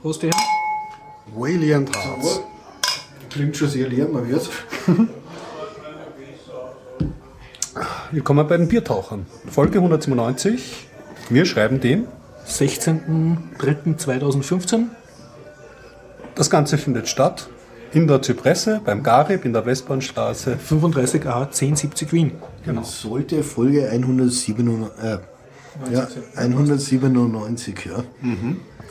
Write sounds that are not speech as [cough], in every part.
Prost, die Herren. Waliant Hearts. Klingt schon sehr leer, man hört [laughs] Willkommen bei den Biertauchern. Folge 197. Wir schreiben den. 16.03.2015. Das Ganze findet statt in der Zypresse, beim Garib, in der Westbahnstraße. 35a 1070 Wien. Genau. Sollte Folge 197, äh, ja, 197, ja.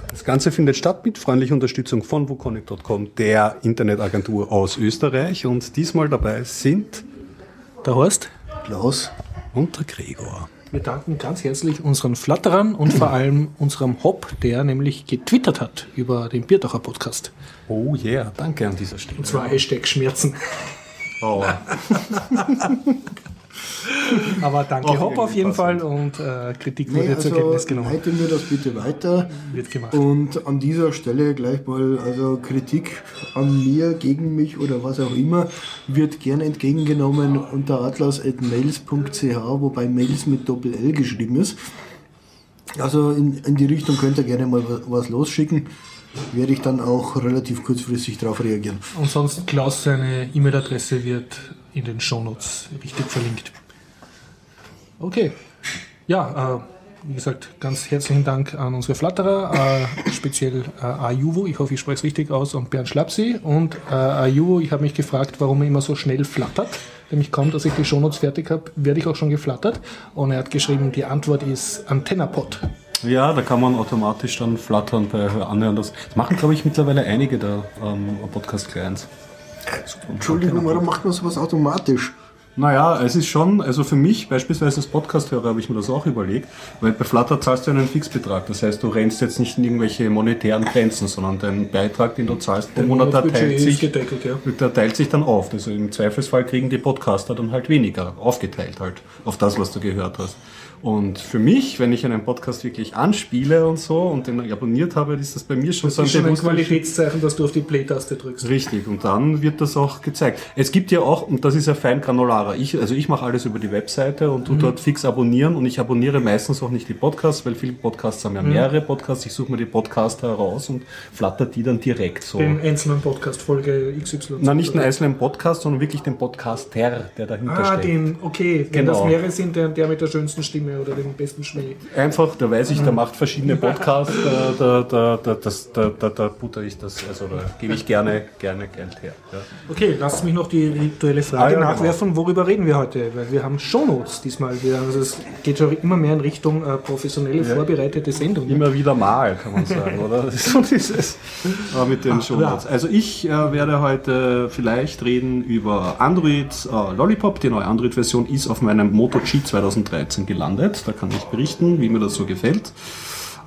Das Ganze findet statt mit freundlicher Unterstützung von wukonic.com, der Internetagentur aus Österreich. Und diesmal dabei sind Der Horst. Klaus, und der Gregor. Wir danken ganz herzlich unseren Flatterern und vor allem unserem Hop, der nämlich getwittert hat über den Bierdacher Podcast. Oh yeah, danke an dieser Stelle. Und zwar Hashtag Schmerzen. Oh. [laughs] Aber danke Auch Hop auf jeden passend. Fall und äh, Kritik nee, wurde zur also Kenntnis genommen. leiten wir das bitte weiter. Wird gemacht. Und an dieser Stelle gleich mal, also Kritik an mir, gegen mich oder was auch immer, wird gern entgegengenommen unter atlas.mails.ch, wobei Mails mit Doppel-L geschrieben ist. Also in, in die Richtung könnt ihr gerne mal wa- was losschicken. Werde ich dann auch relativ kurzfristig darauf reagieren. Und sonst Klaus, seine E-Mail-Adresse wird in den Shownotes richtig verlinkt. Okay. Ja, äh, wie gesagt, ganz herzlichen Dank an unsere Flatterer, äh, speziell äh, Ayuvo, ich hoffe, ich spreche es richtig aus, und Bernd Schlapsi. Und äh, Ayuvo, ich habe mich gefragt, warum er immer so schnell flattert. Nämlich kaum, dass ich die Shownotes fertig habe, werde ich auch schon geflattert. Und er hat geschrieben, die Antwort ist AntennaPod. Ja, da kann man automatisch dann flattern bei Anhören. Das das machen, glaube ich, mittlerweile einige der ähm, Podcast-Clients. Entschuldigung, warum macht man sowas automatisch? Naja, es ist schon, also für mich beispielsweise als Podcast-Hörer habe ich mir das auch überlegt, weil bei Flutter zahlst du einen Fixbetrag. Das heißt, du rennst jetzt nicht in irgendwelche monetären Grenzen, sondern dein Beitrag, den du zahlst pro Monat, der teilt, sich, gedeckelt, ja. der teilt sich dann auf. Also im Zweifelsfall kriegen die Podcaster dann halt weniger, aufgeteilt halt, auf das, was du gehört hast. Und für mich, wenn ich einen Podcast wirklich anspiele und so und den abonniert habe, ist das bei mir schon Das so ein ist schon ein Qualitätszeichen, dass du auf die Play-Taste drückst. Richtig, und dann wird das auch gezeigt. Es gibt ja auch, und das ist ja fein granularer, ich, also ich mache alles über die Webseite und tu Mhm. dort fix abonnieren und ich abonniere meistens auch nicht die Podcasts, weil viele Podcasts haben ja Mhm. mehrere Podcasts. Ich suche mir die Podcaster heraus und flatter die dann direkt so. Den einzelnen Podcast, Folge XY. Na, nicht einen einzelnen Podcast, sondern wirklich den Podcaster, der dahinter Ah, steckt. den, okay. Wenn Genau. das mehrere sind, der, der mit der schönsten Stimme oder dem besten Schmäh. Einfach, da weiß ich, der macht verschiedene Podcasts, da, da, da, da, das, da, da, da butter ich das, also da gebe ich gerne, gerne Geld her. Ja. Okay, lasst mich noch die rituelle Frage Ah, ja, nachwerfen. Worüber reden wir heute? Weil wir haben Shownotes diesmal. Wir, also es geht schon immer mehr in Richtung äh, professionelle, vorbereitete Sendung. Immer wieder mal, kann man sagen, oder? [laughs] So dieses äh, mit den Shownotes. Also ich äh, werde heute vielleicht reden über Android äh, Lollipop. Die neue Android-Version ist auf meinem Moto G 2013 gelandet. Da kann ich berichten, wie mir das so gefällt.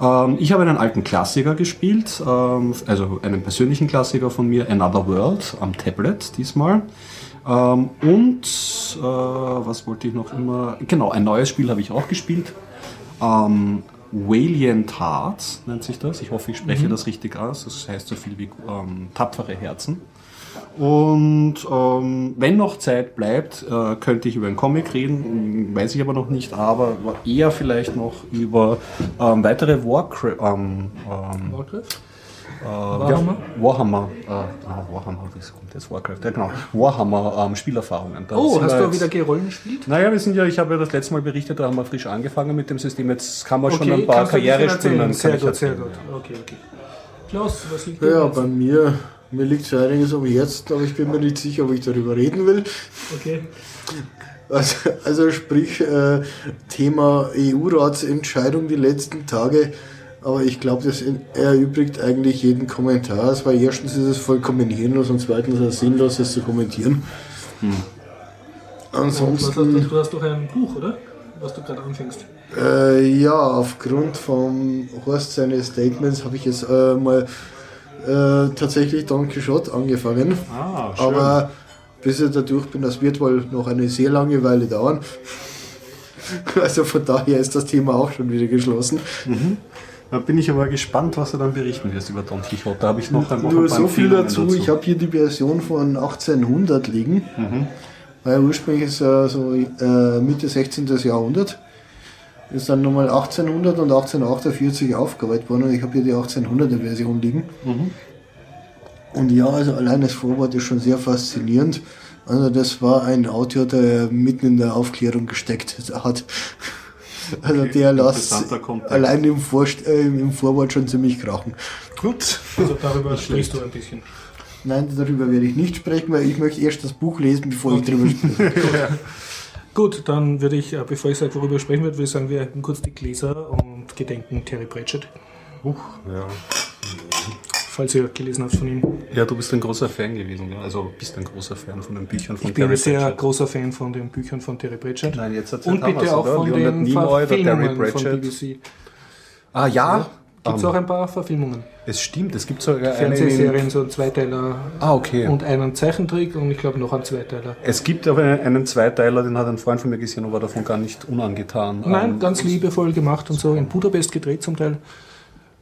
Ähm, ich habe einen alten Klassiker gespielt, ähm, also einen persönlichen Klassiker von mir, Another World, am Tablet diesmal. Ähm, und äh, was wollte ich noch immer? Genau, ein neues Spiel habe ich auch gespielt. Ähm, Valiant Hearts nennt sich das. Ich hoffe, ich spreche das richtig aus. Das heißt so viel wie ähm, tapfere Herzen. Und ähm, wenn noch Zeit bleibt, äh, könnte ich über einen Comic reden, weiß ich aber noch nicht, aber eher vielleicht noch über ähm, weitere Warcraft, ähm, ähm, Warcraft? äh, Warhammer? Ja, Warhammer, äh, ah, Warhammer, das kommt jetzt Warcraft, ja genau, Warhammer ähm, Spielerfahrungen. Da Oh, hast du jetzt- wieder Gerollen gespielt? naja, wir sind ja, ich habe ja das letzte Mal berichtet, da haben wir frisch angefangen mit dem System. Jetzt kann man schon ein paar erzählen? Sehr gut, sehr gut. Okay, okay. Klaus, was liegt dir Ja, bei mir, mir liegt so einiges am Herzen, aber ich bin mir nicht sicher, ob ich darüber reden will. Okay. Also, also sprich, äh, Thema EU-Ratsentscheidung die letzten Tage. Aber ich glaube, das erübrigt eigentlich jeden Kommentar. Es war erstens ist es vollkommen hirnlos und zweitens ist es sinnlos, es zu kommentieren. Und was hast du, Ansonsten, du hast doch ein Buch, oder? Was du gerade anfängst. äh, ja, aufgrund von Horst seines Statements habe ich jetzt äh, mal äh, tatsächlich Don Quixote angefangen. Ah, schön. Aber bis ich da durch bin, das wird wohl noch eine sehr lange Weile dauern. [laughs] Also von daher ist das Thema auch schon wieder geschlossen. Da bin ich aber gespannt, was du dann berichten wirst über Don Quixote. Da habe ich noch ein Nur so viel Empfehlungen dazu. Ich habe hier die Version von 1800 liegen. Weil ursprünglich ist ja so äh, Mitte 16. Jahrhundert. Ist dann nochmal 1800 und 1848 aufgearbeitet worden und ich habe hier die 1800er Version liegen. Und ja, also allein das Vorwort ist schon sehr faszinierend. Also das war ein Autor, der mitten in der Aufklärung gesteckt hat. Also Okay, der Kontext. allein im, Vorst äh, im Vorwort schon ziemlich krachen. Gut. Also darüber sprichst du ein bisschen. Nein, darüber werde ich nicht sprechen, weil ich möchte erst das Buch lesen, bevor ich darüber spreche. [laughs] [laughs] Gut, dann würde ich, äh, bevor ich sage, worüber sprechen würde, würde ich sagen, wir halten kurz die Gläser und gedenken Terry Pratchett, Huch, ja. falls ihr gelesen habt von ihm. ja, du bist ein großer Fan gewesen, ja? also bist ein großer Fan von den Büchern von Ich bin Terry ein sehr Pratchett. großer Fan von den Büchern von Terry Pratchett. Nein, jetzt erzählt Und bitte wir's, auch oder? von Leonard den Nimoy, Terry Verfilmungen von Pratchett. BBC. Ah ja, Gibt es Ähm, auch ein paar Verfilmungen. es stimmt, es gibt sogar eine... Fernsehserien, so ein Zweiteiler Ah, okay. und einen Zeichentrick und ich glaube noch einen Zweiteiler. Es gibt aber einen, einen Zweiteiler, den hat ein Freund von mir gesehen und war davon gar nicht unangetan. Nein, Ähm, ganz liebevoll gemacht und so, in Budapest gedreht zum Teil.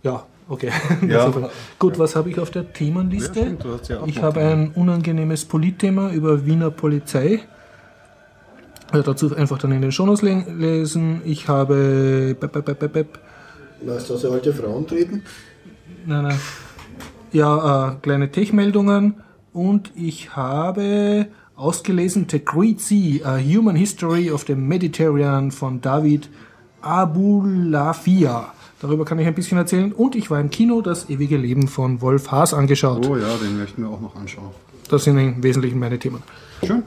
Ja, okay. [laughs] Ja. Gut, was habe ich auf der Themenliste? Ja, stimmt, ja ich habe ein unangenehmes Politthema über Wiener Polizei. Ja, dazu einfach dann in den Shownotes le lesen. Ich habe... Bep, bep, bep, Weißt du, dass alte Frauen treten? Nein, nein. Ja, äh, kleine Tech-Meldungen. Und ich habe ausgelesen The Great Sea, A Human History of the Mediterranean von David Abulafia. Darüber kann ich ein bisschen erzählen. Und ich war im Kino das ewige Leben von Wolf Haas angeschaut. Oh ja, den möchten wir auch noch anschauen. Das sind im Wesentlichen meine Themen. Schön.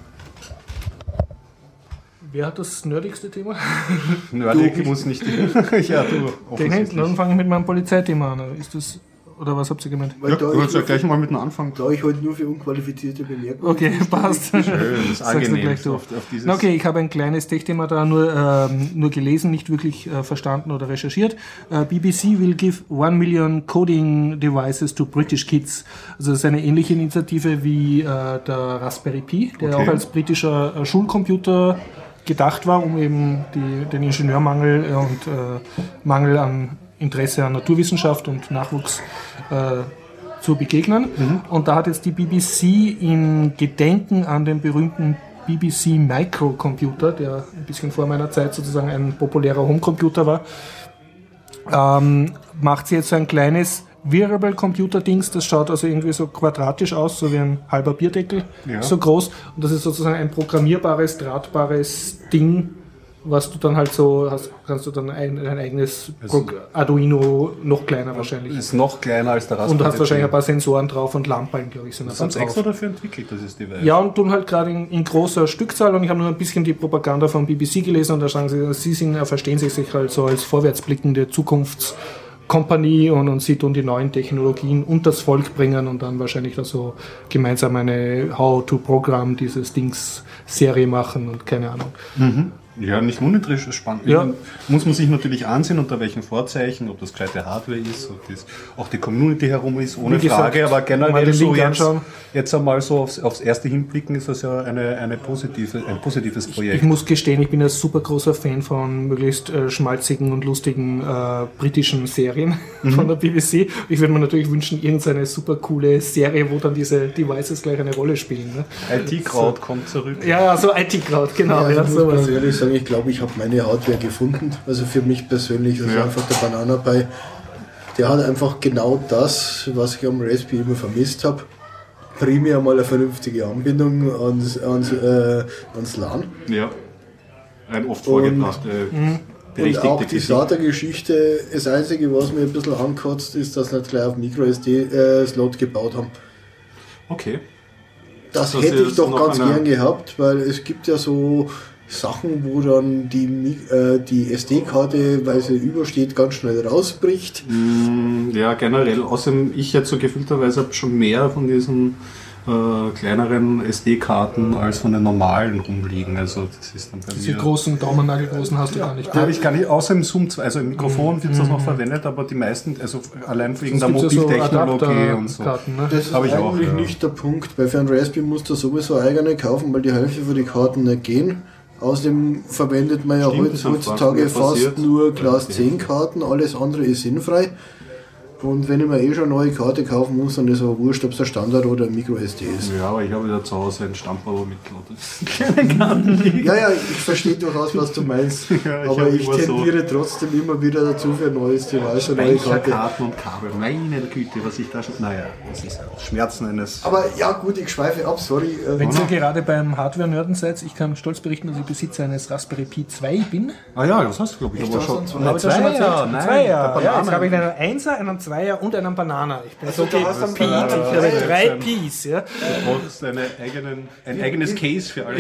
Wer hat das nerdigste Thema? [laughs] Nerdig muss nicht... [laughs] ja, du. Den fange ich mit meinem Polizeithema an. Ist das... Oder was habt ihr gemeint? Weil Ja, da, du ich, kannst ja gleich mal mit einem Anfang. da ich heute nur für unqualifizierte Bemerkungen. Okay, passt. Schön, das ist Sagst du angenehm. gleich du. Auf, auf dieses Na Okay, ich habe ein kleines Tech-Thema da nur, ähm, nur gelesen, nicht wirklich äh, verstanden oder recherchiert. Äh, BBC will give 1 million coding devices to British kids. Also das ist eine ähnliche Initiative wie äh, der Raspberry Pi, der Okay. auch als britischer äh, Schulcomputer gedacht war, um eben die, den Ingenieurmangel äh, und äh, Mangel an Interesse an Naturwissenschaft und Nachwuchs äh, zu begegnen. Und da hat jetzt die BBC in Gedenken an den berühmten BBC Microcomputer, der ein bisschen vor meiner Zeit sozusagen ein populärer Homecomputer war, ähm, macht sie jetzt so ein kleines Wearable Computer Dings, das schaut also irgendwie so quadratisch aus, so wie ein halber Bierdeckel, Ja. so groß. Und das ist sozusagen ein programmierbares, drahtbares Ding, was du dann halt so hast, kannst du dann ein, ein eigenes Also- Arduino noch kleiner wahrscheinlich. ist noch kleiner als der Raspberry Und du hast wahrscheinlich ein paar Sensoren drauf und Lampen, glaube ich, sind da Das sie drauf. extra dafür entwickelt, dieses Device. Ja, und tun halt gerade in, in großer Stückzahl und ich habe nur ein bisschen die Propaganda von BBC gelesen und da sagen sie, sie sind, äh, verstehen sich sich halt so als vorwärtsblickende Zukunftskompanie und, und sie tun die neuen Technologien und das Volk bringen und dann wahrscheinlich da so gemeinsam eine How-to-Programm dieses Dings Serie machen und keine Ahnung. Ja, nicht nur spannend. Ja. Muss man sich natürlich ansehen, unter welchen Vorzeichen, ob das gescheite Hardware ist, ob das auch die Community herum ist, ohne gesagt, Frage. Aber generell so jetzt, anschauen. jetzt einmal so aufs, aufs erste Hinblicken ist das ja eine, eine positive, ein positives Ich Projekt. muss gestehen, ich bin ein super großer Fan von möglichst äh, schmalzigen und lustigen äh, britischen Serien [laughs] von der BBC. Ich würde mir natürlich wünschen, irgendeine super coole Serie, wo dann diese Devices gleich eine Rolle spielen. Ne? IT-Kraut kommt zurück. Ja, ja, so IT-Crowd, genau. Ja, Ja, ich muss ganz sowas. ehrlich sagen, ich glaube, ich habe meine Hardware gefunden. Also für mich persönlich, also Ja. einfach der Banana Pi, der hat einfach genau das, was ich am Raspberry immer vermisst habe. Primär mal eine vernünftige Anbindung ans, ans, äh, ans LAN. Ja. Ein oft vorgebrachte, Und berechtigte auch die. SATA-Geschichte, das Einzige, was mir ein bisschen ankotzt, ist, dass sie nicht gleich auf MicroSD-Slot gebaut haben. Okay. Das Das hätte ich doch ganz gern gehabt, weil es gibt ja so Sachen, wo dann die, äh, die SD-Karte, weil sie übersteht, ganz schnell rausbricht. Mm, Ja, generell. Außerdem, ich jetzt so gefühlterweise habe schon mehr von diesen äh, kleineren SD-Karten als von den normalen rumliegen. Also das ist dann bei Diese mir. großen Daumennagelgroßen hast du gar nicht. Habe ich gar nicht, außer im Zoom, also im Mikrofon wird das noch verwendet, aber die meisten, also allein wegen der gibt ja so Mobiltechnologie und so. Adapterkarten, ne? Das ist Hab ich auch, eigentlich ja. nicht der Punkt. Bei für einen Raspberry musst du sowieso eigene kaufen, weil die Hälfte von den Karten nicht gehen. Außerdem verwendet man ja Stimmt, heutzutage fast nur Class die 10 Karten, alles andere ist sinnfrei. Und wenn ich mir eh schon eine neue Karte kaufen muss, dann ist aber wurscht, ob es der Standard oder ein Micro SD ist. Ja, aber ich habe ja zu Hause ein Stammbauer mitgeladen. [laughs] Ja, ja, ich verstehe durchaus, was du meinst. [laughs] Ja, ich aber ich immer so- tendiere trotzdem immer wieder dazu für ein neues Device, eine neue Karte. Speicherkarten und Kabel. Meine Güte, was ich da schon. Naja, das ist Schmerzen eines. Aber ja, gut, ich schweife ab, sorry. Äh, Wenn ihr gerade beim Hardware-Nörden seid, ich kann stolz berichten, dass ich Besitzer eines Raspberry Pi 2 bin. Ah ja, das hast du, glaube ich, Echt, aber hast schon. einen Zweier, erzählt? nein, der Ja, Banane. jetzt habe ich einen Einser, einen Zweier und einen Banana. Ich bin Also, so du hast einen Pi. Ich habe drei Ja. Pis. Ja. Du brauchst eine eigenen, ein eigenes Case für alle.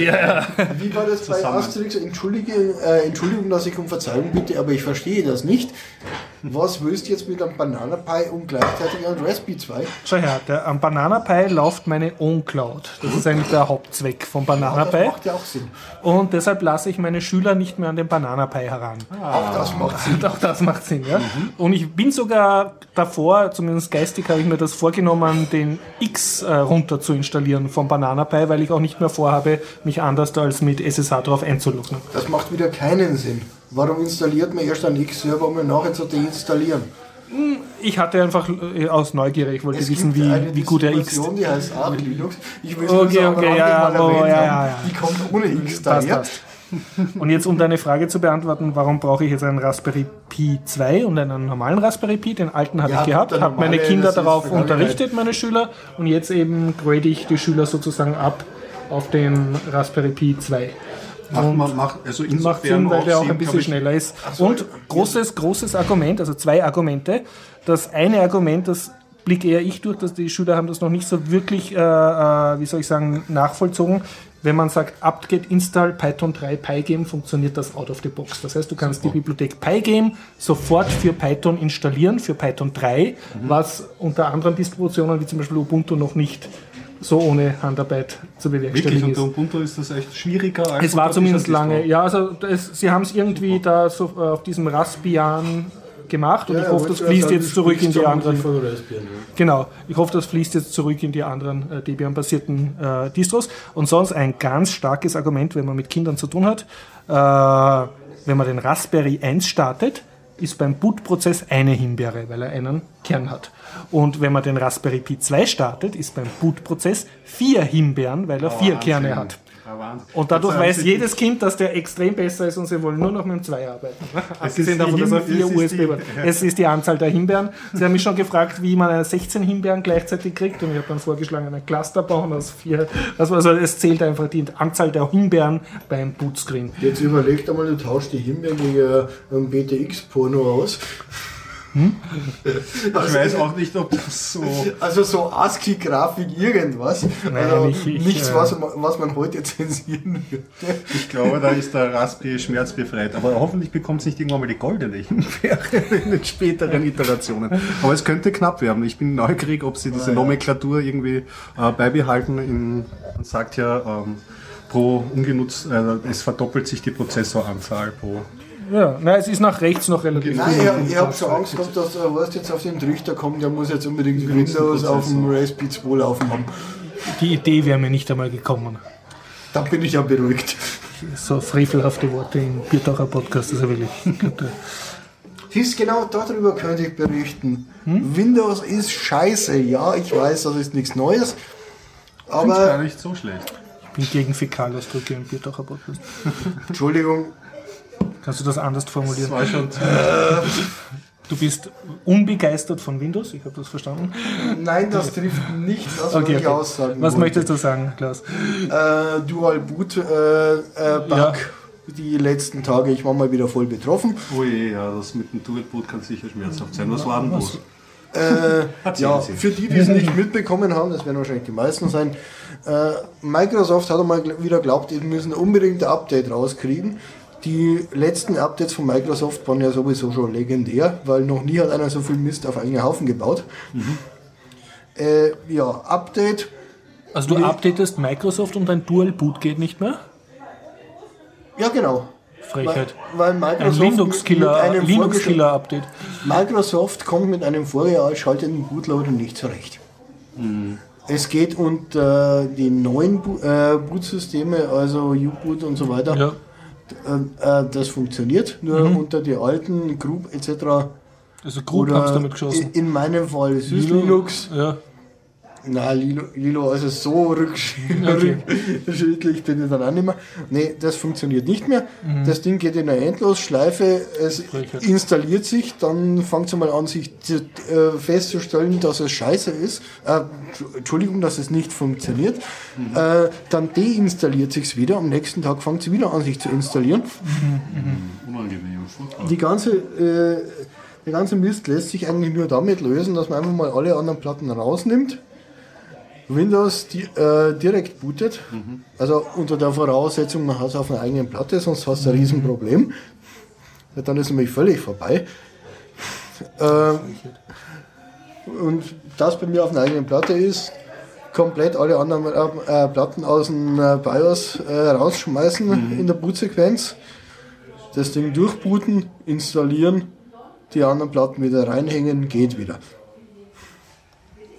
Wie war das bei. Asterix? Entschuldige, äh, Entschuldigung, dass ich um Verzeihung bitte, aber ich verstehe das nicht. Was willst du jetzt mit einem Banana Pi und gleichzeitig einem Raspberry 2? Schau her, der, am Banana Pi läuft meine Own Cloud. Das ist eigentlich der Hauptzweck vom Banana Das Pi. macht ja auch Sinn. Und deshalb lasse ich meine Schüler nicht mehr an den Banana Pi heran. Auch das macht Sinn. [laughs] Auch das macht Sinn, ja. Und ich bin sogar davor, zumindest geistig habe ich mir das vorgenommen, den X äh, runter zu installieren vom Banana Pi, weil ich auch nicht mehr vorhabe, mich anders als mit SSH drauf einzuloggen. Das macht wieder keinen Sinn. Warum installiert man erst einen X-Server, um ihn nachher zu deinstallieren? Ich hatte einfach äh, aus Neugier, ich wollte wissen, gibt wie, wie gut der X die heißt Arch Linux. Ich will Okay, es okay, ja, mal ja, oh, ja, ja, ja. Die kommt ohne X Passt, daher. passt. Und jetzt, um deine Frage zu beantworten, warum brauche ich jetzt einen Raspberry Pi 2 und einen normalen Raspberry Pi? Den alten habe Ja, ich gehabt, habe meine Kinder darauf unterrichtet, meine Schüler, und jetzt eben grade ich die Schüler sozusagen ab auf den Raspberry Pi 2. Macht, man, macht, also Macht Sinn, weil der auch ein bisschen schneller ist. Und großes, großes Argument, also zwei Argumente. Das eine Argument, das blicke eher ich durch, dass die Schüler haben das noch nicht so wirklich, äh, äh, wie soll ich sagen, nachvollzogen. Wenn man sagt, apt-get install Python 3 Pygame, funktioniert das out of the box. Das heißt, du kannst die Bibliothek Pygame sofort für Python installieren, für Python 3, was unter anderen Distributionen wie zum Beispiel Ubuntu noch nicht so ohne Handarbeit zu Wirklich, bewerkstelligen unter ist. Ubuntu ist das echt schwieriger als Es war unter zumindest lange, ja, also es, sie haben es irgendwie da so äh, auf diesem Raspbian gemacht und ich hoffe, das fließt jetzt zurück in die anderen. Genau, ich hoffe, das fließt jetzt zurück in die anderen äh, Debian-basierten äh, Distros. Und sonst ein ganz starkes Argument, wenn man mit Kindern zu tun hat, äh, wenn man den Raspberry 1 startet, ist beim Bootprozess eine Himbeere, weil er einen Kern hat. Und wenn man den Raspberry Pi 2 startet, ist beim Bootprozess vier Himbeeren, weil er vier Kerne hat. Ja, Wahnsinn. Und dadurch haben weiß jedes Kind, dass der extrem besser ist und sie wollen nur noch mit dem 2 arbeiten. [laughs] Abgesehen davon, dass er vier es ist USB die- hat. Es ist die Anzahl der Himbeeren. Sie haben mich schon gefragt, wie man eine 16 Himbeeren gleichzeitig kriegt und ich habe dann vorgeschlagen, einen Cluster bauen aus vier. Also, also es zählt einfach die Anzahl der Himbeeren beim Bootscreen. Jetzt überlegt einmal, du tauschst die Himbeeren gegen äh, ein BTX-Porno aus. [laughs] Ich weiß auch nicht, ob das so. Also so ASCII-Grafik, irgendwas. also ich- ich, nichts, äh, was, man- was man heute [laughs] zensieren würde. Ich glaube, da ist der Raspberry schmerzbefreit. Aber hoffentlich bekommt es nicht irgendwann mal die goldene [laughs] in den späteren Iterationen. Aber es könnte knapp werden. Ich bin neugierig, ob sie diese Nomenklatur irgendwie äh, beibehalten. In, man sagt ja, ähm, pro ungenutzt, äh, es verdoppelt sich die Prozessoranzahl pro. Ja, nein, es ist nach rechts noch relativ Nein, viel. ich, ich habe schon Angst gehabt, dass der Horst jetzt auf den Trichter kommt, der muss jetzt unbedingt Windows auf dem Raspberry 2 laufen haben. Die Idee wäre mir nicht einmal gekommen. Da bin ich ja beruhigt. So frevelhafte Worte im Biertaucher Podcast, also wirklich. Siehst genau darüber könnte ich berichten. Windows ist scheiße, ja, ich weiß, das ist nichts Neues. Finde ich gar Aber, nicht so schlecht. Ich bin gegen Fäkalausdrücke im Biertaucher Podcast. Entschuldigung, Kannst du das anders Das formulieren? war schon [laughs] Du bist unbegeistert von Windows, ich habe das verstanden. nein, das trifft nicht das, was Okay, ich okay. aussagen Was wollte. möchtest du sagen, Klaus? Äh, Dual Boot äh, äh, Bug Ja. die letzten Tage. Ich war mal wieder voll betroffen. Oh je, ja, das mit dem Dual Boot kann sicher schmerzhaft sein. Was war denn das? Äh, [laughs] ja, für die, die es nicht mitbekommen haben, das werden wahrscheinlich die meisten sein, äh, Microsoft hat einmal wieder glaubt, die müssen unbedingt ein Update rauskriegen. Die letzten Updates von Microsoft waren ja sowieso schon legendär, weil noch nie hat einer so viel Mist auf einen Haufen gebaut. Äh, ja, Update. Also du Nee. updatest Microsoft und dein Dual Boot geht nicht mehr? Ja, genau. Frechheit. Weil, weil Ein Microsoft mit Linux-Killer Linux Update. Microsoft kommt mit einem vorgeschalteten Bootloader nicht zurecht. Es geht unter die neuen Bo äh, Bootsysteme, also U-Boot und so weiter. Ja. Äh, äh, das funktioniert, nur unter die alten Group etc. Also Oder haben sie damit geschossen. In, in meinem Fall ist es Linux. Ja. Na, Lilo, Lilo, also so rückschrittlich bin ich dann auch nicht mehr. Nee, das funktioniert nicht mehr. Mhm. Das Ding geht in eine Endlosschleife, es installiert sich, dann fängt es mal an, sich zu, äh, festzustellen, dass es scheiße ist. Äh, Entschuldigung, dass es nicht funktioniert. Mhm. Äh, dann deinstalliert sich wieder, am nächsten Tag fängt es wieder an, sich zu installieren. Unangenehm. furchtbar. Die ganze, äh, der ganze Mist lässt sich eigentlich nur damit lösen, dass man einfach mal alle anderen Platten rausnimmt, Windows di äh, direkt bootet, also unter der Voraussetzung, man hat es auf einer eigenen Platte, sonst hast du ein Riesenproblem. Ja, dann ist es nämlich völlig vorbei. Äh, und das bei mir auf einer eigenen Platte ist, komplett alle anderen äh, äh, Platten aus dem äh, BIOS äh, rausschmeißen in der Bootsequenz das Ding durchbooten, installieren, die anderen Platten wieder reinhängen, geht wieder.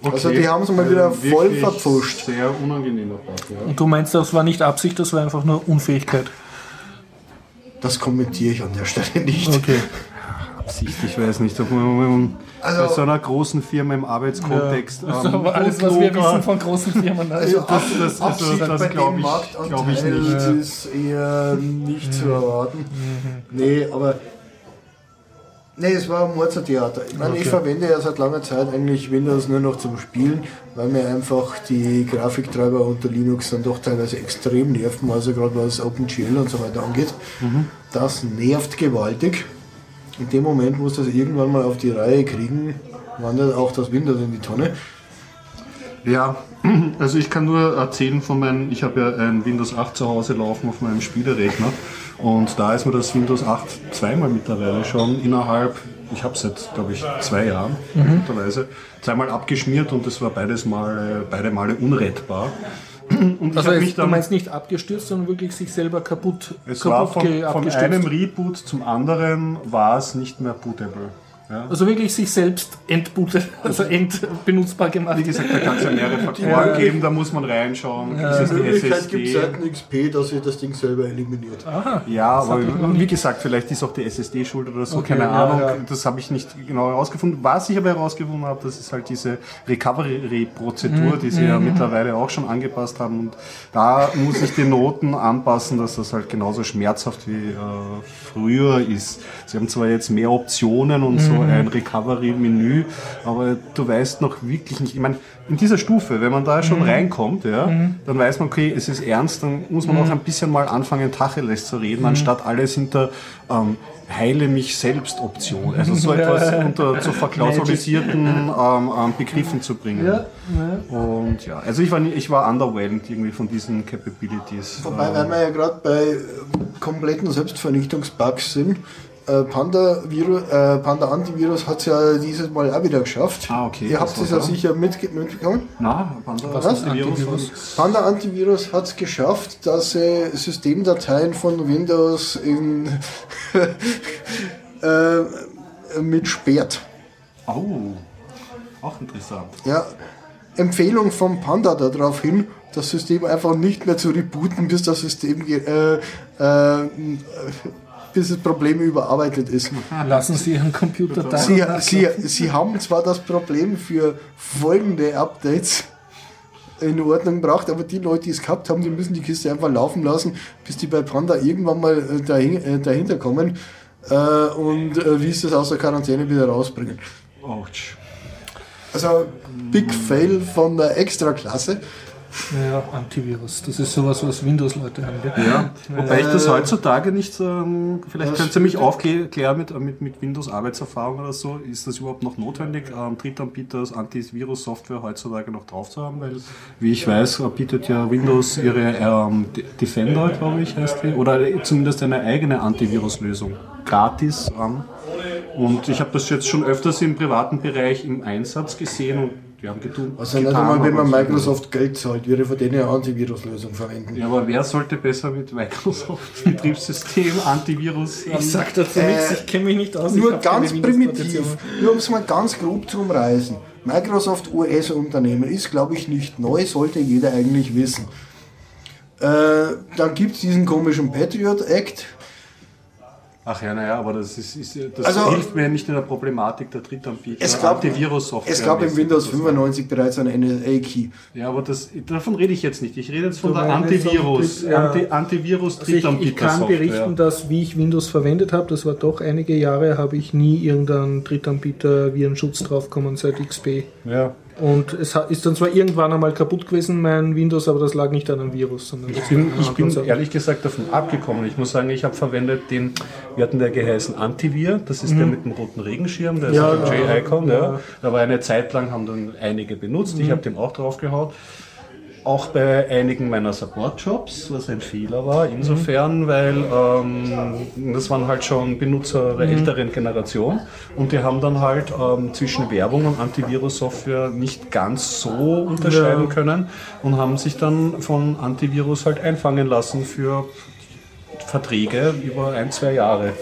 Also die haben es mal wieder Äh, voll verpfuscht. Sehr unangenehmer Part, ja. Und du meinst, das war nicht Absicht, das war einfach nur Unfähigkeit. Das kommentiere ich an der Stelle nicht. Okay. Absicht, ich weiß nicht, ob man Also- bei so einer großen Firma im Arbeitskontext. Ist ähm, aber alles, was wir wissen von großen Firmen. Also Also, das- das- also Absicht das bei glaub dem ich- glaub ich nicht. ist eher nicht zu erwarten. Nee, aber nee, es war ein Mordsertheater. Ich meine, ich Okay. verwende ja seit langer Zeit eigentlich Windows nur noch zum Spielen, weil mir einfach die Grafiktreiber unter Linux dann doch teilweise extrem nerven, also gerade was OpenGL und so weiter angeht. Das nervt gewaltig. In dem Moment, wo sie das irgendwann mal auf die Reihe kriegen, wandert auch das Windows in die Tonne. Ja, [clears throat] also ich kann nur erzählen von meinem, ich habe ja ein Windows 8 zu Hause laufen auf meinem Spielerechner und da ist mir das Windows 8 zweimal mittlerweile schon innerhalb, ich habe es seit, glaube ich, zwei Jahren mittlerweile, zweimal abgeschmiert und das war beides Mal, beide Male unrettbar. [clears throat] Und ich also es, mich du dann, meinst nicht abgestürzt, sondern wirklich sich selber kaputt, es war kaputt von, ge- von abgestürzt. einem Reboot zum anderen war es nicht mehr bootable. Ja. Also wirklich sich selbst entbootet, [laughs] also entbenutzbar gemacht. Wie gesagt, da kann es ja mehrere Faktoren geben, da muss man reinschauen. Ist es In die Wirklichkeit gibt es seit XP, dass ihr das Ding selber eliminiert. Ja, aber hat man noch wie gesagt, vielleicht ist auch die SSD schuld oder so, Okay, keine ja, Ahnung. ja. Das habe ich nicht genau herausgefunden. Was ich aber herausgefunden habe, das ist halt diese Recovery-Prozedur, die sie ja mittlerweile auch schon angepasst haben. Und da muss ich die Noten anpassen, dass das halt genauso schmerzhaft wie äh, früher ist. Sie haben zwar jetzt mehr Optionen und so ein Recovery-Menü, aber du weißt noch wirklich nicht. Ich meine, in dieser Stufe, wenn man da schon reinkommt, ja, dann weiß man, okay, es ist ernst, dann muss man auch ein bisschen mal anfangen, Tacheles zu reden, anstatt alles hinter ähm, Heile mich selbst Option, also so [laughs] etwas unter zu verklausulisierten ähm, ähm, Begriffen zu bringen. Ja, Und ja, also ich war, ich war underwhelmed irgendwie von diesen Capabilities. Wobei, Ähm, weil wir ja gerade bei kompletten Selbstvernichtungsbugs sind, äh, Panda, Virus, äh, Panda Antivirus hat es ja dieses Mal auch wieder geschafft. Ah, okay, Ihr habt es ja sicher mitge mitbekommen. na, Panda, Was Antivirus? Antivirus? Panda Antivirus hat es geschafft, dass sie Systemdateien von Windows in, [laughs] äh, mit sperrt. Oh, auch interessant. Ja, Empfehlung vom Panda darauf hin, das System einfach nicht mehr zu rebooten, bis das System äh, äh, bis das Problem überarbeitet ist. Lassen Sie Ihren Computer da. Sie, sie, sie haben zwar das Problem für folgende Updates in Ordnung gebracht, aber die Leute, die es gehabt haben, die müssen die Kiste einfach laufen lassen, bis die bei Panda irgendwann mal äh, äh, dahinter kommen äh, und wie sie es aus der Quarantäne wieder rausbringen. Ouch. Also Big Fail von der Extraklasse. Ja, Antivirus. Das ist sowas, was Windows-Leute haben. Gell? Ja, wobei ich das heutzutage nicht, ähm, vielleicht könnt ihr mich aufklären mit, mit, mit Windows-Arbeitserfahrung oder so. Ist das überhaupt noch notwendig, ähm, Drittanbieters Antivirus-Software heutzutage noch drauf zu haben? Weil, wie ich weiß, bietet ja Windows ihre ähm, Defender, glaube ich, heißt die, oder zumindest eine eigene Antivirus-Lösung gratis an. Und ich habe das jetzt schon öfters im privaten Bereich im Einsatz gesehen und wir haben getan. Also nicht einmal, wenn man Microsoft Geld zahlt, würde ich von denen eine Antiviruslösung verwenden. Ja, aber wer sollte besser mit Microsoft [laughs] Betriebssystem, Antivirus? ähm, Ich sag dazu Äh, nichts, ich kenne mich nicht aus. Nur ganz primitiv, nur um es mal ganz grob zu umreißen. Microsoft US-Unternehmen ist, glaube ich, nicht neu, sollte jeder eigentlich wissen. Äh, dann gibt es diesen komischen Patriot Act. Ach ja, naja, aber das, ist, ist, das Also- hilft mir nicht in der Problematik der Drittanbieter. Es gab, Antivirus-Software. es gab im. Windows Das- 95 bereits einen NSA-Key. Ja, aber das, davon rede ich jetzt nicht. Ich rede jetzt von Du der Antivirus, ja. Anti, Antivirus Also ich, ich kann berichten, dass wie ich Windows verwendet habe, das war doch einige Jahre, habe ich nie irgendeinen Drittanbieter Virenschutz draufgekommen seit XP. Ja. Und es ist dann zwar irgendwann einmal kaputt gewesen, mein Windows, aber das lag nicht an einem Virus, sondern Ich bin, ich bin ehrlich gesagt davon abgekommen. Ich muss sagen, ich habe verwendet den, wir hatten der geheißen Antivir, das ist der mit dem roten Regenschirm, der ist Mhm. Ja, ja, ja, J-Icon. Ja. ja. Da war eine Zeit lang, haben dann einige benutzt, Mhm. ich habe den auch drauf gehaut. Auch bei einigen meiner Support-Jobs, was ein Fehler war, Mhm. insofern, weil ähm, das waren halt schon Benutzer Mhm. der älteren Generation und die haben dann halt ähm, zwischen Werbung und Antivirus-Software nicht ganz so unterscheiden Ja. können und haben sich dann von Antivirus halt einfangen lassen für Verträge über ein, zwei Jahre.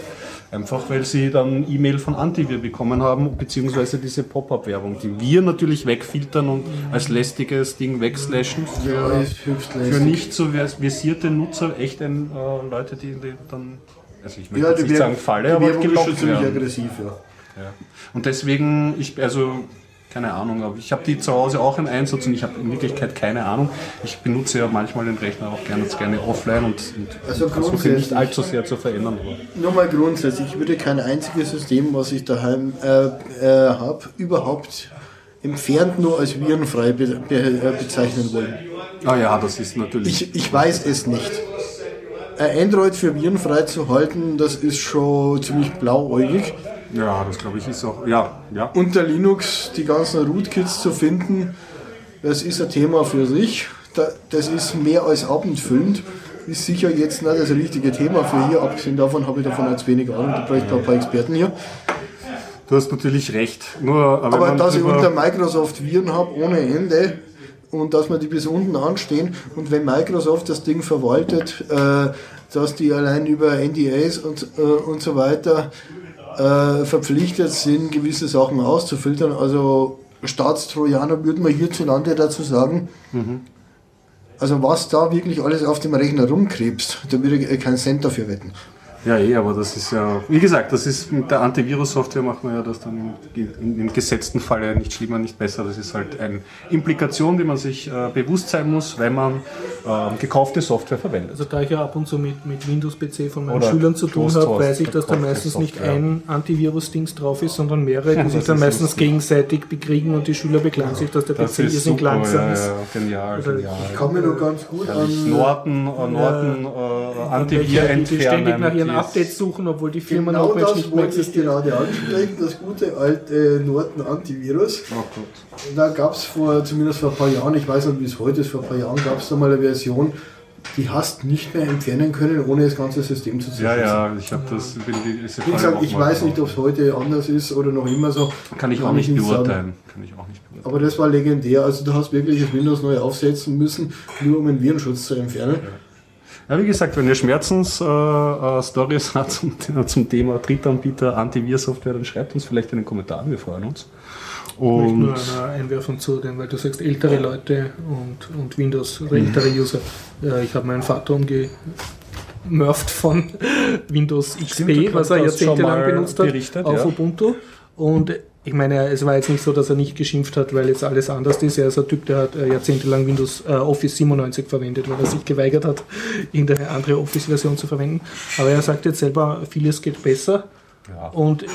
Einfach weil sie dann E-Mail von Antivir bekommen haben, beziehungsweise diese Pop-up-Werbung, die wir natürlich wegfiltern und als lästiges Ding wegslashen für, für nicht so vers- versierte Nutzer, echt ein, äh, Leute, die, die dann, also ich möchte Ja, nicht sagen Falle, die aber gelockt ziemlich werden. aggressiv, ja. Ja. Und deswegen, ich, also, keine Ahnung, aber ich habe die zu Hause auch im Einsatz und ich habe in Wirklichkeit keine Ahnung. Ich benutze ja manchmal den Rechner auch gerne, gerne offline und, und Also versuche grundsätzlich- nicht allzu sehr zu verändern. Aber. Nur mal grundsätzlich, ich würde kein einziges System, was ich daheim äh, äh, habe, überhaupt entfernt nur als virenfrei be be äh, bezeichnen wollen. Ah ja, das ist natürlich. Ich, ich weiß es nicht. Android für virenfrei zu halten, das ist schon ziemlich blauäugig. Ja, das glaube ich ist auch. Ja, ja. Unter Linux die ganzen Rootkits zu finden, das ist ein Thema für sich. Da- Das ist mehr als abendfüllend. Ist sicher jetzt nicht das richtige Thema für hier. Abgesehen davon habe ich davon jetzt wenig Ahnung. Da bräuchte man ein paar Experten hier. Du hast natürlich recht. Nur, Aber dass ich unter Microsoft Viren habe ohne Ende und dass man die bis unten anstehen und wenn Microsoft das Ding verwaltet, äh, dass die allein über NDAs und, äh, und so weiter äh, verpflichtet sind, gewisse Sachen auszufiltern. Also Staatstrojaner würde man hierzulande dazu sagen. Also was da wirklich alles auf dem Rechner rumkrebst, da würde ich keinen Cent dafür wetten. Ja, eh, aber das ist ja, wie gesagt, das ist mit der Antivirus-Software macht man ja das dann im, im, im gesetzten Falle nicht schlimmer, nicht besser. Das ist halt eine Implikation, die man sich äh, bewusst sein muss, wenn man äh, gekaufte Software verwendet. Also da ich ja ab und zu mit, mit Windows-PC von meinen Oder Schülern zu tun habe, weiß ich, dass da meistens nicht ein Antivirus-Dings drauf ist, sondern mehrere, die Ja, sich dann ist meistens lustig. gegenseitig bekriegen und die Schüler beklagen sich, dass der Das PC irrsinnig super, langsam ja, ist. ja, genial, Oder genial. Ich kann mir noch ganz gut an... Norton, äh, Norton, äh, Und Antivir welche, die, die ständig entfernen. Die- Updates suchen, obwohl die Firma Genau das nicht mehr wollte ich existiert. gerade ansprechen, das gute alte Norton Antivirus. Oh Gott. Da gab es vor, zumindest vor ein paar Jahren, ich weiß nicht wie es heute ist, vor ein paar Jahren gab es da mal eine Version, die hast nicht mehr entfernen können, ohne das ganze System zu Ja, zerschießen. ja, ich habe das. Bin die, diese Wie gesagt, ich weiß nicht, ob es heute anders ist oder noch immer so. Kann ich auch nicht sagen. beurteilen. Kann ich auch nicht beurteilen. Aber das war legendär. Also du hast wirklich das Windows neu aufsetzen müssen, nur um einen Virenschutz zu entfernen. Ja, wie gesagt, wenn ihr Schmerzens-Stories [laughs] habt zum, zum Thema Drittanbieter, Antivirsoftware, dann schreibt uns vielleicht in den Kommentaren, wir freuen uns. Ich möchte nur Und einer einwerfen zu dem, weil du sagst ältere Leute und, und Windows, oder ältere User. Ja, ich habe meinen Vater umgemurft von [laughs] Windows Stimmt, XP, was er schon jahrzehntelang benutzt hat, auf ja. Ubuntu. Und ich meine, es war jetzt nicht so, dass er nicht geschimpft hat, weil jetzt alles anders ist. Er ist ein Typ, der hat äh, jahrzehntelang Windows äh, Office 97 verwendet, weil er sich geweigert hat, [laughs] irgendeine andere Office-Version zu verwenden. Aber er sagt jetzt selber, vieles geht besser. ja, Und äh,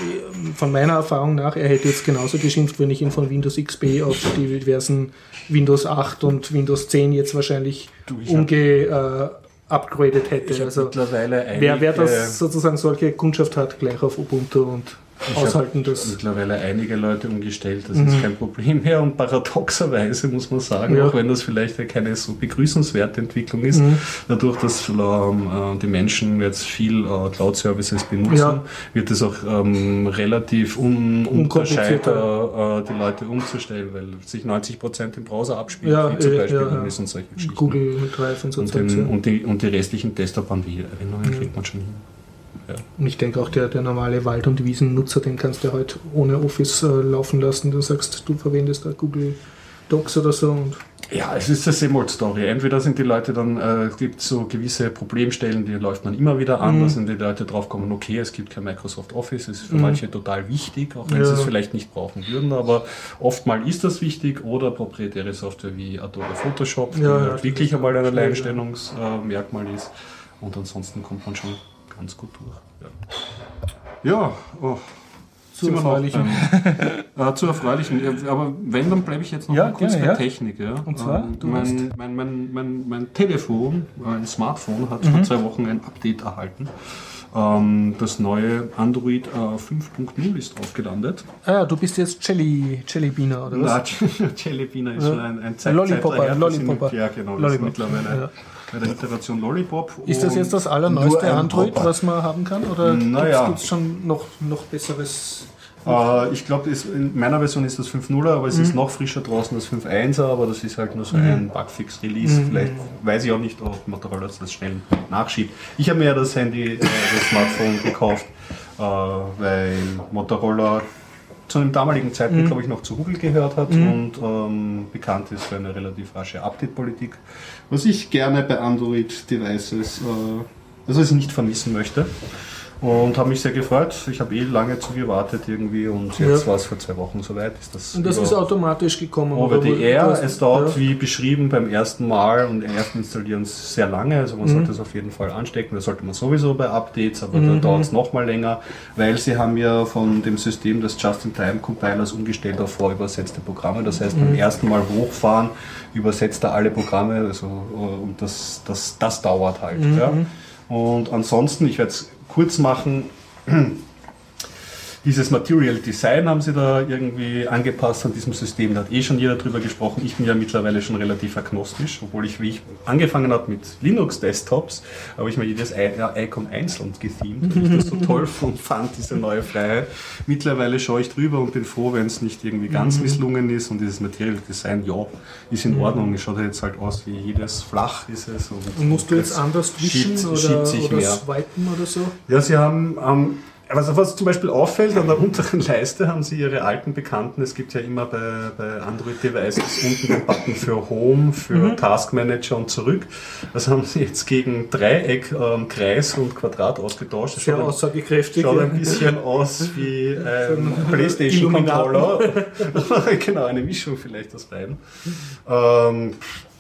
von meiner Erfahrung nach, er hätte jetzt genauso geschimpft, wenn ich ihn von Windows XP auf die diversen Windows 8 und Windows 10 jetzt wahrscheinlich Du, umge äh, upgraded hätte. Also mittlerweile wer, wer das sozusagen solche Kundschaft hat, gleich auf Ubuntu und ich hab aushalten das. mittlerweile einige Leute umgestellt, das Mhm. ist kein Problem mehr und paradoxerweise muss man sagen, Ja. auch wenn das vielleicht keine so begrüßenswerte Entwicklung ist, Mhm. dadurch, dass ähm, äh, die Menschen jetzt viel äh, Cloud-Services benutzen, Ja. wird es auch ähm, relativ un ununterscheidbar, äh, die Leute umzustellen, weil sich 90% im Browser abspielt, Ja, wie zum eh, Beispiel ja, sind solche Geschichten. Google Drive und so Und, den, und, die, und die restlichen Desktop-Erinnerungen kriegt man schon hin. Und ich denke auch, der, der normale Wald- und Wiesennutzer, den kannst du halt ohne Office äh, laufen lassen. Du sagst, du verwendest da Google Docs oder so Ja, es ist eine Same-Old-Story. Entweder sind die Leute dann, äh, es gibt so gewisse Problemstellen, die läuft man immer wieder an, Mhm. da sind die Leute drauf kommen, okay, es gibt kein Microsoft Office, ist für Mhm. manche total wichtig, auch wenn Ja. sie es vielleicht nicht brauchen würden, aber oftmal ist das wichtig oder proprietäre Software wie Adobe Photoshop, die Ja, halt ja, wirklich das einmal ein ja. Alleinstellungsmerkmal ist und ansonsten kommt man schon ganz gut durch. Ja, ja oh. Zu wir noch erfreulichen. beim- [laughs] äh, zu erfreulichen. Ja, Aber wenn, dann bleibe ich jetzt noch Ja, mal kurz gerne, bei ja. Technik. Ja. Und zwar, Ähm, du mein, mein, mein, mein, mein Telefon, ein Smartphone, hat Mhm. vor zwei Wochen ein Update erhalten. Ähm, das neue Android äh, 5.0 ist aufgelandet. Ah, du bist jetzt Jelly, Jellybeaner, oder was? [laughs] Na, Jellybeaner ist Ja. schon ein, ein Zeit, Lollipopper, Zeitler her. Wir sind- Lollipopper. Ja, genau. Lollipop. mittlerweile Ja. Bei der Iteration Lollipop. Ist das jetzt das allerneueste Android, Popper. was man haben kann? Oder Naja. gibt es schon noch, noch besseres? Äh, ich glaube, in meiner Version ist das 5.0er, aber es ist Mhm. noch frischer draußen das 5.1er, aber das ist halt nur so ein Bugfix-Release. Mhm. Vielleicht weiß ich auch nicht, ob Motorola das schnell nachschiebt. Ich habe mir ja das Handy, äh, das Smartphone gekauft, äh, weil Motorola zu einem damaligen Zeitpunkt, Mhm. glaube ich, noch zu Google gehört hat Mhm. und ähm, bekannt ist für eine relativ rasche Update-Politik, was ich gerne bei Android-Devices, äh, also was ich nicht vermissen möchte. Und habe mich sehr gefreut. Ich habe eh lange zu gewartet irgendwie und jetzt Ja. war es vor zwei Wochen soweit. Ist das Und das ist automatisch gekommen. over the air. Es dauert ja. wie beschrieben beim ersten Mal und ersten Installieren sehr lange. Also man Mhm. sollte es auf jeden Fall anstecken. Das sollte man sowieso bei Updates, aber Mhm. da dauert es noch mal länger, weil sie haben ja von dem System des Just-in-Time-Compilers umgestellt auf vorübersetzte Programme. Das heißt, beim Mhm. ersten Mal hochfahren übersetzt er alle Programme. Also, äh, und das, das, das dauert halt. Mhm. Ja. Und ansonsten, ich werde es kurz machen, dieses Material Design haben sie da irgendwie angepasst an diesem System. Da hat eh schon jeder drüber gesprochen. Ich bin ja mittlerweile schon relativ agnostisch, obwohl ich, wie ich angefangen habe mit Linux-Desktops, habe ich mir jedes Icon einzeln gethemt, weil ich das so [laughs] toll fand, fand, diese neue Freiheit. Mittlerweile schaue ich drüber und bin froh, wenn es nicht irgendwie ganz misslungen ist und dieses Material Design, ja, ist in Ordnung. Es schaut jetzt halt aus wie jedes flach ist es. Und, Und musst du jetzt anders wischen schiebt- oder, schiebt sich oder mehr. swipen oder so? Ja, sie haben, ähm, also was zum Beispiel auffällt, an der [laughs] unteren Leiste haben sie ihre alten Bekannten, es gibt ja immer bei, bei Android-Devices unten den Button für Home, für Mhm. Task Manager und zurück. Das haben sie jetzt gegen Dreieck, ähm, Kreis und Quadrat ausgetauscht. Das Sehr schaut ein- aussagekräftig. Schaut ein bisschen aus [laughs] wie ein Playstation-Controller. [laughs] genau, eine Mischung vielleicht aus beiden. Ähm,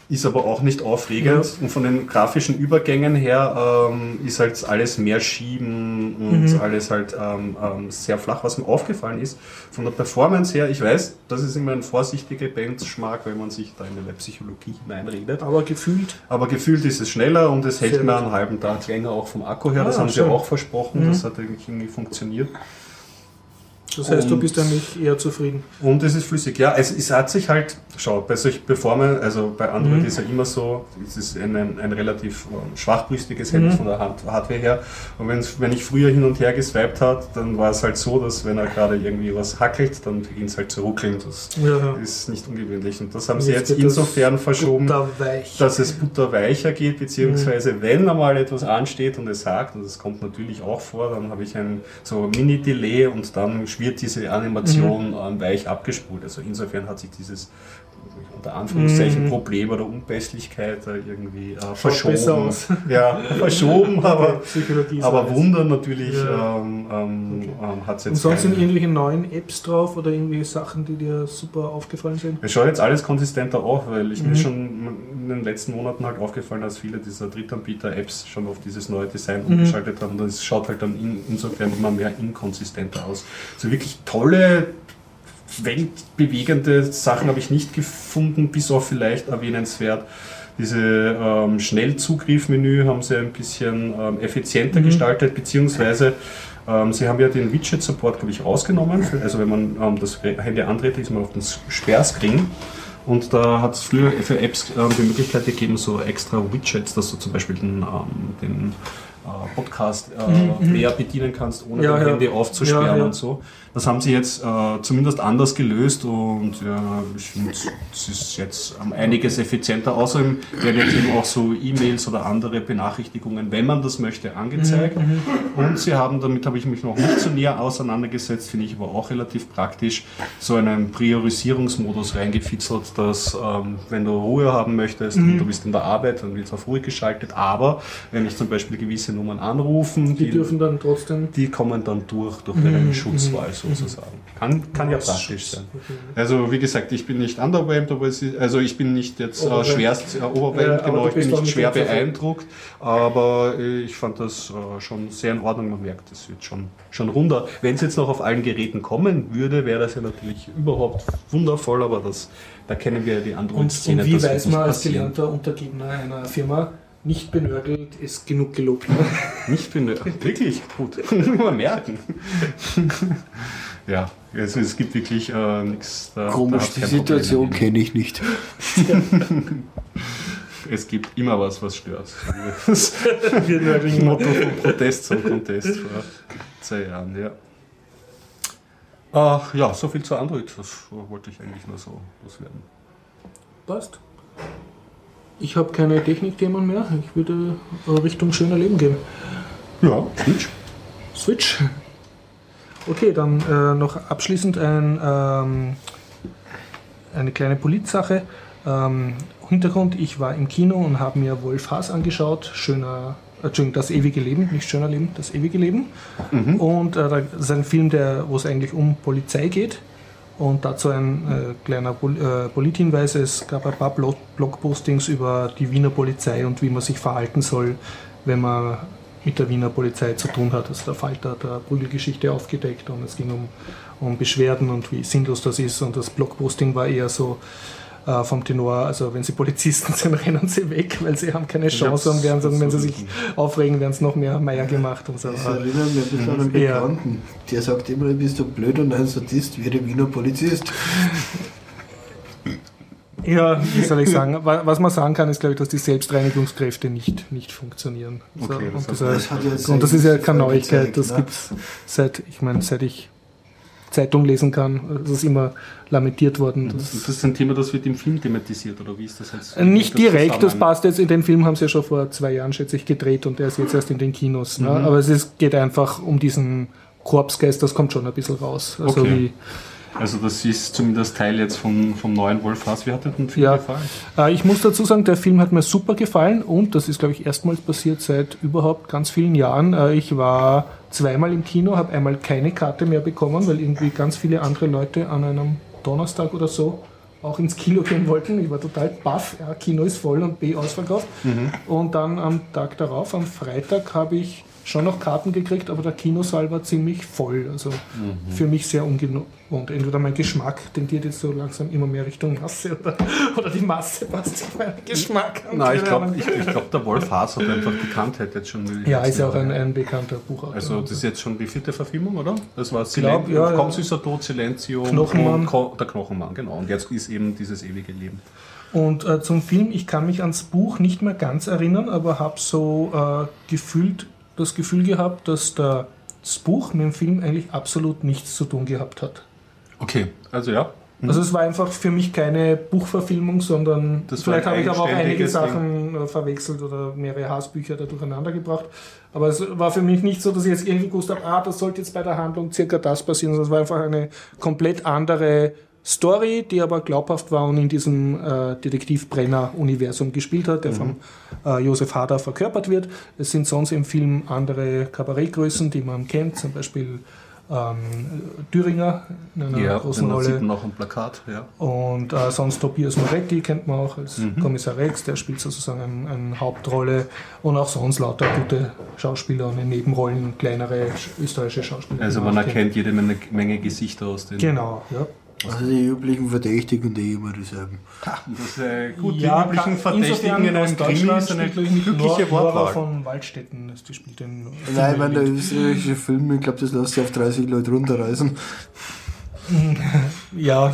ist aber auch nicht aufregend. Und von den grafischen Übergängen her ähm, ist halt alles mehr Schieben und Mhm. alles halt ähm, ähm, sehr flach. Was mir aufgefallen ist, von der Performance her, ich weiß, das ist immer ein vorsichtiger Benchmark, wenn man sich da in eine Psychologie hineinredet. Aber gefühlt. Aber gefühlt ist es schneller und es hält mir einen halben Tag länger auch vom Akku her. Das Ah, haben sie schön. auch versprochen. Mhm. Das hat irgendwie funktioniert. Das heißt, du Und- bist eigentlich eher zufrieden. Und es ist flüssig. Ja, es, es hat sich halt, schau, bei solchen Performance, also bei Android Mhm. ist ja immer so, es ist ein, ein, ein relativ ähm, schwachbrüstiges Handy Mhm. von der Hand, Hardware her. Und wenn ich früher hin und her geswiped hat, dann war es halt so, dass wenn er gerade irgendwie was hackelt, dann beginnt es halt zu ruckeln. Das Ja, ist nicht ungewöhnlich. Und das haben sie jetzt jetzt insofern verschoben. Dass es butterweicher geht, beziehungsweise Mhm. wenn einmal etwas ansteht und es hakt, und das kommt natürlich auch vor, dann habe ich ein so Mini-Delay und dann wird diese Animation Mhm. ähm, weich abgespult. Also insofern hat sich dieses unter Anführungszeichen Mhm. Problem oder Unpässlichkeit irgendwie äh, verschoben. [laughs] Ja, verschoben, [laughs] aber, aber alles. Wunder natürlich Ja. ähm, ähm, ähm, hat es jetzt Und sonst sind irgendwelche neuen Apps drauf oder irgendwelche Sachen, die dir super aufgefallen sind? Es schaut jetzt alles konsistenter auf, weil ich mir Mhm. schon in den letzten Monaten halt aufgefallen, dass viele dieser Drittanbieter-Apps schon auf dieses neue Design Mhm. umgeschaltet haben. Und es schaut halt dann in, insofern immer mehr inkonsistenter aus. So wirklich tolle, weltbewegende Sachen habe ich nicht gefunden, bis auf vielleicht erwähnenswert. Diese ähm, Schnellzugriff-Menü haben sie ein bisschen ähm, effizienter Mhm. gestaltet, beziehungsweise ähm, sie haben ja den Widget-Support, glaube ich, rausgenommen. Für, also wenn man ähm, das Handy andreht, ist man auf dem Sperrscreen. Und da hat es früher für Apps ähm, die Möglichkeit gegeben, so extra Widgets, dass du zum Beispiel den, ähm, den äh, Podcast-Player äh, bedienen kannst, ohne Ja, dein ja. Handy aufzusperren Ja, ja. und so. Das haben sie jetzt äh, zumindest anders gelöst und ja, ich finde, es ist jetzt um einiges effizienter. Außerdem werden jetzt eben auch so E-Mails oder andere Benachrichtigungen, wenn man das möchte, angezeigt. Mhm, Und sie haben, damit habe ich mich noch nicht so näher auseinandergesetzt, finde ich aber auch relativ praktisch, so einen Priorisierungsmodus reingefitzelt, dass ähm, wenn du Ruhe haben möchtest Mhm. und du bist in der Arbeit, dann wird es auf ruhig geschaltet. Aber wenn ich zum Beispiel gewisse Nummern anrufen, Die dürfen dann trotzdem. die kommen dann durch, durch Mhm, deine Schutzwahl sozusagen. Kann, kann ja praktisch sein. Also wie gesagt, ich bin nicht underwhelmed, aber ist, also ich bin nicht jetzt äh, schwerst äh, overwhelmed, aber genau, ich bin nicht schwer beeindruckt, aber äh, ich fand das äh, schon sehr in Ordnung. Man merkt, es wird schon, schon runder. Wenn es jetzt noch auf allen Geräten kommen würde, wäre das ja natürlich überhaupt wundervoll, aber das, da kennen wir ja die Und, Android-Szene. und wie weiß man als gelernter Untergebner einer Firma, nicht benörgelt ist genug gelobt. [laughs] Nicht finde, wirklich gut. [laughs] Mal merken. ja, also es gibt wirklich äh, nichts. Da, da Komisch, hat's die Situation kenne ich nicht. [laughs] Es gibt immer was, was stört. Wir nörgeln immer. Motto von Protest zum Contest vor zwei Jahren, ja. Ach ja, so viel zu Android. Das wollte ich eigentlich nur so loswerden. Passt. Ich habe keine Technikthemen mehr. Ich würde äh, Richtung schöner Leben gehen. Ja, Switch. Switch. Okay, dann äh, noch abschließend ein, ähm, eine kleine Politsache. Ähm, Hintergrund, ich war im Kino und habe mir Wolf Haas angeschaut. Schöner, Entschuldigung, das ewige Leben, nicht schöner Leben, das ewige Leben. Und äh, das ist ein Film, der, wo es eigentlich um Polizei geht. Und dazu ein äh, kleiner Pol äh, Polithinweis. Es gab ein paar Blog Blogpostings über die Wiener Polizei und wie man sich verhalten soll, wenn man mit der Wiener Polizei zu tun hat. Also der Falter hat eine Prügelgeschichte aufgedeckt und es ging um, um Beschwerden und wie sinnlos das ist. Und das Blogposting war eher so äh, vom Tenor, also wenn sie Polizisten [laughs] sind, rennen sie weg, weil sie haben keine Chance und werden, dann, wenn sie sich aufregen, werden es noch mehr Meier gemacht und so. Das erinnert mich ein bisschen an einen Ja. Bekannten. Der sagt immer, du bist du blöd und ein Sadist wie der Wiener Polizist. [laughs] Ja, wie soll ich sagen? Wa- Was man sagen kann, ist, glaube ich, dass die Selbstreinigungskräfte nicht, nicht funktionieren. So, Okay, das und, Das hat jetzt und das ist ja keine Neuigkeit. gezeigt, Das ne? gibt es seit, ich meine, seit ich Zeitung lesen kann, das ist immer lamentiert worden. Das Das ist ein Thema, das wird im Film thematisiert, oder wie ist das jetzt? nicht direkt, das passt jetzt in den Film, haben sie ja schon vor zwei Jahren, schätze ich, gedreht und der ist jetzt erst in den Kinos. Ne? Mhm. Aber es ist, geht einfach um diesen Korpsgeist, das kommt schon ein bisschen raus. Also Okay. wie, Also das ist zumindest Teil jetzt von, vom neuen Wolf Haas. Wie hat dir den Film Ja. gefallen? Äh, Ich muss dazu sagen, der Film hat mir super gefallen und das ist, glaube ich, erstmals passiert seit überhaupt ganz vielen Jahren. Äh, Ich war zweimal im Kino, habe einmal keine Karte mehr bekommen, weil irgendwie ganz viele andere Leute an einem Donnerstag oder so auch ins Kino gehen wollten. Ich war total baff, ja, Kino ist voll und B ausverkauft. Und dann am Tag darauf, am Freitag, habe ich schon noch Karten gekriegt, aber der Kinosaal war ziemlich voll. Also für mich sehr ungewohnt. Entweder mein Geschmack tendiert jetzt so langsam immer mehr Richtung Masse oder, [laughs] oder die Masse passt zu meinem Geschmack. an. Nein, ich glaube, ich, ich glaub, der Wolf Haas hat einfach Bekanntheit jetzt schon. die ja, ist ja auch ein, ein bekannter Buchautor. Also das ist jetzt schon die vierte Verfilmung, oder? Das war Silen ja, ja. Süßer Tod, Silenzium Knochenmann. und Ko der Knochenmann, genau. Und jetzt ist eben dieses ewige Leben. Und äh, zum Film, ich kann mich ans Buch nicht mehr ganz erinnern, aber habe so äh, gefühlt das Gefühl gehabt, dass der, das Buch mit dem Film eigentlich absolut nichts zu tun gehabt hat. Okay, also ja. Also es war einfach für mich keine Buchverfilmung, sondern Das vielleicht habe ich aber auch einige Sachen äh, verwechselt oder mehrere Haasbücher da durcheinander gebracht. Aber es war für mich nicht so, dass ich jetzt irgendwie gewusst habe, ah, das sollte jetzt bei der Handlung circa das passieren, sondern es war einfach eine komplett andere Story, die aber glaubhaft war und in diesem äh, Detektiv-Brenner-Universum gespielt hat, der von äh, Josef Hader verkörpert wird. Es sind sonst im Film andere Kabarettgrößen, die man kennt, zum Beispiel Thüringer in einer Ja, großen den sieht Rolle. man auch am Plakat, ja. Und äh, sonst Tobias Moretti kennt man auch als Kommissar Rex, der spielt sozusagen eine ein Hauptrolle. Und auch sonst lauter gute Schauspieler und in Nebenrollen kleinere sch- österreichische Schauspieler. Also man erkennt jede Menge, Menge Gesichter aus den. Genau, ja. Also die üblichen Verdächtigen, die immer dieselben. Das, äh, gut, ja, die üblichen Verdächtigen in einem Krimi ist eine glückliche Wortwahl. von Waldstätten. Die spielt den Nein, ich meine, der österreichische Film, ich glaube, das lässt sich auf 30 Leute runterreißen. [laughs] Ja,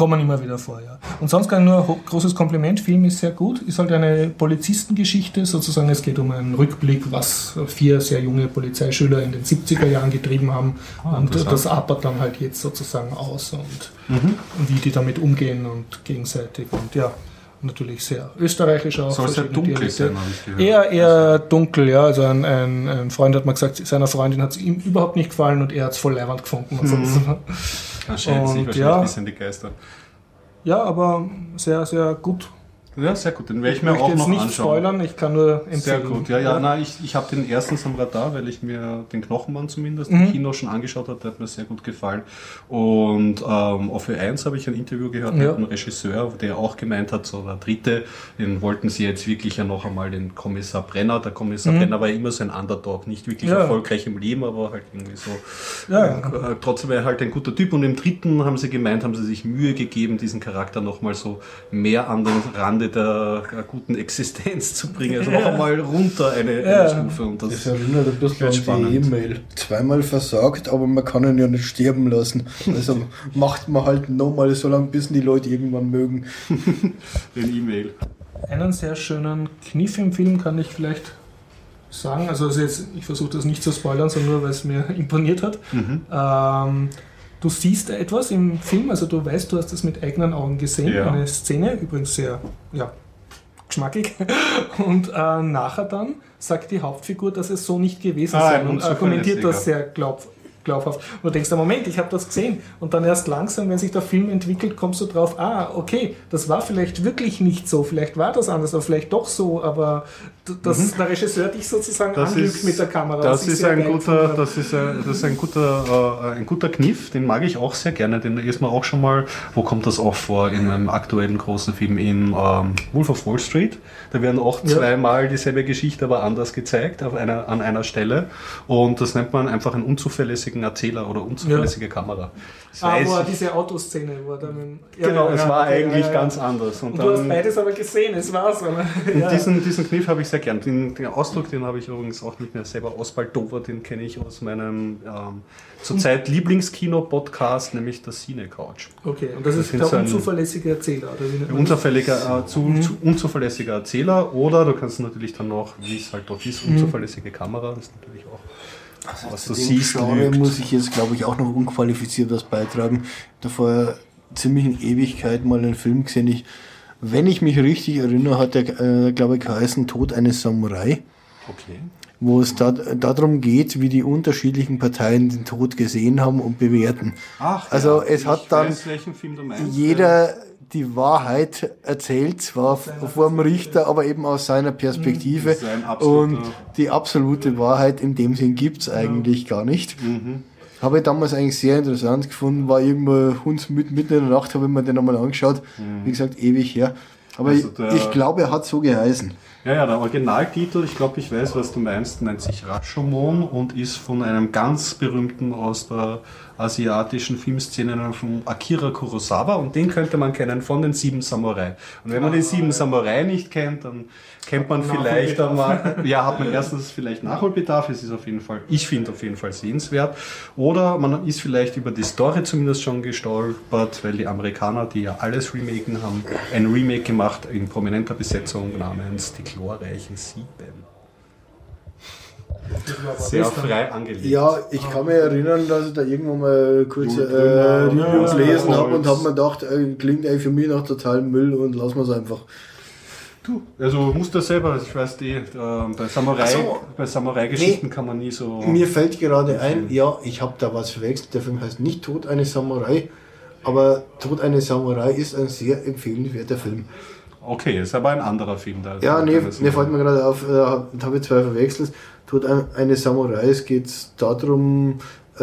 Kommen immer wieder vor, ja. Und sonst kann ich nur ein großes Kompliment. Film ist sehr gut. Ist halt eine Polizistengeschichte, sozusagen. Es geht um einen Rückblick, was vier sehr junge Polizeischüler in den 70er Jahren getrieben haben. Ah, und das apert dann halt jetzt sozusagen aus und, mhm. und wie die damit umgehen und gegenseitig. Und ja, natürlich sehr österreichisch auch. Soll sehr dunkel sein, habe ich gehört. Eher, eher dunkel, ja. Also ein, ein, ein, Freund hat mal gesagt, seiner Freundin hat es ihm überhaupt nicht gefallen und er hat es voll leibend gefunden. Mhm. Scheiden sich wahrscheinlich ja, ein bisschen die Geister. Ja, aber sehr, sehr gut ja, sehr gut. Den werde ich, ich mir auch jetzt noch nicht anschauen. spoilern, ich kann nur empfehlen. Sehr gut. Ja, ja, ja. nein, ich, ich habe den ersten am Radar, weil ich mir den Knochenmann zumindest mhm. im Kino schon angeschaut habe. Der hat mir sehr gut gefallen. Und ähm, auf Ö1 habe ich ein Interview gehört ja. mit einem Regisseur, der auch gemeint hat, so der dritte, den wollten sie jetzt wirklich ja noch einmal den Kommissar Brenner. Der Kommissar mhm. Brenner war ja immer so ein Underdog, nicht wirklich ja. erfolgreich im Leben, aber halt irgendwie so. Ja, äh, trotzdem war er halt ein guter Typ. Und im dritten haben sie gemeint, haben sie sich Mühe gegeben, diesen Charakter nochmal so mehr an den Rande der guten Existenz zu bringen. Also noch einmal runter eine, ja. eine Stufe. Und das, das erinnert ein bisschen an die E-Mail. Zweimal versagt, aber man kann ihn ja nicht sterben lassen. Also macht man halt nochmal so lange, bis die Leute irgendwann mögen. [laughs] Den E-Mail. Einen sehr schönen Kniff im Film kann ich vielleicht sagen. Also, also jetzt, ich versuche das nicht zu spoilern, sondern nur, weil es mir [laughs] imponiert hat. Mhm. Ähm, du siehst etwas im Film, also du weißt, du hast das mit eigenen Augen gesehen, ja. eine Szene, übrigens sehr ja, geschmackig. [laughs] Und äh, nachher dann sagt die Hauptfigur, dass es so nicht gewesen ah, sei und argumentiert das sehr glaub, glaubhaft. Und du denkst, Moment, ich habe das gesehen. Und dann erst langsam, wenn sich der Film entwickelt, kommst du drauf, ah, okay, das war vielleicht wirklich nicht so, vielleicht war das anders, oder vielleicht doch so, aber dass mhm. der Regisseur dich sozusagen das anlügt ist, mit der Kamera. Das ist, ein guter, das ist ein, das ist ein guter, äh, ein guter Kniff, den mag ich auch sehr gerne. Den ist mir auch schon mal, wo kommt das auch vor, in einem aktuellen großen Film in ähm, Wolf of Wall Street. Da werden auch zweimal dieselbe Geschichte, aber anders gezeigt auf einer, an einer Stelle. Und das nennt man einfach einen unzuverlässigen Erzähler oder unzuverlässige ja. Kamera. Das ah, wo diese Autoszene, wo dann. Ja, genau, ja, es war eigentlich ganz anders. Und, Und du hast beides aber gesehen, es war so. [laughs] diesen, diesen Kniff habe ich sehr gern. Den, den, Ausdruck, den habe ich übrigens auch nicht mehr selber ausbaldover, den kenne ich aus meinem ähm, zurzeit Lieblingskino-Podcast, nämlich der Cine Couch. Okay, und das, das ist der unzuverlässige Erzähler, oder wie unzuverlässiger, äh, zu, mhm. zu, unzuverlässiger Erzähler oder du kannst natürlich dann noch, wie es halt dort ist, mhm. unzuverlässige Kamera, das ist natürlich auch. Also was du siehst, Genre muss ich jetzt, glaube ich, auch noch unqualifiziert was beitragen. Da vor ziemlichen Ewigkeit mal einen Film gesehen, ich wenn ich mich richtig erinnere, hat der, äh, glaube ich, geheißen Tod eines Samurai. Okay. Wo es da, darum geht, wie die unterschiedlichen Parteien den Tod gesehen haben und bewerten. Ach, also ja, es hat dann weiß, jeder die Wahrheit erzählt, zwar vor dem Richter, aber eben aus seiner Perspektive. Und die absolute Wahrheit in dem Sinn gibt's eigentlich gar nicht. Mhm. Habe ich damals eigentlich sehr interessant gefunden, war irgendwo uns mitten in der Nacht, habe ich mir den nochmal angeschaut. Mhm. Wie gesagt, ewig her. Aber also ich, ich glaube, er hat so geheißen. Ja, ja, der Originaltitel, ich glaube, ich weiß, was du meinst, nennt sich Rashomon und ist von einem ganz berühmten aus der asiatischen Filmszenen von Akira Kurosawa und den könnte man kennen von den Sieben Samurai. Und wenn man die Sieben Samurai nicht kennt, dann kennt man vielleicht einmal, ja, hat man erstens vielleicht Nachholbedarf, es ist auf jeden Fall, ich finde auf jeden Fall sehenswert. Oder man ist vielleicht über die Story zumindest schon gestolpert, weil die Amerikaner, die ja alles remaken, haben ein Remake gemacht in prominenter Besetzung namens Die glorreichen Sieben. Sehr frei angelegt. Ja, ich kann mich erinnern, dass ich da irgendwann mal kurze äh, Reviews gelesen habe und habe mir gedacht, äh, klingt eigentlich für mich nach totalem Müll und lassen wir es einfach. Du, also musst du selber, ich weiß die, äh, bei Samurai, so, bei Samurai-Geschichten nee, kann man nie so. Mir fällt gerade ein, ja, ich habe da was verwechselt. Der Film heißt nicht Tod eines Samurai, aber Tod eines Samurai ist ein sehr empfehlenswerter Film. Okay, ist aber ein anderer Film da. Ja, nee, mir fällt mir gerade auf, äh, habe ich zwei verwechselt. Tod eines Samurais geht es darum, äh,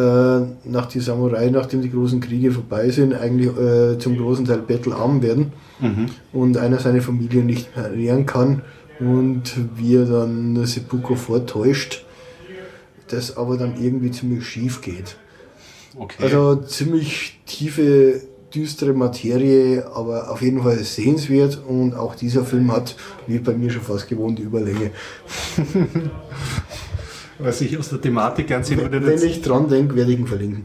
nach die Samurai, nachdem die großen Kriege vorbei sind, eigentlich äh, zum großen Teil bettelarm werden mhm. und einer seine Familie nicht mehr ernähren kann und wie er dann Seppuku vortäuscht, das aber dann irgendwie ziemlich schief geht. Okay. Also ziemlich tiefe düstere Materie, aber auf jeden Fall sehenswert und auch dieser Film hat, wie bei mir schon fast gewohnt, Überlänge. [laughs] Was ich aus der Thematik ansehen würde. Wenn ich dran denke, werde ich ihn verlinken.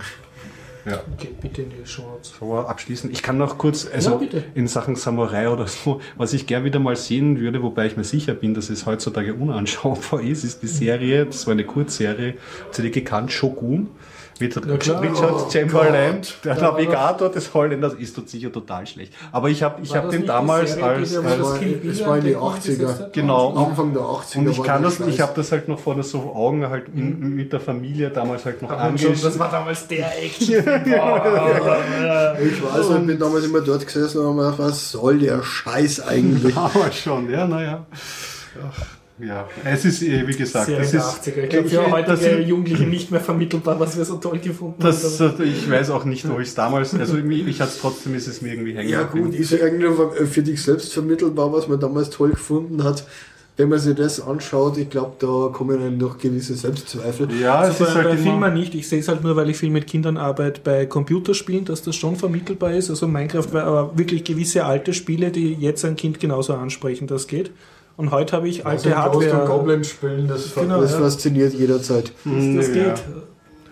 Ja. Okay, bitte in die Show Notes. So, abschließen. Ich kann noch kurz, also Ja, in Sachen Samurai oder so, was ich gern wieder mal sehen würde, wobei ich mir sicher bin, dass es heutzutage unanschaubar ist, ist die Serie, das war eine Kurzserie, ihr die gekannt, Shogun? Mit klar. Richard Oh Chamberlain, Gott. der Navigator des Holländers, ist dort sicher total schlecht. Aber ich habe ich hab das den damals Serie, als, als Bill es war in die entdeckt und 80er. gesetzt hat? Genau. Anfang der 80er. und ich kann das, ich habe das halt noch vor so Augen halt in, mit der Familie damals halt noch angeschaut. das war damals der Action. [laughs] Ich weiß, ich bin damals immer dort gesessen und habe mir gedacht, was soll der Scheiß eigentlich? [laughs] Aber schon, ja, naja. Ach, Ja, es ist, eh, wie gesagt, Serie das der ist, 80er. Ich glaube, ich- für heutige Jugendliche nicht mehr vermittelbar, was wir so toll gefunden das, haben. äh, ich weiß auch nicht, wo ich es damals, also mich, mich hat es trotzdem, ist es mir irgendwie hängen Ja gut, ist ja eigentlich nur für dich selbst vermittelbar, was man damals toll gefunden hat. Wenn man sich das anschaut, ich glaube, da kommen dann noch gewisse Selbstzweifel. Ja, es Also ist bei, halt bei Filmen nicht. Ich sehe es halt nur, weil ich viel mit Kindern arbeite bei Computerspielen, dass das schon vermittelbar ist. Also Minecraft war aber wirklich gewisse alte Spiele, die jetzt ein Kind genauso ansprechen, das geht. Und heute habe ich alte Also Ghost und Hardware. Goblin spielen, das, Genau, das ja. fasziniert jederzeit. Das Ja. geht.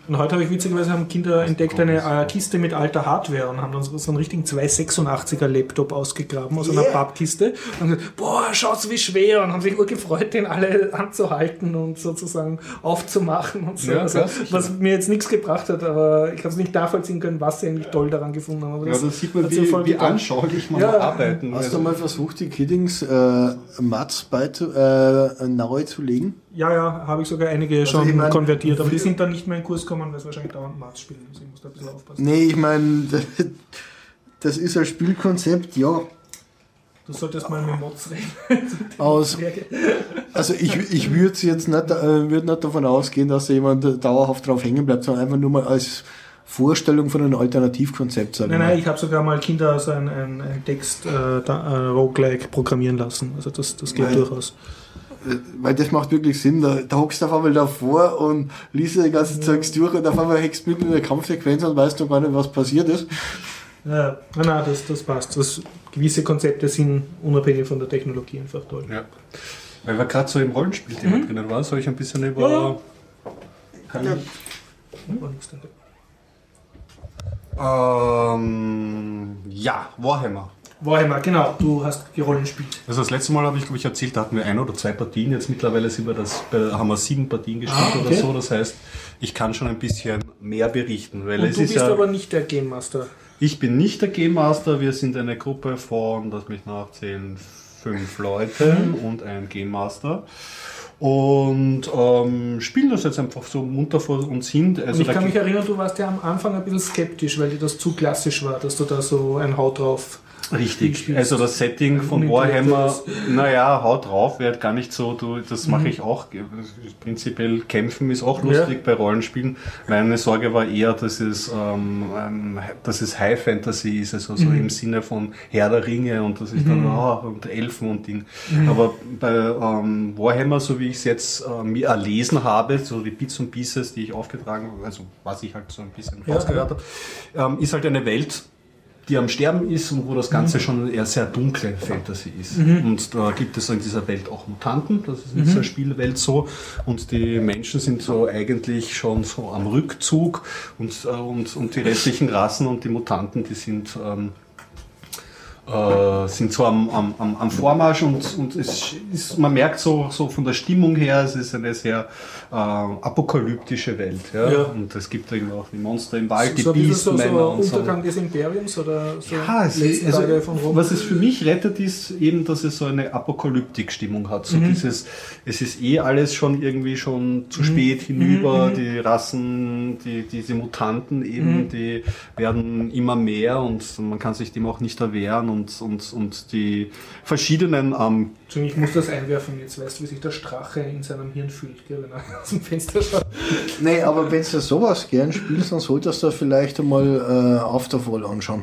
Und heute habe ich witzigerweise haben Kinder entdeckt eine äh, Kiste mit alter Hardware und haben dann so, so einen richtigen 286er Laptop ausgegraben aus einer Yeah. Pappkiste und haben gesagt, boah, schaut's wie schwer und haben sich nur gefreut, den alle anzuhalten und sozusagen aufzumachen und so. Ja, also, was mir jetzt nichts gebracht hat, aber ich habe es nicht nachvollziehen können, was sie eigentlich toll daran gefunden haben. Aber ja, da sieht man, wie, voll wie anschaulich man Ja. arbeiten. Hast Also, du mal versucht, die Kiddings äh, Mats äh, nahe zu legen? Ja, ja, habe ich sogar einige schon ich mein, konvertiert, aber die sind dann nicht mehr in Kurs gekommen, weil es wahrscheinlich dauernd Mats spielen. Also ich muss da ein bisschen aufpassen. Nee, ich meine, [laughs] das ist ein Spielkonzept, ja. Du solltest mal mit Mods reden. [laughs] Aus, also ich, ich würde jetzt nicht, äh, würd nicht davon ausgehen, dass da jemand dauerhaft drauf hängen bleibt, sondern einfach nur mal als Vorstellung von einem Alternativkonzept, sage Nein, nein, ich habe sogar mal Kinder so ein, ein, ein Text äh, da, äh, Roguelike programmieren lassen. Also das, das geht Weil- durchaus. Weil das macht wirklich Sinn. Da, da hockst du auf einmal davor und liest dir die ganze Zeugs durch und auf einmal hängst du mitten in der Kampfsequenz und weißt noch gar nicht, was passiert ist. Ja, nein, nein, das, das passt. Das, gewisse Konzepte sind unabhängig von der Technologie einfach toll. ja. Weil wir gerade so im Rollenspielthema Mhm. drinnen waren, soll ich ein bisschen über. Ja, ja. Ja. Dabei. Ähm, ja, Warhammer. Warhammer, genau, du hast gerollen gespielt. Also das letzte Mal habe ich, glaube ich, erzählt, da hatten wir ein oder zwei Partien. Jetzt mittlerweile sind wir das, haben wir sieben Partien gespielt Ah, okay. oder so. Das heißt, ich kann schon ein bisschen mehr berichten. Weil Und es du ist bist ja, aber nicht der Game Master. ich bin nicht der Game Master. Wir sind eine Gruppe von, lass mich nachzählen, fünf Leuten Mhm. und ein Game Master. Und ähm, spielen das jetzt einfach so munter vor uns hin. Also Und ich kann mich erinnern, du warst ja am Anfang ein bisschen skeptisch, weil dir das zu klassisch war, dass du da so ein Haut drauf Richtig, spielst. also das Setting von Warhammer, naja, haut drauf, wird gar nicht so, du, das mache ich auch. Prinzipiell kämpfen ist auch lustig Ja. bei Rollenspielen. Meine Sorge war eher, dass es, ähm, ähm, dass es High Fantasy ist, also so im Sinne von Herr der Ringe und das ist dann ah, und Elfen und Ding. Aber bei ähm, Warhammer, so wie ich es jetzt äh, mir erlesen habe, so die Bits und Pieces, die ich aufgetragen habe, also was ich halt so ein bisschen Ja, rausgehört habe, ähm, ist halt eine Welt, die am Sterben ist und wo das Ganze schon eher sehr dunkle Fantasy ist. Und da gibt es in dieser Welt auch Mutanten, das ist in dieser Spielwelt so. Und die Menschen sind so eigentlich schon so am Rückzug und, äh, und, und die restlichen Rassen und die Mutanten, die sind, ähm, äh, sind so am, am, am, Vormarsch und, und es ist, man merkt so, so von der Stimmung her, es ist eine sehr äh, apokalyptische Welt. Ja? Ja. Und es gibt eben auch die Monster im Wald, die so bisschen so, Beastmänner so so. Untergang des Imperiums oder so Ja, es also, was es für mich rettet, ist eben, dass es so eine Apokalyptik-Stimmung hat. So dieses, es ist eh alles schon irgendwie schon zu spät hinüber. Die Rassen, die, diese Mutanten eben, die werden immer mehr und man kann sich dem auch nicht erwehren und, und, und die verschiedenen ähm, ich muss das einwerfen, jetzt weißt du, wie sich der Strache in seinem Hirn fühlt, gell, wenn er [laughs] aus dem Fenster schaut. Nee, aber wenn du sowas gern spielst, dann solltest du vielleicht einmal äh, Afterfall anschauen.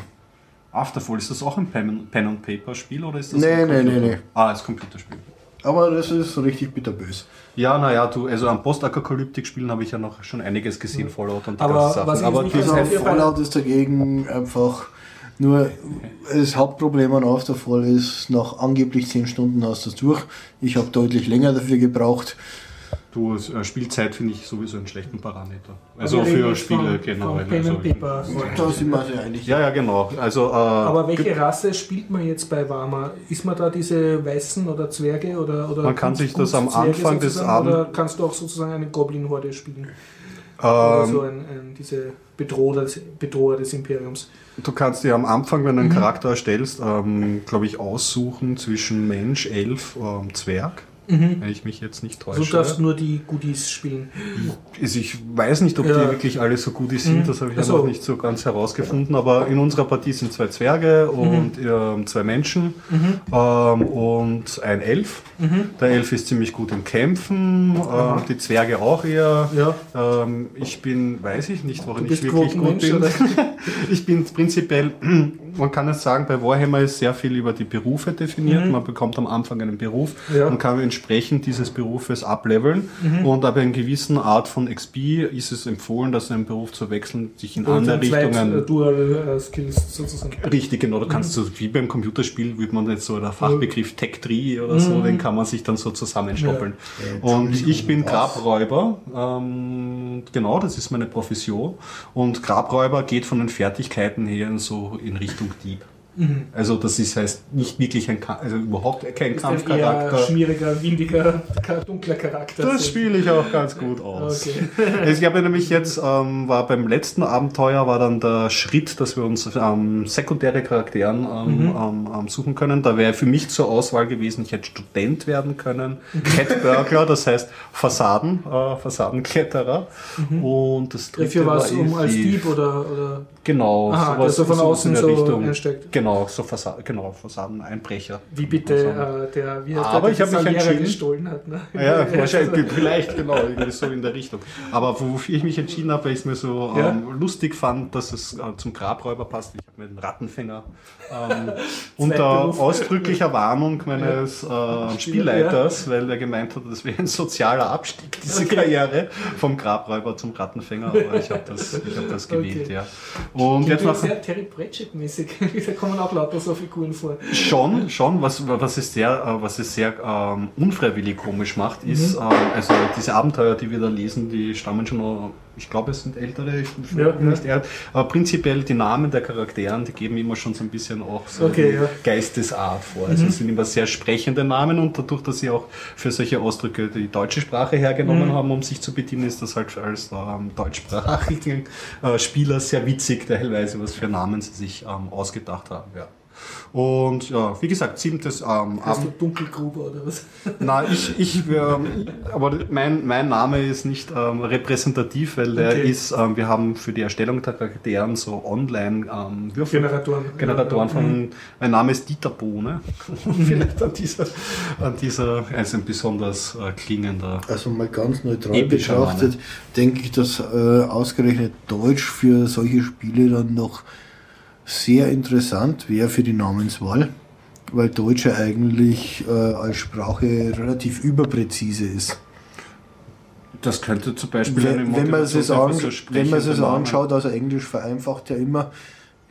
Afterfall. Ist das auch ein Pen, Pen and Paper Spiel oder ist das Nee, ein nee, Computer? nee, nee. Ah, als Computerspiel. Aber das ist so richtig bitterbös. Ja, naja, du, also an Postapokalyptik-Spielen habe ich ja noch schon einiges gesehen, Fallout und die Aber ganzen Sachen. was ich Aber nicht die weiß, Also seid ihr bei- Fallout ist dagegen einfach nur das Hauptproblem an Afterfall ist, nach angeblich 10 Stunden hast du es durch. Ich habe deutlich länger dafür gebraucht. Du, äh, Spielzeit finde ich sowieso einen schlechten Parameter. Also für Spiele, genau. Pen also, Paper. Da sind wir sehr einig. ja, ja, genau. Also, äh, Aber welche Rasse spielt man jetzt bei Warmer? Ist man da diese Weißen oder Zwerge oder, oder Man kann sich das am Zwerge Anfang des sozusagen, Abend- Oder kannst du auch sozusagen eine Goblin-Horde spielen? oder ähm, so ein, ein, diese Bedroher des, Bedroher des Imperiums. Du kannst dir am Anfang, wenn du Mhm. einen Charakter erstellst, ähm, glaube ich, aussuchen zwischen Mensch, Elf, ähm, Zwerg. Wenn ich mich jetzt nicht Du täusche. darfst nur die Goodies spielen. Also ich weiß nicht, ob die Ja. wirklich alle so gut sind, Mhm. das habe ich Ach ja noch nicht so ganz herausgefunden, aber in unserer Partie sind zwei Zwerge Mhm. und ähm, zwei Menschen ähm, und ein Elf. Mhm. Der Elf ist ziemlich gut im Kämpfen, ähm, die Zwerge auch eher. Ja. Ähm, ich bin, weiß ich nicht, worin Du ich wirklich gut Quotenmensch, bin. [laughs] ich bin prinzipiell, man kann es sagen, bei Warhammer ist sehr viel über die Berufe definiert. Man bekommt am Anfang einen Beruf Mhm. Ja. und kann entsprechend dieses Berufes ableveln. Mhm. Und ab einer gewissen Art von XP ist es empfohlen, dass einen Beruf zu wechseln, sich in Und andere Richtungen äh, Dual äh, Skills sozusagen. Richtig, genau. Du kannst so, wie beim Computerspiel, würde man jetzt so der Fachbegriff Tech Tree oder so, den kann man sich dann so zusammenstoppeln. Und ich bin Grabräuber. Ähm, genau, das ist meine Profession. Und Grabräuber geht von den Fertigkeiten her so in Richtung deep. Dieb. Also das ist heißt nicht wirklich ein, also überhaupt kein Ist ein eher Kampfcharakter. schmieriger, windiger, dunkler Charakter. Das spiele ich auch ganz gut aus. Okay. Also ich habe nämlich jetzt, ähm, war beim letzten Abenteuer, war dann der Schritt, dass wir uns ähm, sekundäre Charakteren ähm, ähm, ähm, suchen können. Da wäre für mich zur Auswahl gewesen, ich hätte Student werden können, Cat Burglar, das heißt Fassaden, äh, Fassadenkletterer. Und das dritte Dafür was war um als die- Dieb oder, oder Genau, Aha, sowas, so von außen in der so Richtung. einsteigt. Genau, so Fassa genau, Fassadeneinbrecher. wie bitte äh, der, wie Aber der, ich hab mich entschieden- gestohlen hat. Ne? Ja, [laughs] wahrscheinlich, vielleicht, genau, irgendwie so in der Richtung. Aber wofür ich mich entschieden habe, weil ich es mir so Ja. ähm, lustig fand, dass es äh, zum Grabräuber passt. Ich habe mir den Rattenfänger ähm, [laughs] [laughs] unter ausdrücklicher Warnung meines äh, Spielleiters, weil er gemeint hat, das wäre ein sozialer Abstieg, diese Okay. Karriere vom Grabräuber zum Rattenfänger. Aber ich habe das, ich hab das gewählt, Okay. ja. Und Klingt jetzt ja nach, sehr Terry Pratchett-mäßig. da kommen auch lauter so Figuren vor. Schon, schon. Was, was es sehr, äh, was es sehr ähm, unfreiwillig komisch macht, ist, Mhm. ähm, also diese Abenteuer, die wir da lesen, die stammen schon, ich glaube, es sind ältere, ich bin Ja, nicht eher, aber prinzipiell die Namen der Charakteren, die geben immer schon so ein bisschen auch so Okay, ja. Mhm. Geistesart vor. Also es sind immer sehr sprechende Namen und dadurch, dass sie auch für solche Ausdrücke die deutsche Sprache Mhm. hergenommen haben, um sich zu bedienen, ist das halt als ähm, deutschsprachigen äh, Spieler sehr witzig, teilweise, was für Namen sie sich ähm, ausgedacht haben. Ja. Und ja, wie gesagt, siebtes ähm, Hast du Abend. Dunkelgruber oder was? [laughs] Na, ich, ich, ähm, aber mein, mein Name ist nicht ähm, repräsentativ, weil der Okay. ist, ähm, wir haben für die Erstellung der Charakteren so online ähm, Würfel. Generatoren. Generatoren Mhm. von, mein Name ist Dieter Bohne. [laughs] Vielleicht an dieser, an dieser, also ein besonders äh, klingender. Also mal ganz neutral betrachtet, denke ich, dass äh, ausgerechnet Deutsch für solche Spiele dann noch sehr interessant wäre für die Namenswahl, weil Deutsch ja eigentlich äh, als Sprache relativ überpräzise ist. Das könnte zum Beispiel eine Wenn, wenn man es an, so wenn man es anschaut, also Englisch vereinfacht ja immer,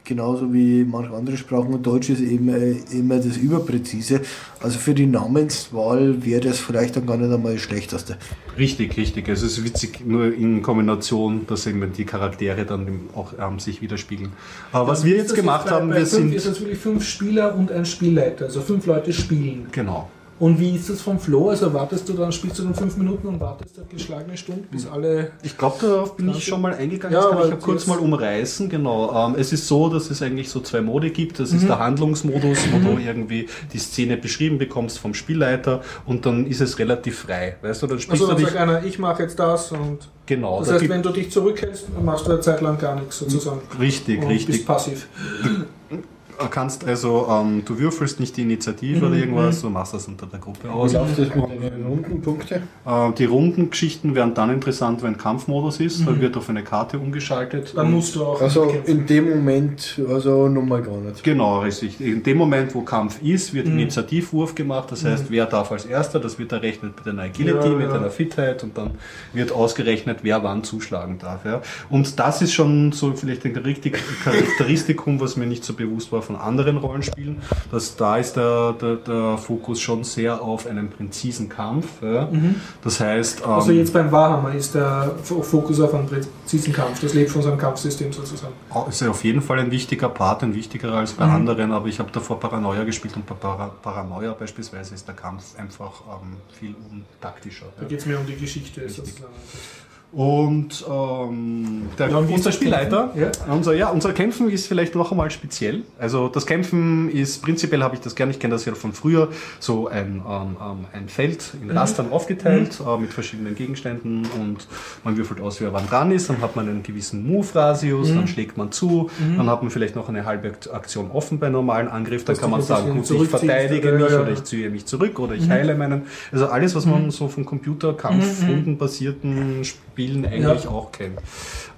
genauso wie manche andere Sprachen und Deutsch ist eben äh, immer das Überpräzise. Also für die Namenswahl wäre das vielleicht dann gar nicht einmal das Schlechteste. Richtig, richtig. Also es ist witzig, nur in Kombination, dass eben die Charaktere dann auch ähm, sich widerspiegeln. Aber was wir jetzt das gemacht bei- haben, bei wir fünf sind... Ist das wirklich fünf Spieler und ein Spielleiter, also fünf Leute spielen. Genau. Und wie ist das vom Flow? Also wartest du dann, spielst du dann fünf Minuten und wartest eine geschlagene Stunde, bis alle. Ich glaube, darauf bin ich schon mal eingegangen. Ja, kann aber ich ja kurz mal umreißen. Genau. Ähm, es ist so, dass es eigentlich so zwei Modi gibt. Das Mhm. ist der Handlungsmodus, wo du irgendwie die Szene beschrieben bekommst vom Spielleiter und dann ist es relativ frei. Weißt du, dann sprichst Also dann du dich. sagt einer, ich mache jetzt das und. Genau. Das da heißt, wenn du dich zurückhältst, machst du eine Zeit lang gar nichts sozusagen. richtig, und richtig. bist passiv. [laughs] Du kannst also, ähm, du würfelst nicht die Initiative Mhm, oder irgendwas, du machst das unter der Gruppe aus. läuft das mit den Rundenpunkten? Äh, die Rundengeschichten werden dann interessant, wenn Kampfmodus ist. Dann wird auf eine Karte umgeschaltet. Mhm. Dann musst du auch. Also in dem Moment, also nochmal gar nicht. Genau, richtig. In dem Moment, wo Kampf ist, wird Mhm. Initiativwurf gemacht. Das heißt, wer darf als Erster, das wird errechnet mit einer Agility, Ja, mit ja. einer Fitheit und dann wird ausgerechnet, wer wann zuschlagen darf. Ja. Und das ist schon so vielleicht ein richtig Charakteristikum, was mir nicht so bewusst war von anderen Rollenspielen. Das, da ist der, der, der Fokus schon sehr auf einen präzisen Kampf. Ja. Das heißt, ähm, Also jetzt beim Warhammer ist der Fokus auf einen präzisen Kampf. Das lebt von seinem Kampfsystem sozusagen. ist auf jeden Fall ein wichtiger Part, ein wichtigerer als bei Mhm. anderen, aber ich habe davor Paranoia gespielt und bei Para, Paranoia beispielsweise ist der Kampf einfach ähm, viel untaktischer. Da Ja. geht es mehr um die Geschichte sozusagen. Und ähm, der, Ja, und unser das Spielleiter, Kämpfen? Unser, ja, unser Kämpfen ist vielleicht noch einmal speziell. Also das Kämpfen ist, prinzipiell habe ich das gerne, ich kenne das ja von früher, so ein, ähm, ähm, ein Feld in Mhm. Rastern aufgeteilt äh, mit verschiedenen Gegenständen und man würfelt aus, wer wann dran ist, dann hat man einen gewissen Move-Radius, Mhm. dann schlägt man zu, dann hat man vielleicht noch eine halbe Akt- Aktion offen bei normalen Angriff, dann kann man sagen, gut, ich verteidige mich ja, oder ja. ich ziehe mich zurück oder ich heile meinen. Also alles, was man so von Computerkampf, rundenbasierten Spielen eigentlich Ja. auch kennt.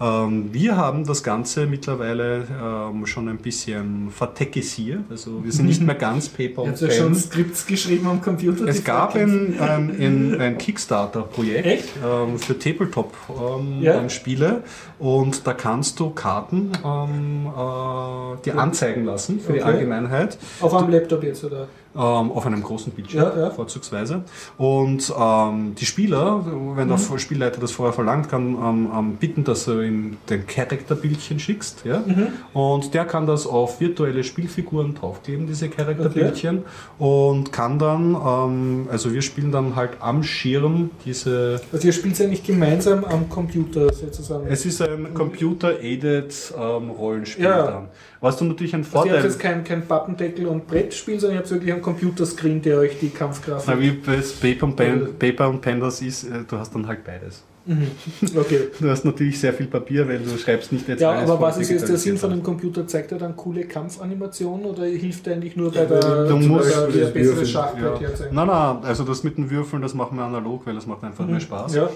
Ähm, wir haben das Ganze mittlerweile ähm, schon ein bisschen vertekisiert. Also wir sind nicht mehr [laughs] ganz Paper und habt ja schon Pen. Skripts geschrieben am Computer. Es die gab ein, ein, ein, [laughs] Kickstarter-Projekt ähm, für Tabletop-Spiele Ja. ähm, Spiele. und da kannst du Karten ähm, äh, dir anzeigen lassen für die Okay. Allgemeinheit. Auf einem Laptop jetzt, oder? Ähm, auf einem großen Bildschirm, Ja, ja. vorzugsweise. Und ähm, die Spieler, wenn der Mhm. Spielleiter das vorher verlangt, kann ähm, ähm, bitten, dass du ihm den Charakterbildchen schickst. Ja? Mhm. Und der kann das auf virtuelle Spielfiguren draufkleben, diese Charakterbildchen. Und kann dann, ähm, also wir spielen dann halt am Schirm diese. Also ihr spielt ja nicht gemeinsam am Computer sozusagen. Es ist ein Computer-aided ähm, Rollenspiel Ja. dann. Was du natürlich einen also ihr habt Vorteil. jetzt kein, kein Pappendeckel und Brettspiel, sondern ihr habt wirklich einen Computerscreen, der euch die Kampfgrafik... Na, wie bei Paper und, Pen, Paper und Pen das ist, äh, du hast dann halt beides. Mhm. Okay. Du hast natürlich sehr viel Papier, weil du schreibst nicht jetzt Ja, alles aber was ist jetzt der Sinn von dem Computer? Zeigt er dann coole Kampfanimationen oder hilft er eigentlich nur bei der, Du musst der, der bessere Würfeln, Schachbrett Ja. herzeigen? Nein, nein, also das mit den Würfeln, das machen wir analog, weil das macht einfach mehr Spaß. Ja.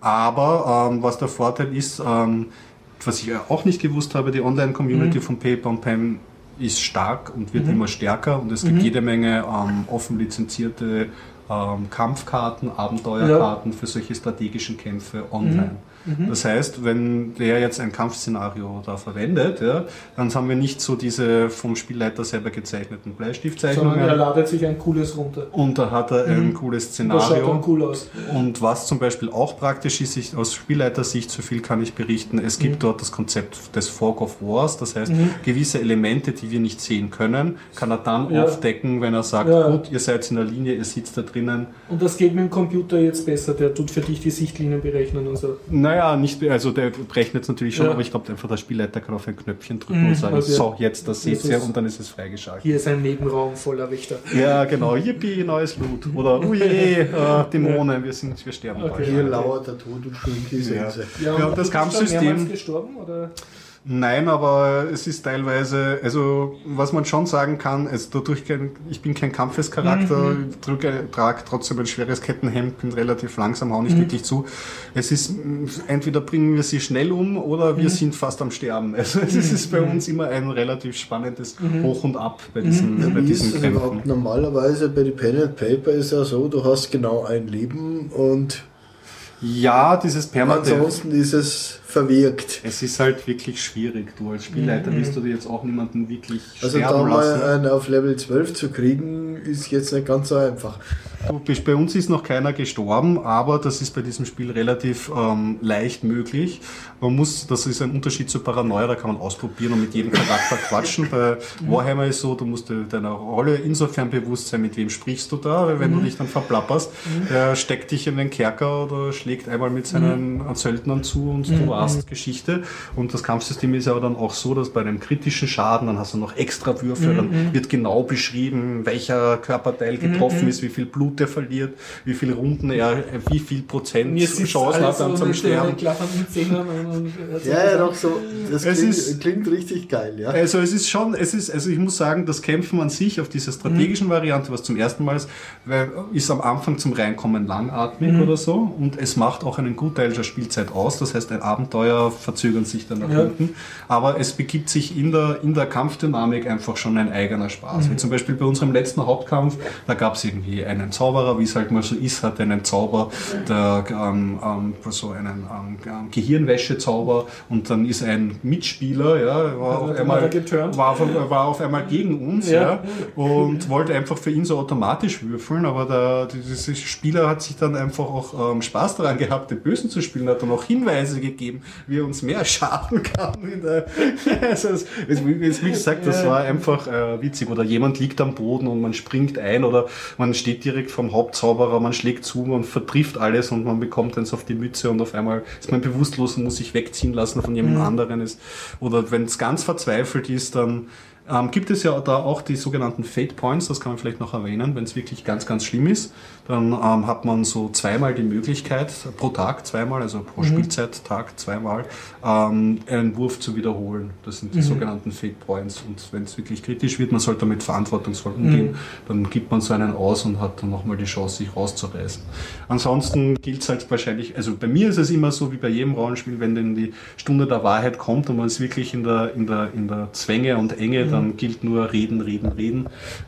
Aber ähm, was der Vorteil ist, ähm, was ich ja auch nicht gewusst habe, die Online-Community von Paper und Pen ist stark und wird immer stärker. Und es gibt jede Menge ähm, offen lizenzierte ähm, Kampfkarten, Abenteuerkarten für solche strategischen Kämpfe online. Das heißt, wenn der jetzt ein Kampfszenario da verwendet, ja, dann haben wir nicht so diese vom Spielleiter selber gezeichneten Sondern er Bleistiftzeichnungen ladet sich ein cooles runter. und da hat er ein cooles Das schaut Szenario. dann cool aus. Und was zum Beispiel auch praktisch ist, ich, aus Spielleitersicht, so viel kann ich berichten, es gibt dort das Konzept des Fog of Wars, das heißt, gewisse Elemente, die wir nicht sehen können, kann er dann Ja. aufdecken, wenn er sagt, Ja. gut, ihr seid in der Linie, ihr sitzt da drinnen. Und das geht mit dem Computer jetzt besser. Der tut für dich die Sichtlinien berechnen und so. Naja, nicht, also der rechnet es natürlich schon, Ja. aber ich glaube einfach, der Spielleiter kann auf ein Knöpfchen drücken Mhm, und sagen, okay. so, jetzt, das seht ihr und dann ist es freigeschaltet. Hier ist ein Nebenraum voller Wächter. Ja, genau, yippie, neues Loot. Oder, [laughs] uje, äh, Dämonen, wir sind, wir sterben Okay. bald. Hier lauert der Tod und schon die Sense. Ja, und das Kampfsystem- gestorben? Oder? Nein, aber es ist teilweise, also was man schon sagen kann, es dadurch kein, ich bin kein Kampfescharakter, drücke, trage trotzdem ein schweres Kettenhemd, bin relativ langsam, hau nicht wirklich zu. Es ist mh, entweder bringen wir sie schnell um oder wir sind fast am Sterben. Also es ist bei uns immer ein relativ spannendes Hoch und Ab bei diesen, bei Wie ist diesen es Kämpfen. normalerweise bei den Pen and Paper ist ja so, du hast genau ein Leben und Ja, dieses Permadeath. ansonsten ist es verwirkt. Es ist halt wirklich schwierig. Du als Spielleiter willst du dir jetzt auch niemanden wirklich Also da sterben lassen. mal einen auf Level 12 zu kriegen, ist jetzt nicht ganz so einfach. Bei uns ist noch keiner gestorben, aber das ist bei diesem Spiel relativ ähm, leicht möglich. Man muss, das ist ein Unterschied zu Paranoia, da kann man ausprobieren und mit jedem Charakter [laughs] quatschen. Bei Warhammer ist so, du musst dir deiner Rolle insofern bewusst sein, mit wem sprichst du da, weil wenn du dich dann verplapperst, der steckt dich in den Kerker oder schlägt einmal mit seinen Söldnern zu und du warst Geschichte. Und das Kampfsystem ist aber dann auch so, dass bei einem kritischen Schaden, dann hast du noch extra Würfel, dann wird genau beschrieben, welcher Körperteil getroffen ist, wie viel Blut er verliert, wie viele Runden er, wie viel Prozent Mir sitzt Chance alles hat so dann zum Sterben. Ja, ja, doch so. Das Es klingt, ist- klingt richtig geil, ja. Also es ist schon, es ist, also ich muss sagen, das Kämpfen an sich auf dieser strategischen Variante, was zum ersten Mal ist, weil, ist am Anfang zum Reinkommen langatmig oder so und es macht auch einen Gutteil der Spielzeit aus. Das heißt, ein Abenteuer verzögern sich dann nach Ja. hinten. Aber es begibt sich in der, in der Kampfdynamik einfach schon ein eigener Spaß. Wie zum Beispiel bei unserem letzten Hauptkampf, da gab es irgendwie einen Zauberer, wie es halt mal so ist, hat einen Zauber, der ähm, ähm, so einen ähm, Gehirnwäschezauber und dann ist ein Mitspieler, ja, war, auf einmal, war, auf, war auf einmal gegen uns ja. ja. und wollte einfach für ihn so automatisch würfeln, aber der, dieser Spieler hat sich dann einfach auch ähm, Spaß daran gehabt, den Bösen zu spielen, hat dann auch Hinweise gegeben, wie er uns mehr schaden kann. Der, [laughs] also, wie gesagt, das war einfach äh, witzig. Oder jemand liegt am Boden und man springt ein oder man steht direkt vom Hauptzauberer, man schlägt zu, man vertrifft alles und man bekommt eins auf die Mütze und auf einmal ist man bewusstlos und muss sich wegziehen lassen von jemand mhm. anderen. Ist. Oder wenn es ganz verzweifelt ist, dann ähm, gibt es ja da auch die sogenannten Fate Points, das kann man vielleicht noch erwähnen, wenn es wirklich ganz, ganz schlimm ist. Dann ähm, hat man so zweimal die Möglichkeit, pro Tag zweimal, also pro mhm. Spielzeittag zweimal, ähm, einen Wurf zu wiederholen. Das sind die mhm. sogenannten Fate Points. Und wenn es wirklich kritisch wird, man sollte damit verantwortungsvoll umgehen, mhm. dann gibt man so einen aus und hat dann nochmal die Chance, sich rauszureißen. Ansonsten gilt es halt wahrscheinlich, also bei mir ist es immer so wie bei jedem Rollenspiel, wenn denn die Stunde der Wahrheit kommt und man ist wirklich in der, in der, in der Zwänge und Enge, mhm. dann gilt nur reden, reden, reden,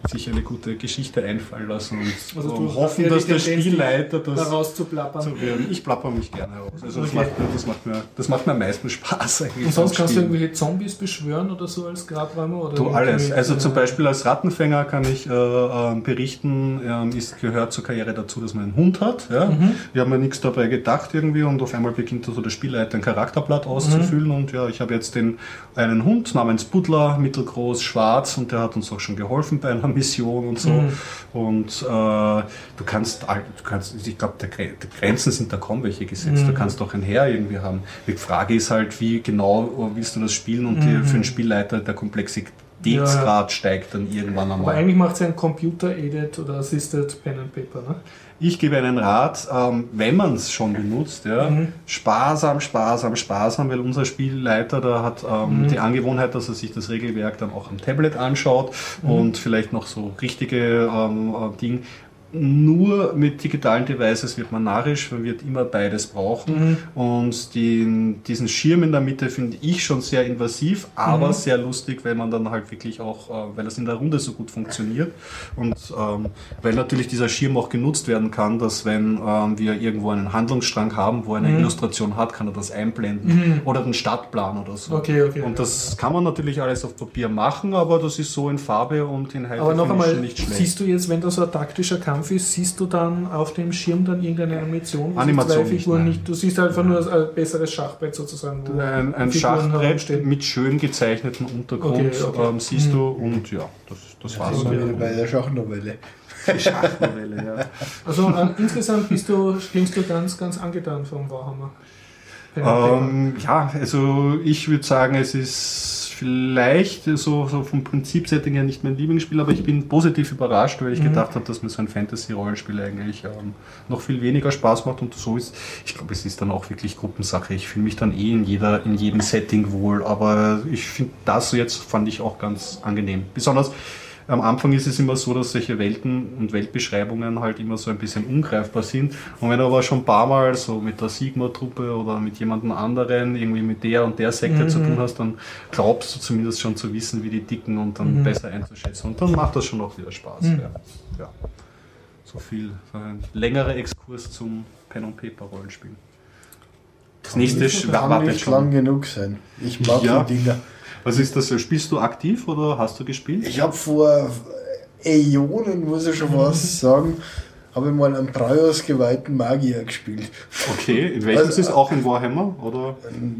sich eine gute Geschichte einfallen lassen und also hoffen, dass der Spielleiter das herauszuplappern. Zu Ich plapper mich gerne heraus. Also das, macht, das, macht mir, das macht mir am meisten Spaß eigentlich. Und sonst kannst du irgendwelche Zombies beschwören oder so als Grabräumer? Oder du alles. Also zum Beispiel als Rattenfänger kann ich äh, äh, berichten, äh, ist, gehört zur Karriere dazu, dass man einen Hund hat. Ja? Mhm. Wir haben ja nichts dabei gedacht irgendwie und auf einmal beginnt also der Spielleiter ein Charakterblatt auszufüllen mhm. und ja, ich habe jetzt den, einen Hund namens Butler, mittelgroß, schwarz und der hat uns auch schon geholfen bei einer Mission und so. Mhm. Und äh, du kannst, du kannst, ich glaube, die Grenzen sind da kaum welche gesetzt. Mhm. Du kannst doch ein Heer irgendwie haben. Die Frage ist halt, wie genau willst du das spielen und mhm. für einen Spielleiter der Komplexitätsgrad ja. steigt dann irgendwann einmal. Aber eigentlich macht es ein Computer-Aided oder Assisted Pen and Paper, ne? Ich gebe einen Rat, ähm, wenn man es schon benutzt, ja, mhm. sparsam, sparsam, sparsam, weil unser Spielleiter da hat ähm, mhm. die Angewohnheit, dass er sich das Regelwerk dann auch am Tablet anschaut mhm. und vielleicht noch so richtige ähm, äh, Dinge nur mit digitalen Devices wird man narrisch, man wird immer beides brauchen. Mhm. Und den, diesen Schirm in der Mitte finde ich schon sehr invasiv, aber mhm. sehr lustig, weil man dann halt wirklich auch, äh, weil das in der Runde so gut funktioniert. Und ähm, weil natürlich dieser Schirm auch genutzt werden kann, dass wenn ähm, wir irgendwo einen Handlungsstrang haben, wo eine mhm. Illustration hat, kann er das einblenden. Mhm. Oder den Stadtplan oder so. Okay, okay. Und das kann man natürlich alles auf Papier machen, aber das ist so in Farbe und in High Aber noch einmal, nicht schlecht. siehst du jetzt, wenn da so ein taktischer Kampf Kampf ist, siehst du dann auf dem Schirm dann irgendeine Animation? Animation zwei Figuren nicht, Du siehst einfach nur ein besseres Schachbrett sozusagen. ein, ein Schachbrett mit schön gezeichnetem Untergrund okay, okay. Ähm, siehst mhm. du und ja, das, das ja, war's. Okay. Bei der Schachnovelle. Schachnovelle, ja. [laughs] Also äh, insgesamt bist du, klingst du ganz, ganz angetan vom Warhammer. Ähm, ja, also ich würde sagen, es ist vielleicht so, so vom Prinzipsetting her nicht mein Lieblingsspiel, aber ich bin positiv überrascht, weil ich mhm. gedacht habe, dass mir so ein Fantasy-Rollenspiel eigentlich ähm, noch viel weniger Spaß macht und so ist. Ich glaube, es ist dann auch wirklich Gruppensache. Ich fühle mich dann eh in, jeder, in jedem Setting wohl, aber ich finde das jetzt fand ich auch ganz angenehm. Besonders am Anfang ist es immer so, dass solche Welten und Weltbeschreibungen halt immer so ein bisschen ungreifbar sind. Und wenn du aber schon ein paar Mal so mit der Sigma-Truppe oder mit jemandem anderen, irgendwie mit der und der Sekte mhm. zu tun hast, dann glaubst du zumindest schon zu wissen, wie die dicken und dann mhm. besser einzuschätzen. Und dann macht das schon auch wieder Spaß. Mhm. Ja. ja. So viel. So ein längerer Exkurs zum Pen und Paper Rollenspiel. Das nächste kann nicht lang genug sein. Ich mag ja. die Dinger. Was ist das? Spielst du aktiv oder hast du gespielt? Ich habe vor Äonen, muss ich schon was [laughs] sagen, habe ich mal einen Brauers geweihten Magier gespielt. Okay, in welchem also, ist auch in Warhammer? Oder?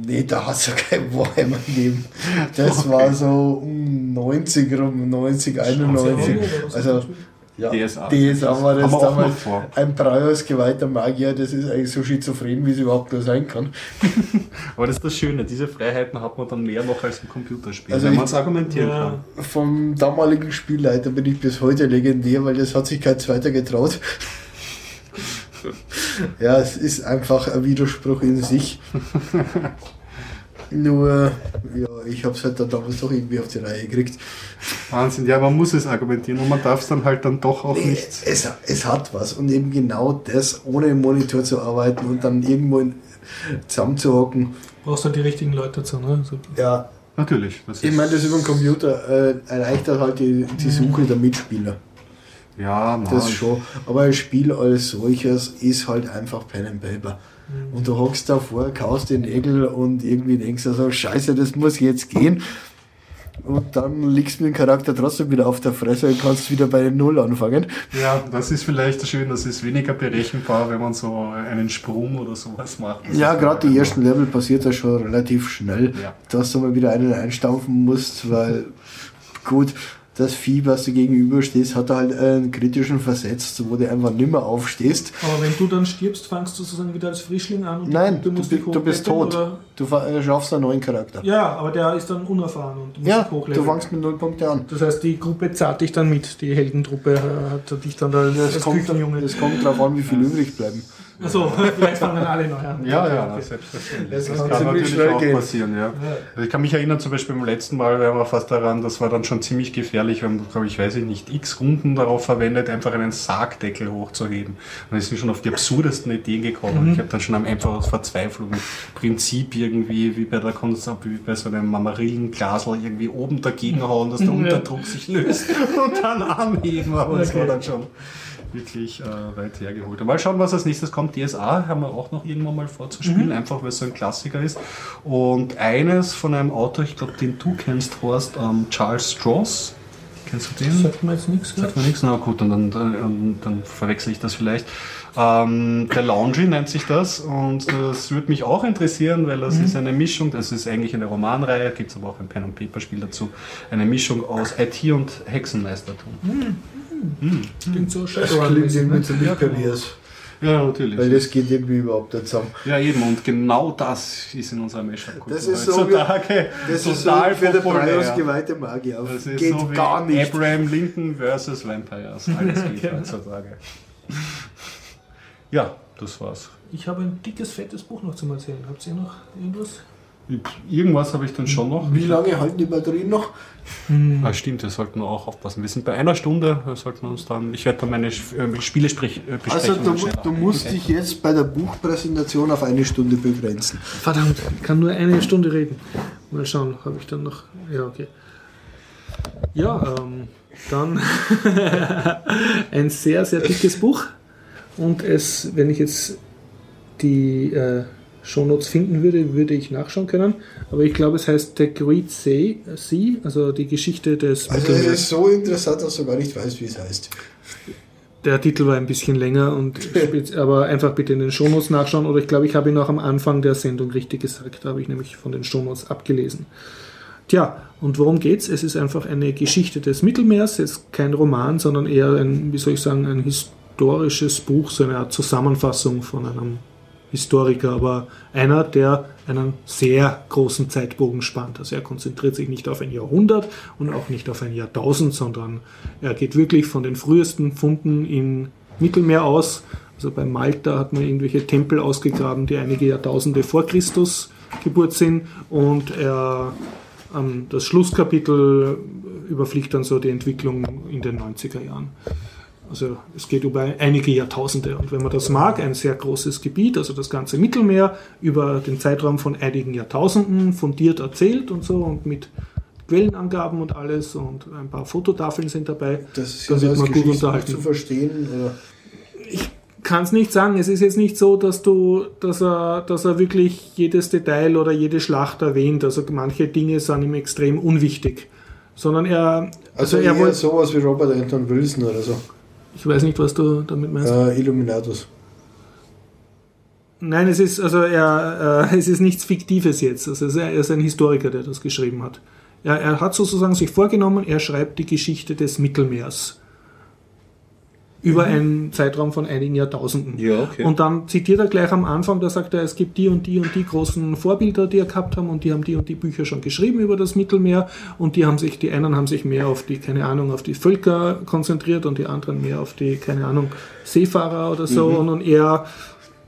Nee, da hat es ja kein Warhammer gegeben. Das [laughs] okay. war so um 90 rum, 90, 91. Also ja, DSA. DSA war das damals ein Brauers geweihter Magier, das ist eigentlich so schizophren, wie es überhaupt nur sein kann. [laughs] Aber das ist das Schöne, diese Freiheiten hat man dann mehr noch als im Computerspiel, also wenn man es argumentieren ja, kann. Vom damaligen Spielleiter bin ich bis heute legendär, weil das hat sich kein zweiter getraut. [laughs] ja, es ist einfach ein Widerspruch in sich. [laughs] Nur, ja, ich habe es halt dann damals doch irgendwie auf die Reihe gekriegt. Wahnsinn, ja, man muss es argumentieren und man darf es dann halt dann doch auch nee, nicht. Es, es hat was und eben genau das, ohne im Monitor zu arbeiten und dann irgendwo in, zusammenzuhocken. Brauchst du die richtigen Leute dazu, ne? So. Ja. Natürlich. ich meine, das über den Computer äh, erleichtert halt die, die Suche der Mitspieler. Ja, nein. Das schon. Aber ein Spiel als solches ist halt einfach Pen and Paper. Und du hockst davor, kaust den Nägel und irgendwie denkst du so, scheiße, das muss jetzt gehen. Und dann liegst du mit dem Charakter trotzdem wieder auf der Fresse und kannst wieder bei Null anfangen. Ja, das ist vielleicht schön, das ist weniger berechenbar, wenn man so einen Sprung oder sowas macht. Das Ja, gerade die ersten Level passiert das schon relativ schnell, Ja. dass du mal wieder einen einstampfen musst, weil gut, das Vieh, was du gegenüber stehst, hat halt einen kritischen versetzt, wo du einfach nimmer aufstehst. Aber wenn du dann stirbst, fangst du sozusagen wieder als Frischling an und Nein, du, musst bi- dich du bist hochleveln, tot. oder? Du äh, schaffst einen neuen Charakter. Ja, aber der ist dann unerfahren und du musst Ja, dich du hochleveln. fängst mit null Punkte an. Das heißt, die Gruppe zahlt dich dann mit, die Heldentruppe äh, hat dich dann als, Es als kommt, Küchenjunge. es kommt darauf an, wie viel übrig bleiben. Achso, [laughs] vielleicht fangen alle neu an. Ja, ja, Okay. selbstverständlich. Das Das, kann natürlich auch gehen. passieren, ja. Also ich kann mich erinnern, zum Beispiel beim letzten Mal waren wir fast daran, das war dann schon ziemlich gefährlich. Wir haben, glaube ich, weiß ich nicht, x Runden darauf verwendet, einfach einen Sargdeckel hochzuheben. Und dann ist mir schon auf die absurdesten Ideen gekommen. Und ich habe dann schon am einfach aus Verzweiflung Prinzip irgendwie, wie bei der Kunst, wie bei so einem Marmarillenglasel irgendwie oben dagegen [laughs] hauen, dass der Unterdruck sich löst [laughs] und dann anheben. Aber das war Okay. dann schon wirklich äh, weit hergeholt. Mal schauen, was als nächstes kommt. DSA haben wir auch noch irgendwann mal vorzuspielen, einfach weil es so ein Klassiker ist. Und eines von einem Autor, ich glaube, den du kennst, Horst, ähm, Charles Strauss. Kennst du den? Sagt mir jetzt nichts. Sagt mir nichts, na gut, und dann, dann, dann verwechsel ich das vielleicht. Ähm, der Laundry nennt sich das und das würde mich auch interessieren, weil das ist eine Mischung, das ist eigentlich eine Romanreihe, gibt es aber auch ein Pen- und Paper-Spiel dazu, eine Mischung aus IT und Hexenmeistertum. Klingt so Das Shadowrun. klingt irgendwie ziemlich Ja, genau. pervers. Ja, natürlich. Weil das geht irgendwie überhaupt nicht zusammen. Ja, eben, und genau das ist in unserer Mashup-Kultur Das ist so wie- heutzutage [laughs] Das ist so total für den populär. Brios geweihte Magier. Das ist geht so wie gar nicht. Abraham Lincoln versus Vampires. Alles geht [laughs] heutzutage. Ja, das war's. Ich habe ein dickes, fettes Buch noch zum Erzählen. Habt ihr noch irgendwas? Irgendwas habe ich dann schon noch. Wie lange halten die Batterien noch? Ah, stimmt, wir sollten auch aufpassen. Wir sind bei einer Stunde, wir sollten uns dann, ich werde dann meine äh, Spiele sprech, äh, Also besprechen. du, du musst dich jetzt bei der Buchpräsentation auf eine Stunde begrenzen. Verdammt, ich kann nur eine Stunde reden. Mal schauen, habe ich dann noch. Ja, okay. Ja, ähm, dann [laughs] ein sehr, sehr dickes Buch. Und es, wenn ich jetzt die äh, Shownotes finden würde, würde ich nachschauen können. Aber ich glaube, es heißt The Great Sea, also die Geschichte des Also es Mittelmeers. ist so interessant, dass du gar nicht weißt, wie es heißt. Der Titel war ein bisschen länger, und [laughs] aber einfach bitte in den Shownotes nachschauen. Oder ich glaube, ich habe ihn auch am Anfang der Sendung richtig gesagt. Da habe ich nämlich von den Shownotes abgelesen. Tja, und worum geht's? Es ist einfach eine Geschichte des Mittelmeers. Jetzt kein Roman, sondern eher ein, wie soll ich sagen, ein historisches Buch, so eine Art Zusammenfassung von einem Historiker, aber einer, der einen sehr großen Zeitbogen spannt. Also er konzentriert sich nicht auf ein Jahrhundert und auch nicht auf ein Jahrtausend, sondern er geht wirklich von den frühesten Funden im Mittelmeer aus. Also bei Malta hat man irgendwelche Tempel ausgegraben, die einige Jahrtausende vor Christus Geburt sind und er ähm, das Schlusskapitel überfliegt dann so die Entwicklung in den 90er Jahren. Also es geht über einige Jahrtausende. Und wenn man das mag, ein sehr großes Gebiet, also das ganze Mittelmeer, über den Zeitraum von einigen Jahrtausenden fundiert erzählt und so und mit Quellenangaben und alles und ein paar Fototafeln sind dabei. Das ist ja man gut unterhalten. zu verstehen. Oder? kann es nicht sagen. Es ist jetzt nicht so, dass du, dass er, dass er wirklich jedes Detail oder jede Schlacht erwähnt. Also manche Dinge sind ihm extrem unwichtig. Sondern er, Also, also er wollte, sowas wie Robert Anton Wilson oder so. Ich weiß nicht, was du damit meinst. Äh, Illuminatus. Nein, es ist, also er, äh, [laughs] es ist nichts Fiktives jetzt. Also er ist ein Historiker, der das geschrieben hat. Er, er hat sozusagen sich vorgenommen, er schreibt die Geschichte des Mittelmeers. Über einen Zeitraum von einigen Jahrtausenden. Ja, okay. Und dann zitiert er gleich am Anfang, da sagt er, es gibt die und die und die großen Vorbilder, die er gehabt haben und die haben die und die Bücher schon geschrieben über das Mittelmeer und die haben sich, die einen haben sich mehr auf die, keine Ahnung, auf die Völker konzentriert und die anderen mehr auf die, keine Ahnung, Seefahrer oder so und, und er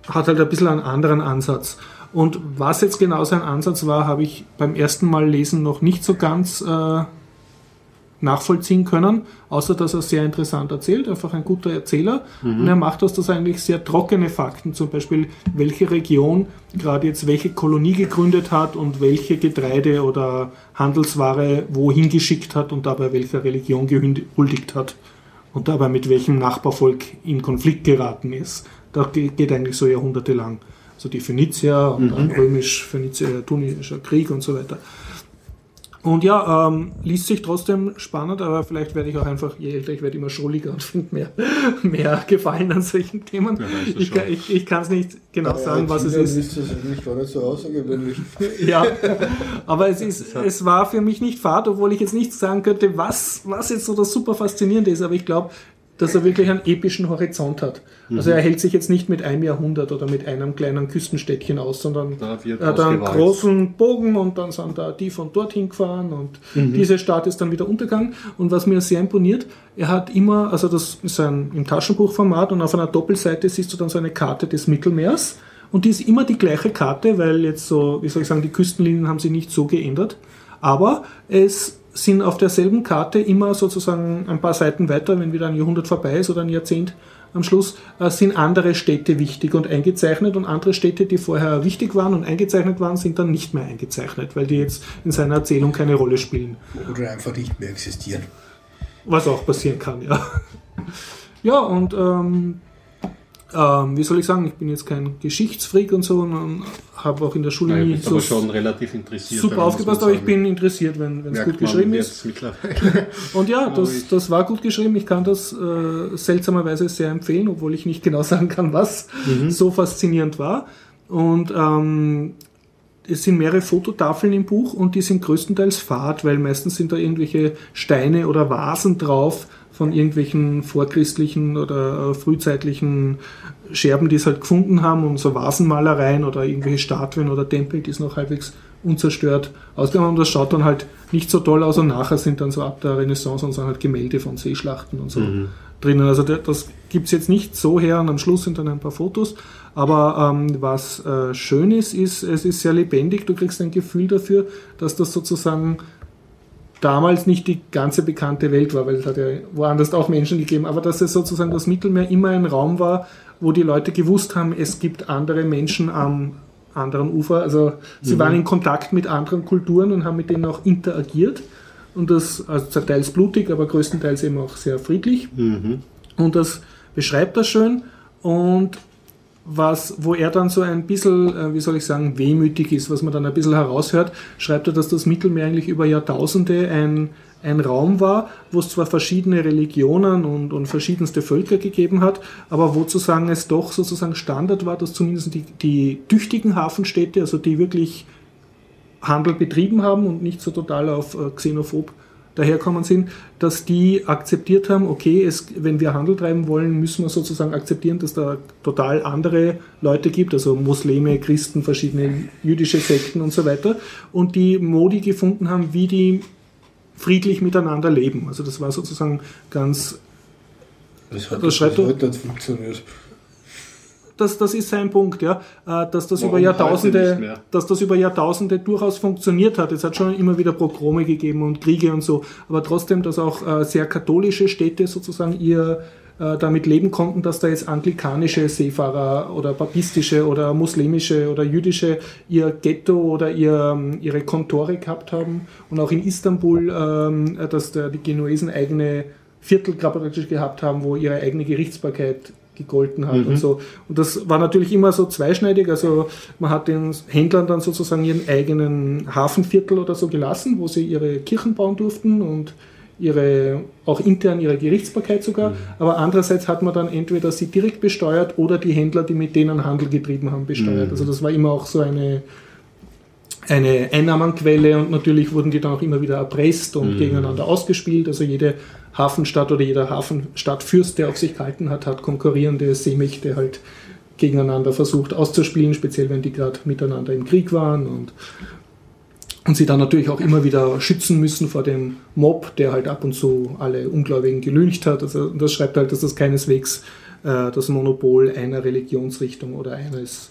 hat halt ein bisschen einen anderen Ansatz. Und was jetzt genau sein Ansatz war, habe ich beim ersten Mal lesen noch nicht so ganz äh, nachvollziehen können, außer dass er sehr interessant erzählt, einfach ein guter Erzähler. Und er macht aus das eigentlich sehr trockene Fakten, zum Beispiel welche Region gerade jetzt welche Kolonie gegründet hat und welche Getreide oder Handelsware wohin geschickt hat und dabei welcher Religion gehuldigt hat. und dabei mit welchem Nachbarvolk in Konflikt geraten ist. Das geht eigentlich so jahrhundertelang. Also die Phönizier und mhm. dann römisch-phönizischer Krieg und so weiter. Und ja, ähm, liest sich trotzdem spannend, aber vielleicht werde ich auch einfach, je älter ich werde, immer schrulliger und [laughs] finde mehr, mehr Gefallen an solchen Themen. Ja, ich, kann, ich, ich kann es nicht genau ja, sagen, was es ist. ist das eigentlich gar nicht so außergewöhnlich. [laughs] ja, aber es, [laughs] ist, es war für mich nicht fad, obwohl ich jetzt nicht sagen könnte, was, was jetzt so das super Faszinierende ist. Aber ich glaube, dass er wirklich einen epischen Horizont hat. Mhm. Also er hält sich jetzt nicht mit einem Jahrhundert oder mit einem kleinen Küstenstädtchen aus, sondern er hat einen großen Bogen und dann sind da die von dort hingefahren und mhm. diese Stadt ist dann wieder untergegangen. Und was mir sehr imponiert, er hat immer, also das ist ein im Taschenbuchformat und auf einer Doppelseite siehst du dann so eine Karte des Mittelmeers. Und die ist immer die gleiche Karte, weil jetzt so, wie soll ich sagen, die Küstenlinien haben sich nicht so geändert. Aber es sind auf derselben Karte immer sozusagen ein paar Seiten weiter, wenn wieder ein Jahrhundert vorbei ist oder ein Jahrzehnt am Schluss, äh, sind andere Städte wichtig und eingezeichnet und andere Städte, die vorher wichtig waren und eingezeichnet waren, sind dann nicht mehr eingezeichnet, weil die jetzt in seiner Erzählung keine Rolle spielen. Oder einfach nicht mehr existieren. Was auch passieren kann, ja. Ja, und ähm, ähm, wie soll ich sagen, ich bin jetzt kein Geschichtsfreak und so und habe auch in der Schule Nein, nie so schon relativ interessiert, super aufgepasst, aber ich bin interessiert, wenn es gut geschrieben ist. [laughs] und ja, das, das war gut geschrieben. Ich kann das äh, seltsamerweise sehr empfehlen, obwohl ich nicht genau [laughs] sagen kann, was mhm. so faszinierend war. Und ähm, es sind mehrere Fototafeln im Buch und die sind größtenteils Fahrt, weil meistens sind da irgendwelche Steine oder Vasen drauf von irgendwelchen vorchristlichen oder äh, frühzeitlichen Scherben, die es halt gefunden haben und so Vasenmalereien oder irgendwelche Statuen oder Tempel, die es noch halbwegs unzerstört ausgegangen haben. Und das schaut dann halt nicht so toll aus und nachher sind dann so ab der Renaissance und so halt Gemälde von Seeschlachten und so mhm. drinnen. Also das gibt es jetzt nicht so her und am Schluss sind dann ein paar Fotos. Aber ähm, was äh, schön ist, ist, es ist sehr lebendig. Du kriegst ein Gefühl dafür, dass das sozusagen damals nicht die ganze bekannte Welt war, weil es hat ja woanders auch Menschen gegeben, aber dass es sozusagen das Mittelmeer immer ein Raum war, wo die Leute gewusst haben, es gibt andere Menschen am anderen Ufer. Also sie mhm. waren in Kontakt mit anderen Kulturen und haben mit denen auch interagiert. Und das, also teils blutig, aber größtenteils eben auch sehr friedlich. Mhm. Und das beschreibt das schön. Und was, wo er dann so ein bisschen, äh, wie soll ich sagen, wehmütig ist, was man dann ein bisschen heraushört, schreibt er, dass das Mittelmeer eigentlich über Jahrtausende ein, ein Raum war, wo es zwar verschiedene Religionen und, und verschiedenste Völker gegeben hat, aber wo zu sagen es doch sozusagen Standard war, dass zumindest die, die tüchtigen Hafenstädte, also die wirklich Handel betrieben haben und nicht so total auf äh, xenophob daherkommen sind, dass die akzeptiert haben, okay, es, wenn wir Handel treiben wollen, müssen wir sozusagen akzeptieren, dass da total andere Leute gibt, also Muslime, Christen, verschiedene jüdische Sekten und so weiter, und die Modi gefunden haben, wie die friedlich miteinander leben. Also das war sozusagen ganz... Das hat das, das heute funktioniert das, das ist sein Punkt, ja, äh, dass das über Jahrtausende, dass das über Jahrtausende durchaus funktioniert hat. Es hat schon immer wieder Progrome gegeben und Kriege und so, aber trotzdem, dass auch äh, sehr katholische Städte sozusagen ihr äh, damit leben konnten, dass da jetzt anglikanische Seefahrer oder papistische oder muslimische oder jüdische ihr Ghetto oder ihr, ähm, ihre Kontore gehabt haben. Und auch in Istanbul, ähm, dass die Genuesen eigene Viertel gehabt haben, wo ihre eigene Gerichtsbarkeit gegolten hat mhm. und so. Und das war natürlich immer so zweischneidig. Also man hat den Händlern dann sozusagen ihren eigenen Hafenviertel oder so gelassen, wo sie ihre Kirchen bauen durften und ihre, auch intern ihre Gerichtsbarkeit sogar. Mhm. Aber andererseits hat man dann entweder sie direkt besteuert oder die Händler, die mit denen Handel getrieben haben, besteuert. Mhm. Also das war immer auch so eine, eine Einnahmenquelle und natürlich wurden die dann auch immer wieder erpresst und mhm. gegeneinander ausgespielt. Also jede Hafenstadt oder jeder Hafenstadtfürst, der auf sich gehalten hat, hat konkurrierende Seemächte halt gegeneinander versucht auszuspielen, speziell wenn die gerade miteinander im Krieg waren und, und sie dann natürlich auch immer wieder schützen müssen vor dem Mob, der halt ab und zu alle Ungläubigen gelüncht hat. Also das schreibt halt, dass das keineswegs äh, das Monopol einer Religionsrichtung oder eines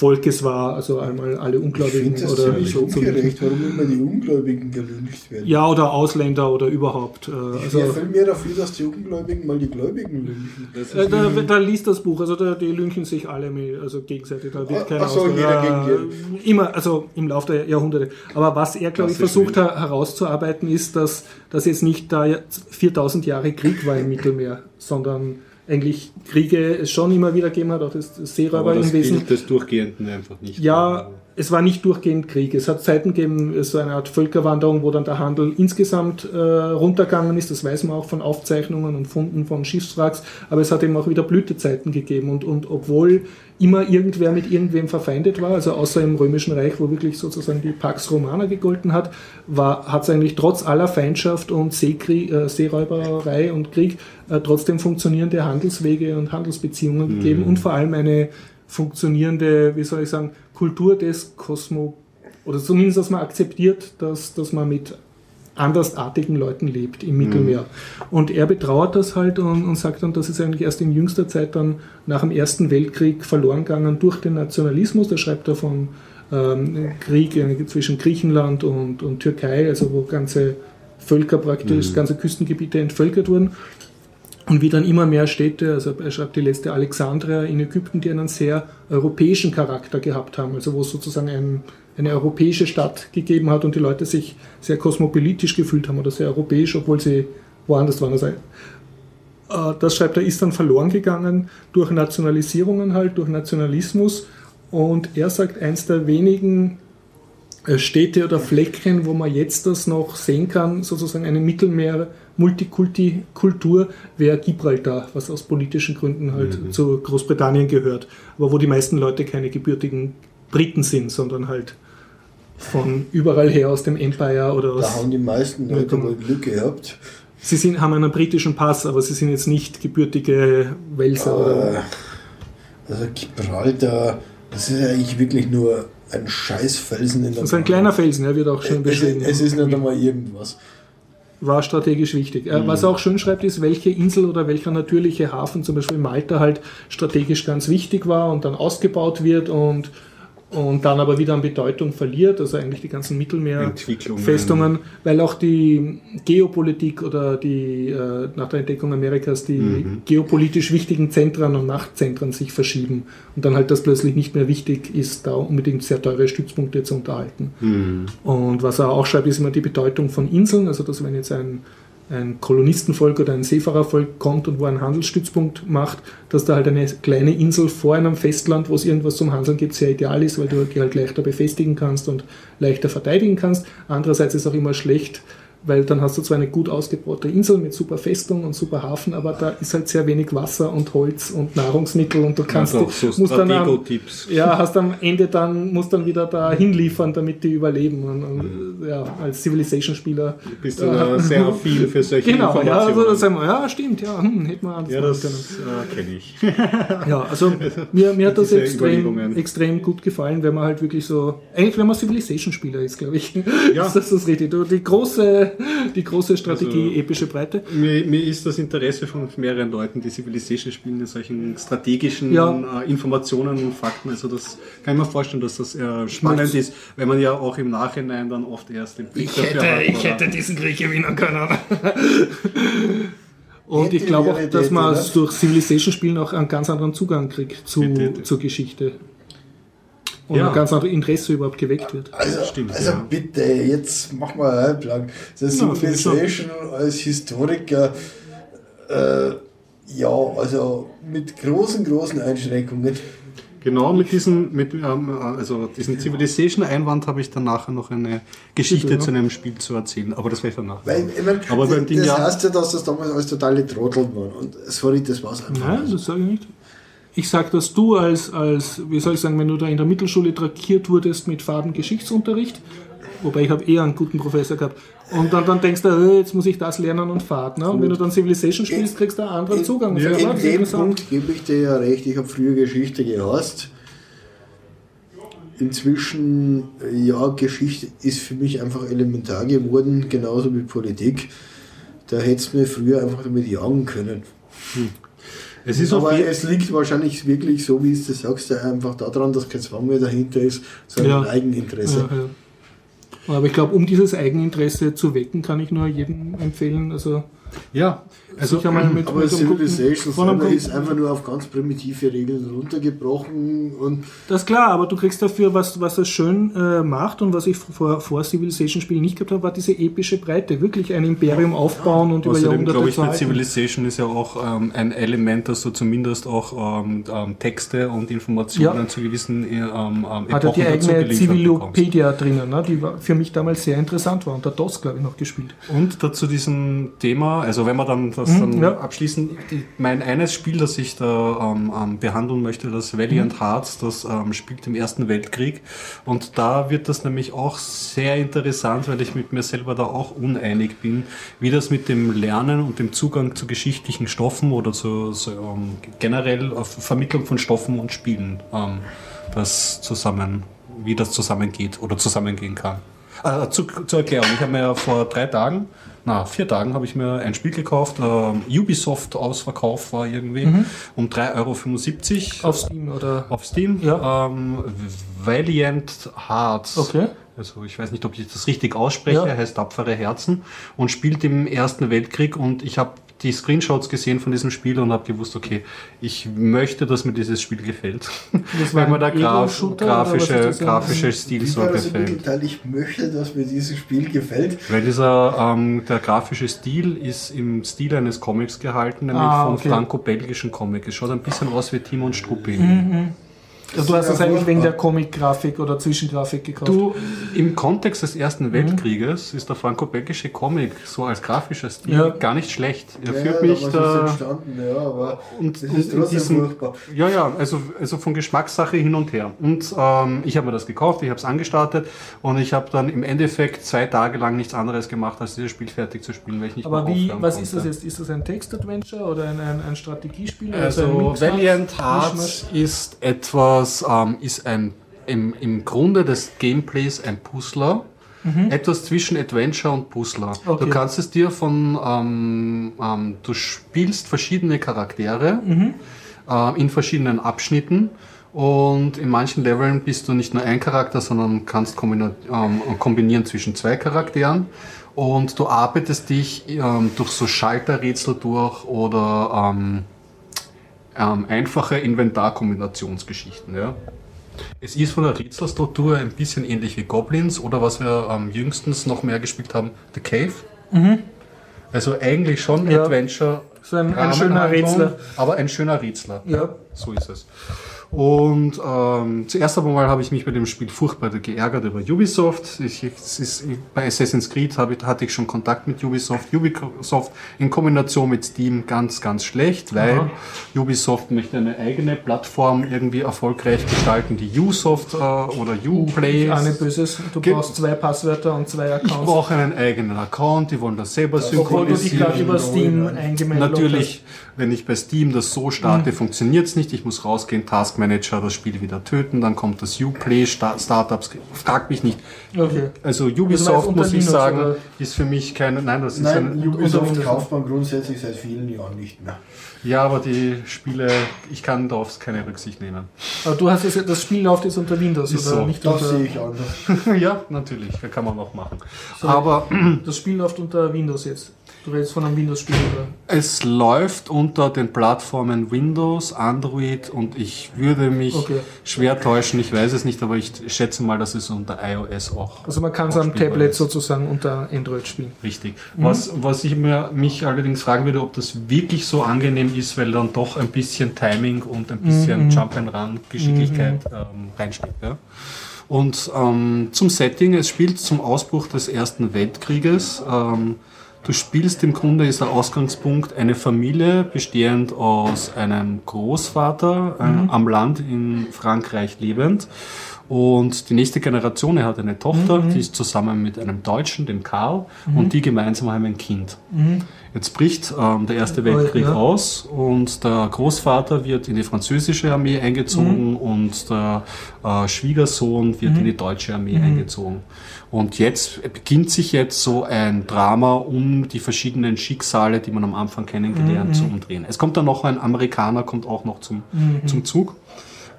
Volkes war, also einmal alle Ungläubigen Ich finde das oder ziemlich ungerecht, warum immer die Ungläubigen gelüncht werden. ja oder Ausländer oder überhaupt. Äh, Also, ich fällt mir dafür, dass die Ungläubigen mal die Gläubigen lünchen. äh, da, da liest das Buch, also da, die lünchen sich alle mit, also gegenseitig. Da wird Ah, keiner so, Ausländer- jeder gegen äh, Immer, also im Laufe der Jahrhunderte. Aber was er, glaube ich, versucht hat herauszuarbeiten, ist, dass, dass jetzt nicht da 4000 Jahre Krieg war im Mittelmeer, sondern eigentlich Kriege es schon immer wieder gegeben hat, auch das Seeräuber das im Wesen. Des Durchgehenden einfach nicht. Ja, es war nicht durchgehend Krieg. Es hat Zeiten gegeben, so eine Art Völkerwanderung, wo dann der Handel insgesamt äh, runtergegangen ist. Das weiß man auch von Aufzeichnungen und Funden von Schiffswracks. Aber es hat eben auch wieder Blütezeiten gegeben. Und, und obwohl immer irgendwer mit irgendwem verfeindet war, also außer im Römischen Reich, wo wirklich sozusagen die Pax Romana gegolten hat, hat es eigentlich trotz aller Feindschaft und Seekrieg, äh, Seeräuberei und Krieg äh, trotzdem funktionierende Handelswege und Handelsbeziehungen gegeben und vor allem eine funktionierende, wie soll ich sagen, Kultur des Kosmo, oder zumindest, dass man akzeptiert, dass, dass man mit andersartigen Leuten lebt im Mittelmeer. Und er betrauert das halt und, und sagt dann, das ist eigentlich erst in jüngster Zeit dann nach dem Ersten Weltkrieg verloren gegangen durch den Nationalismus. Da schreibt er von ähm, Krieg äh, zwischen Griechenland und, und Türkei, also wo ganze Völker praktisch, ganze Küstengebiete entvölkert wurden. Und wie dann immer mehr Städte, also er schreibt die letzte Alexandria in Ägypten, die einen sehr europäischen Charakter gehabt haben, also wo es sozusagen ein, eine europäische Stadt gegeben hat und die Leute sich sehr kosmopolitisch gefühlt haben oder sehr europäisch, obwohl sie woanders waren. Also, äh, das schreibt er, ist dann verloren gegangen durch Nationalisierungen halt, durch Nationalismus. Und er sagt, eins der wenigen äh, Städte oder Flecken, wo man jetzt das noch sehen kann, sozusagen eine Mittelmeer-Multikulti-Kultur, wäre Gibraltar, was aus politischen Gründen halt zu Großbritannien gehört, aber wo die meisten Leute keine gebürtigen Briten sind, sondern halt von überall her aus dem Empire oder Da aus. haben die meisten Leute mal Glück gehabt. Sie sind, haben einen britischen Pass, aber sie sind jetzt nicht gebürtige Welser oder. Äh, Also Gibraltar, das ist ja eigentlich wirklich nur ein Scheißfelsen in der Das ist ein kleiner Felsen, er wird auch schön es, beschrieben. es ist nicht einmal irgendwas. War strategisch wichtig. Äh, Was er auch schön schreibt, ist, welche Insel oder welcher natürliche Hafen, zum Beispiel Malta, halt strategisch ganz wichtig war und dann ausgebaut wird und, und dann aber wieder an Bedeutung verliert, also eigentlich die ganzen. Mittelmeerfestungen, weil auch die Geopolitik oder die äh, nach der Entdeckung Amerikas die geopolitisch wichtigen Zentren und Machtzentren sich verschieben und dann halt das plötzlich nicht mehr wichtig ist, da unbedingt sehr teure Stützpunkte zu unterhalten. Mhm. Und was er auch schreibt, ist immer die Bedeutung von Inseln. Also, dass wenn jetzt ein, ein Kolonistenvolk oder ein Seefahrervolk kommt und wo einen Handelsstützpunkt macht, dass da halt eine kleine Insel vor einem Festland, wo es irgendwas zum Handeln gibt, sehr ideal ist, weil du halt leichter befestigen kannst und leichter verteidigen kannst. Andererseits ist es auch immer schlecht, weil dann hast du zwar eine gut ausgebaute Insel mit super Festung und super Hafen, aber da ist halt sehr wenig Wasser und Holz und Nahrungsmittel und du kannst Also die- so musst dann am- ja, hast am Ende dann, musst dann wieder da hinliefern, damit die überleben. Und, und, ja, als Civilization-Spieler. Bist du [laughs] da sehr affin für solche Genau, ja, Informationen? also, sagen wir, ja, stimmt, ja, hm, hätte man anders ja, das äh, kenne ich. [laughs] [laughs] Ja, also mir, mir hat das extrem, extrem gut gefallen, wenn man halt wirklich so, eigentlich wenn man Civilization-Spieler ist, glaube ich. Ja. ist das das richtig? Die große, [laughs] die große Strategie, Also- epische Breite. Mir, mir ist das Interesse von mehreren Leuten, die Civilization spielen, in solchen strategischen Ja. äh, Informationen und Fakten. Also das kann ich mir vorstellen, dass das eher spannend ist, weil man ja auch im Nachhinein dann oft erst den Blick Ich dafür hätte, hat. ich hätte diesen Krieg gewinnen können. [laughs] Und Hätte ich glaube auch, dass man durch Civilization-Spielen auch einen ganz anderen Zugang kriegt zu, Hätte, hätte. zur Geschichte. Und Ja. ein ganz anderes Interesse überhaupt geweckt wird. Also, Stimmt, also ja. bitte, jetzt mach mal halblang. Das Ja, ich schon. Civilization als Historiker, äh, ja, also mit großen, großen Einschränkungen. Genau mit diesem, mit, ähm, also diesen Civilization-Einwand habe ich dann nachher noch eine Geschichte ja. zu einem Spiel zu erzählen, aber das werde ich danach. Weil, ich mein, Aber beim das, Ding das ja- heißt ja, dass das damals alles totale Trotteln waren. Und sorry, das war's einfach. Nein, nicht. das sage ich nicht. Ich sage, dass du als, als, wie soll ich sagen, wenn du da in der Mittelschule traktiert wurdest mit Farbengeschichtsunterricht, wobei ich habe eher einen guten Professor gehabt, und dann, dann denkst du, äh, jetzt muss ich das lernen und Fahrt. Ne? Und wenn du dann Civilization spielst, kriegst du einen anderen Zugang. Und In, dem. Punkt gebe ich dir ja recht, ich habe früher Geschichte gehasst. Inzwischen, äh, ja, Geschichte ist für mich einfach elementar geworden, genauso wie Politik. Da hättest du mir früher einfach damit jagen können. Es ist Aber es liegt wahrscheinlich wirklich, so wie es du sagst, einfach daran, dass kein Zwang mehr dahinter ist, sondern Ja. Eigeninteresse. Ja, ja. Aber ich glaube, um dieses Eigeninteresse zu wecken, kann ich nur jedem empfehlen, also ja, also sicher mal mit, Aber mit Civilization von einem selber guten- ist einfach nur auf ganz primitive Regeln runtergebrochen und Das ist klar, aber du kriegst dafür, was, was das schön äh, macht und was ich vor, vor Civilization-Spielen nicht gehabt habe, war diese epische Breite. Wirklich ein Imperium aufbauen und über Außerdem Jahrhunderte glaube ich, halten. Civilization ist ja auch ähm, ein Element, dass du zumindest auch ähm, ähm, Texte und Informationen Ja. zu gewissen äh, ähm, ähm, Hat er die dazu eigene. Civilopedia drinnen, ne? die war für mich damals sehr interessant war und der DOS, glaube ich, noch gespielt. Und dazu diesem Thema, also wenn wir dann das Mhm, dann ja. abschließen, die, mein eines Spiel, das ich da ähm, ähm, behandeln möchte, das Valiant Mhm. Hearts, das ähm, spielt im Ersten Weltkrieg und da wird das nämlich auch sehr interessant, weil ich mit mir selber da auch uneinig bin, wie das mit dem Lernen und dem Zugang zu geschichtlichen Stoffen oder zu, zu ähm, generell auf Vermittlung von Stoffen und Spielen ähm, das zusammen, wie das zusammengeht oder zusammengehen kann. Äh, zu, zur Erklärung, ich habe mir ja vor drei Tagen, na, vier Tagen habe ich mir ein Spiel gekauft. Ähm, Ubisoft Ausverkauf war irgendwie um 3,75 Euro Auf Steam oder. auf Steam. Ja. Ähm, Valiant Hearts. Okay. Also ich weiß nicht, ob ich das richtig ausspreche, Ja. heißt Tapfere Herzen und spielt im Ersten Weltkrieg und ich habe die Screenshots gesehen von diesem Spiel und habe gewusst, okay, ich möchte, dass mir dieses Spiel gefällt. Das war Weil mir der Graf, grafische, grafische Stil so gefällt. Mittelteil? Ich möchte, dass mir dieses Spiel gefällt. Weil dieser, ähm, der grafische Stil ist im Stil eines Comics gehalten, nämlich Ah, vom okay. franco-belgischen Comic. Es schaut ein bisschen aus wie Timon Struppi. Also du hast Ja, das eigentlich wegen der Comic-Grafik oder Zwischengrafik gekauft. Du, im Kontext des Ersten Mhm. Weltkrieges ist der franco-belgische Comic so als grafischer Stil Ja. gar nicht schlecht. Er Ja, führt da mich da. entstanden, ja, aber Und, das und ist diesem, furchtbar. ja, ja, also, also von Geschmackssache hin und her. Und ähm, ich habe mir das gekauft, ich habe es angestartet und ich habe dann im Endeffekt zwei Tage lang nichts anderes gemacht, als dieses Spiel fertig zu spielen, weil ich nicht Aber wie, was konnte. ist das jetzt? Ist das ein Text-Adventure oder ein, ein, ein Strategiespiel? ein Also Mix- Valiant? Hearts ist etwas, ähm, ist ein im, im Grunde des Gameplays ein Puzzler. Etwas zwischen Adventure und Puzzler. Mhm. Okay. Du kannst es dir von, ähm, ähm, du spielst verschiedene Charaktere Mhm. äh, in verschiedenen Abschnitten und in manchen Leveln bist du nicht nur ein Charakter, sondern kannst ähm, kombinieren zwischen zwei Charakteren und du arbeitest dich ähm, durch so Schalterrätsel durch oder ähm, einfache Inventarkombinationsgeschichten. Ja. Es ist von der Rätselstruktur ein bisschen ähnlich wie Goblins oder was wir ähm, jüngstens noch mehr gespielt haben, The Cave. Also eigentlich schon Mhm. Ja. Adventure. So ein- ein schöner Rätsler. Aber ein schöner Rätsler. Ja. So ist es. Und ähm, zuerst einmal habe ich mich bei dem Spiel furchtbar geärgert über Ubisoft. Ich, es ist, bei Assassin's Creed habe ich, hatte ich schon Kontakt mit Ubisoft. Ubisoft in Kombination mit Steam ganz, ganz schlecht, weil Aha. Ubisoft möchte eine eigene Plattform irgendwie erfolgreich gestalten, die Usoft äh, oder Uplay. Eine Böses, du Ge- brauchst zwei Passwörter und zwei Ich Accounts. brauche einen eigenen Account, die wollen das selber Obwohl du dich gerade synchronisieren. über Steam eingemeldet Natürlich, wenn ich bei Steam das so starte, funktioniert es nicht. Ich muss rausgehen, Taskmanager, das Spiel wieder töten, dann kommt das Uplay, Sta- Startups, frag mich nicht. Okay. Also Also Ubisoft, muss ich Linux, sagen, oder? ist für mich keine, nein, das ist Nein, ein, Ubisoft Windows. kauft man grundsätzlich seit vielen Jahren nicht mehr. ja, aber die Spiele, ich kann darauf keine Rücksicht nehmen. Aber du hast jetzt, das Spiel läuft jetzt unter Windows Ist oder so. nicht Das unter. sehe ich anders. [laughs] ja, natürlich, das kann man noch machen. So. Aber Das Spiel läuft unter Windows jetzt. Du redest von einem Windows-Spiel oder? es läuft unter den Plattformen Windows, Android und ich würde mich Okay. schwer täuschen, ich weiß es nicht, aber ich schätze mal, dass es unter iOS auch Also man kann es am Tablet ist. sozusagen unter Android spielen. Richtig. Mhm. Was, was ich mir, mich allerdings fragen würde, ob das wirklich so angenehm ist, weil dann doch ein bisschen Timing und ein bisschen Mhm. Jump-and-Run-Geschicklichkeit ähm, reinsteht. Ja? Und ähm, zum Setting, es spielt zum Ausbruch des Ersten Weltkrieges. Ähm, du spielst im Grunde, ist der Ausgangspunkt eine Familie bestehend aus einem Großvater äh, Mhm. am Land in Frankreich lebend. Und die nächste Generation, er hat eine Tochter, Mhm. die ist zusammen mit einem Deutschen, dem Karl, und die gemeinsam haben ein Kind. Jetzt bricht ähm, der Erste Weltkrieg ja. aus und der Großvater wird in die französische Armee eingezogen und der äh, Schwiegersohn wird in die deutsche Armee eingezogen. Und jetzt beginnt sich jetzt so ein Drama um die verschiedenen Schicksale, die man am Anfang kennengelernt, zu umdrehen. Es kommt dann noch ein Amerikaner, kommt auch noch zum, zum Zug.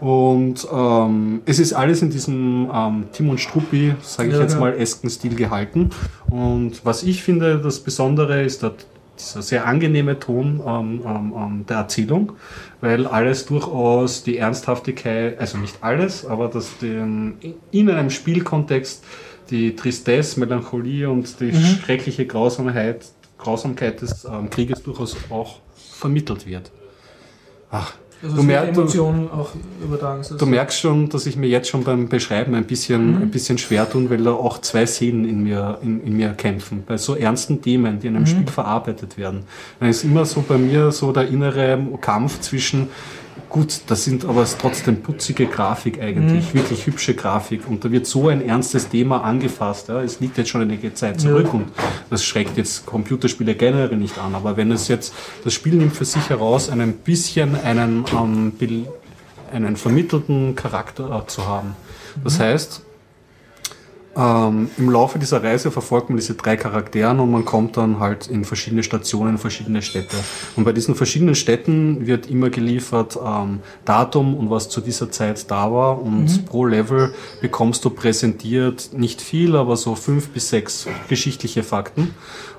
Und ähm, es ist alles in diesem ähm, Tim und Struppi, sage ich Ja, jetzt ja. mal, esken Stil gehalten. Und was ich finde, das Besondere ist dass dieser sehr angenehme Ton ähm, ähm, ähm, der Erzählung, weil alles durchaus die Ernsthaftigkeit, also nicht alles, aber dass den, in einem Spielkontext die Tristesse, Melancholie und die Mhm. schreckliche Grausamkeit, Grausamkeit des ähm, Krieges durchaus auch vermittelt wird. Ach, Also du, es wird mer du, Emotionen auch übertragen. du merkst schon, dass ich mir jetzt schon beim Beschreiben ein bisschen, Mhm. ein bisschen schwer tun, weil da auch zwei Seelen in mir, in, in mir kämpfen. Bei so ernsten Themen, die in Mhm. einem Spiel verarbeitet werden. Dann ist immer so bei mir so der innere Kampf zwischen Gut, das sind aber trotzdem putzige Grafik eigentlich, Mhm. wirklich hübsche Grafik. Und da wird so ein ernstes Thema angefasst. Ja. Es liegt jetzt schon einige Zeit zurück Ja. und das schreckt jetzt Computerspiele generell nicht an. Aber wenn es jetzt, das Spiel nimmt für sich heraus, ein bisschen einen, ähm, einen vermittelten Charakter äh, zu haben. Das heißt, ähm, Im Laufe dieser Reise verfolgt man diese drei Charakteren und man kommt dann halt in verschiedene Stationen, in verschiedene Städte. Und bei diesen verschiedenen Städten wird immer geliefert ähm, Datum und was zu dieser Zeit da war. Und pro Level bekommst du präsentiert nicht viel, aber so fünf bis sechs geschichtliche Fakten.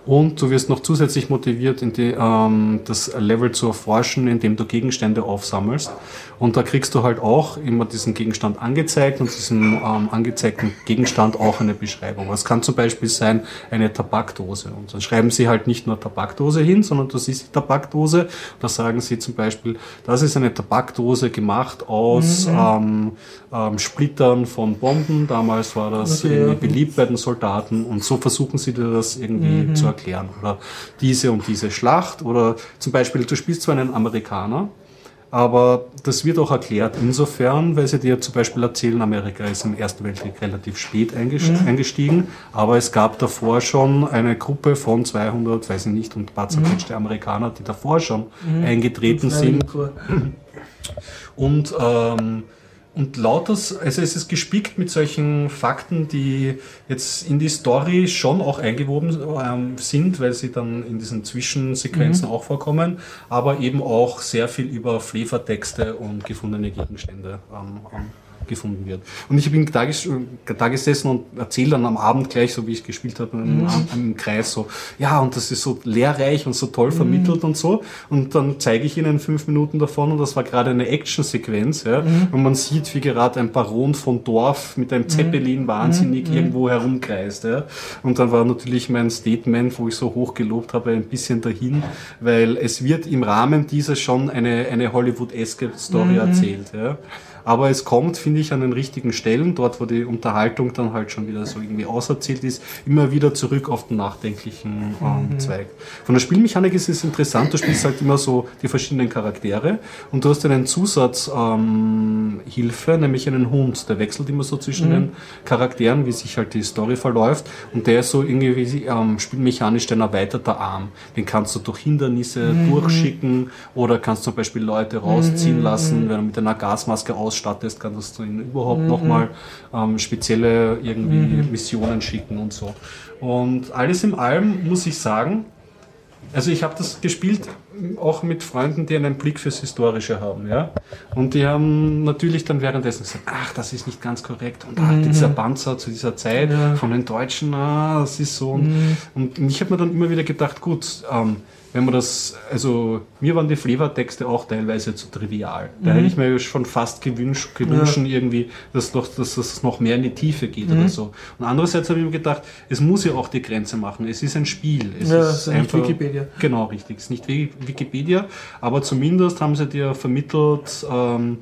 Und du wirst noch zusätzlich motiviert, in die, ähm, das Level zu erforschen, indem du Gegenstände aufsammelst. Und da kriegst du halt auch immer diesen Gegenstand angezeigt und diesen ähm, angezeigten Gegenstand auch eine Beschreibung. Was kann zum Beispiel sein, eine Tabakdose. Und dann schreiben sie halt nicht nur Tabakdose hin, sondern du siehst die Tabakdose. Da sagen sie zum Beispiel, das ist eine Tabakdose gemacht aus ähm, ähm, Splittern von Bomben. Damals war das Okay, irgendwie beliebt bei den Soldaten und so versuchen sie dir das irgendwie zu erklären. Oder diese und diese Schlacht. Oder zum Beispiel, du spielst zwar einen Amerikaner, aber das wird auch erklärt insofern, weil sie dir zum Beispiel erzählen, Amerika ist im Ersten Weltkrieg relativ spät eingest- eingestiegen, aber es gab davor schon eine Gruppe von 200, weiß ich nicht, und ein paar zerquetschte Amerikaner, die davor schon eingetreten sind. Und, ähm, und lauter, also es ist gespickt mit solchen Fakten, die jetzt in die Story schon auch eingewoben ähm, sind, weil sie dann in diesen Zwischensequenzen auch vorkommen, aber eben auch sehr viel über Flevertexte und gefundene Gegenstände ähm, ähm, gefunden wird. Und ich bin da, ges da gesessen und erzähle dann am Abend gleich, so wie ich gespielt habe, im, im Kreis so, ja, und das ist so lehrreich und so toll vermittelt und so. Und dann zeige ich ihnen fünf Minuten davon und das war gerade eine Actionsequenz, ja, und man sieht, wie gerade ein Baron von Dorf mit einem Zeppelin wahnsinnig irgendwo herumkreist, ja. Und dann war natürlich mein Statement, wo ich so hoch gelobt habe, ein bisschen dahin, weil es wird im Rahmen dieser schon eine, eine Hollywood-eske Story erzählt, ja. Aber es kommt, finde ich, an den richtigen Stellen, dort wo die Unterhaltung dann halt schon wieder so irgendwie auserzählt ist, immer wieder zurück auf den nachdenklichen ähm, Zweig. Von der Spielmechanik ist es interessant, du spielst halt immer so die verschiedenen Charaktere und du hast einen Zusatzhilfe, ähm, nämlich einen Hund, der wechselt immer so zwischen den Charakteren, wie sich halt die Story verläuft und der ist so irgendwie ähm, spielmechanisch dein erweiterter Arm. Den kannst du durch Hindernisse durchschicken oder kannst zum Beispiel Leute rausziehen lassen, wenn du mit einer Gasmaske ausstattest, kannst du ihnen überhaupt nochmal ähm, spezielle irgendwie Missionen schicken und so. Und alles in allem muss ich sagen, also ich habe das gespielt auch mit Freunden, die einen Blick fürs Historische haben, ja. Und die haben natürlich dann währenddessen gesagt, ach, das ist nicht ganz korrekt. Und ah, dieser Panzer zu dieser Zeit Ja. von den Deutschen, ah, das ist so. Und, und ich habe mir dann immer wieder gedacht, gut, ähm, wenn man das, also mir waren die Flever-Texte auch teilweise zu trivial. Da hätte ich mir schon fast gewünscht, gewünscht irgendwie, dass, noch, dass das noch mehr in die Tiefe geht oder so. Und andererseits habe ich mir gedacht, es muss ja auch die Grenze machen. Es ist ein Spiel. Es Ja, ist ist nicht Wikipedia. Genau, richtig. Es ist nicht Wi- Wikipedia, aber zumindest haben sie dir vermittelt, ähm,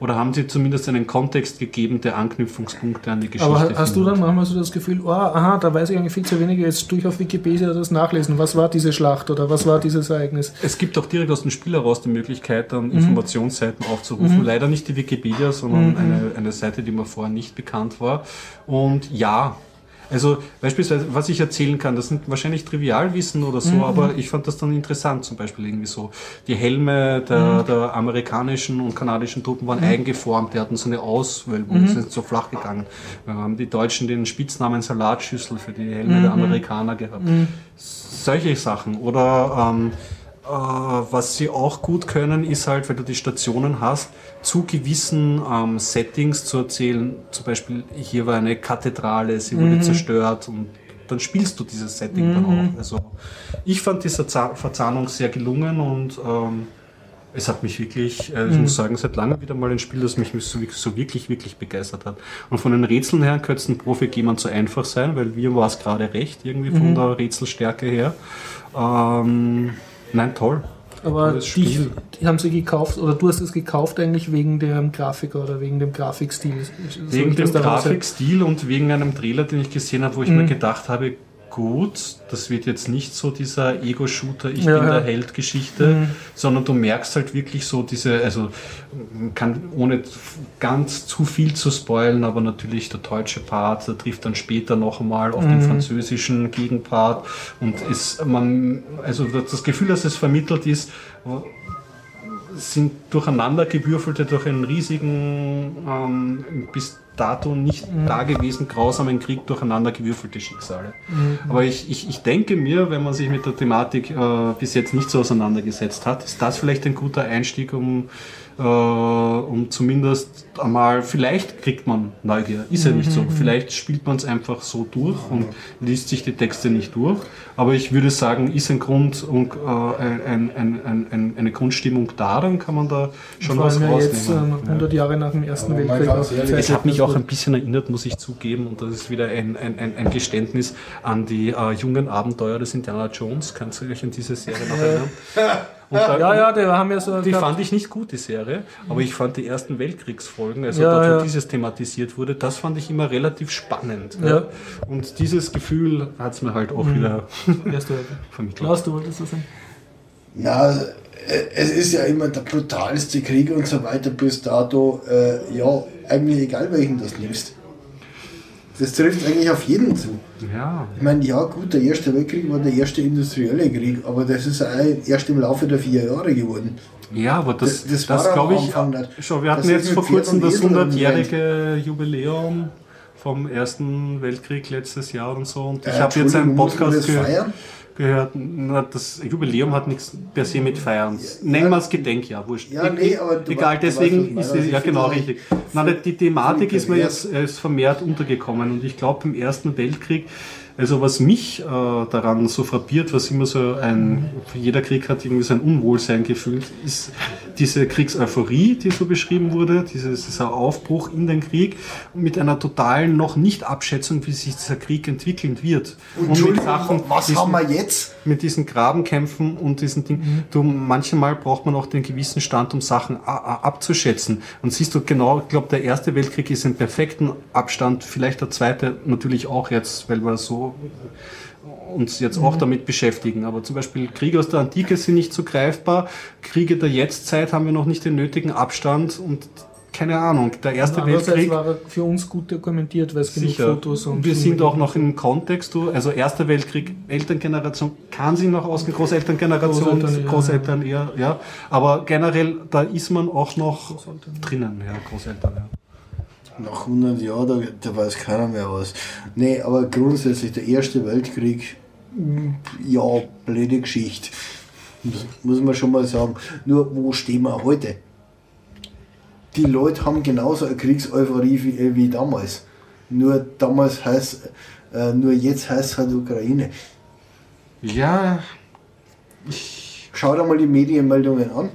oder haben sie zumindest einen Kontext gegeben, der Anknüpfungspunkte an die Geschichte Aber hast du findet. dann manchmal so das Gefühl, oh, aha, da weiß ich eigentlich viel zu wenig, jetzt tue ich auf Wikipedia das nachlesen. Was war diese Schlacht oder was war dieses Ereignis? Es gibt auch direkt aus dem Spiel heraus die Möglichkeit, dann Informationsseiten aufzurufen. Leider nicht die Wikipedia, sondern eine, eine Seite, die mir vorher nicht bekannt war. Und ja, Also beispielsweise, was ich erzählen kann, das sind wahrscheinlich Trivialwissen oder so, mhm. aber ich fand das dann interessant, zum Beispiel irgendwie so. Die Helme der, mhm. der amerikanischen und kanadischen Truppen waren mhm. eingeformt, die hatten so eine Auswölbung, mhm. sind so flach gegangen. Wir haben die Deutschen den Spitznamen Salatschüssel für die Helme der mhm. Amerikaner gehabt. Mhm. Solche Sachen. Oder ähm, äh, was sie auch gut können, ist halt, wenn du die Stationen hast, zu gewissen ähm, Settings zu erzählen. Zum Beispiel, hier war eine Kathedrale, sie wurde mhm. zerstört und dann spielst du dieses Setting mhm. dann auch. Also ich fand diese Verzahnung sehr gelungen und ähm, es hat mich wirklich, äh, ich mhm. muss sagen, seit langem wieder mal ein Spiel, das mich so, so, wirklich, wirklich begeistert hat. Und von den Rätseln her könnte es ein Profi jemand zu einfach sein, weil wir war es gerade recht, irgendwie von mhm. der Rätselstärke her. Ähm, nein, toll. Aber die, die, haben sie gekauft, oder du hast es gekauft eigentlich wegen dem Grafiker oder wegen dem Grafikstil? Wegen dem Grafikstil und wegen einem Trailer, den ich gesehen habe, wo ich mhm. mir gedacht habe, gut. Das wird jetzt nicht so dieser Ego-Shooter, ich ja, bin der Held-Geschichte, mhm. sondern du merkst halt wirklich so diese, also kann ohne ganz zu viel zu spoilen, aber natürlich der deutsche Part, der trifft dann später noch einmal auf mhm. den französischen Gegenpart und ist man, also das Gefühl, dass es vermittelt ist, sind durcheinandergewürfelte durch einen riesigen ähm, bis dato nicht mhm. dagewesen grausamen Krieg durcheinandergewürfelte Schicksale. Mhm. Aber ich, ich, ich denke mir, wenn man sich mit der Thematik äh, bis jetzt nicht so auseinandergesetzt hat, ist das vielleicht ein guter Einstieg, um äh, um zumindest einmal, vielleicht kriegt man Neugier, ist ja nicht so. Mhm. Vielleicht spielt man es einfach so durch und liest sich die Texte nicht durch. Aber ich würde sagen, ist ein Grund und äh, ein, ein, ein, eine Grundstimmung da, dann kann man da schon was rausnehmen. Jetzt, äh, 100 Jahre nach dem Ersten Weltkrieg. Es hat mich auch ein bisschen erinnert, muss ich zugeben, und das ist wieder ein, ein, ein, Geständnis an die äh, jungen Abenteuer des Indiana Jones. Kannst du euch an diese Serie noch [laughs] erinnern? Da, ja, ja, die haben ja so. Die gehabt. fand ich nicht gut, die Serie, aber ich fand die ersten Weltkriegsfolgen, also ja, dort, wo ja. dieses thematisiert wurde, das fand ich immer relativ spannend. Ja. Und dieses Gefühl hat es mir halt auch mhm. wieder [laughs] vermittelt. Klaus, du wolltest das sagen? Ja, äh, es ist ja immer der brutalste Krieg und so weiter bis dato. Äh, ja, eigentlich egal welchen das nimmst. Das trifft eigentlich auf jeden zu. Ja. Ich meine, ja gut, der Erste Weltkrieg war der erste industrielle Krieg, aber das ist auch erst im Laufe der vier Jahre geworden. Ja, aber das, das, das, das glaube ich, schon, wir hatten jetzt vor kurzem das 100-jährige Jubiläum vom Ersten Weltkrieg letztes Jahr und so und ich äh, habe jetzt einen Podcast gehört gehört, na, das Jubiläum hat nichts per se mit Feiern. Nennen wir es Gedenkjahr, wurscht. Ja, nee, aber Egal, war, deswegen ist es, ja genau richtig. Nein, die Thematik ist mir jetzt ist vermehrt untergekommen und ich glaube im Ersten Weltkrieg also was mich äh, daran so frappiert, was immer so ein, jeder Krieg hat irgendwie so ein Unwohlsein gefühlt, ist diese Kriegseuphorie, die so beschrieben wurde, dieses, dieser Aufbruch in den Krieg mit einer totalen noch nicht Abschätzung, wie sich dieser Krieg entwickeln wird. Und mit Sachen, was haben wir jetzt? Mit diesen Grabenkämpfen und diesen Dingen. Mhm. Du, manchmal braucht man auch den gewissen Stand, um Sachen abzuschätzen. Und siehst du genau, ich glaube, der Erste Weltkrieg ist im perfekten Abstand, vielleicht der Zweite natürlich auch jetzt, weil wir so uns jetzt auch mhm. damit beschäftigen. Aber zum Beispiel Kriege aus der Antike sind nicht so greifbar. Kriege der Jetztzeit haben wir noch nicht den nötigen Abstand und keine Ahnung, der Erste Weltkrieg. war für uns gut dokumentiert, weil es genug Fotos und. Wir sind auch noch im Kontext, also Erster Weltkrieg, Elterngeneration kann sich noch ausgehen, Großelterngeneration, Großeltern, Großeltern eher, ja. Aber generell, da ist man auch noch drinnen, ja, Großeltern, ja. Nach 100 Jahren, da, da weiß keiner mehr was. Nee, aber grundsätzlich der Erste Weltkrieg, mm, ja, blöde Geschichte. Das muss man schon mal sagen. Nur, wo stehen wir heute? Die Leute haben genauso eine Kriegseuphorie wie, äh, wie damals. Nur damals heißt, äh, nur jetzt heißt es halt Ukraine. Ja. Ich Schau dir mal die Medienmeldungen an.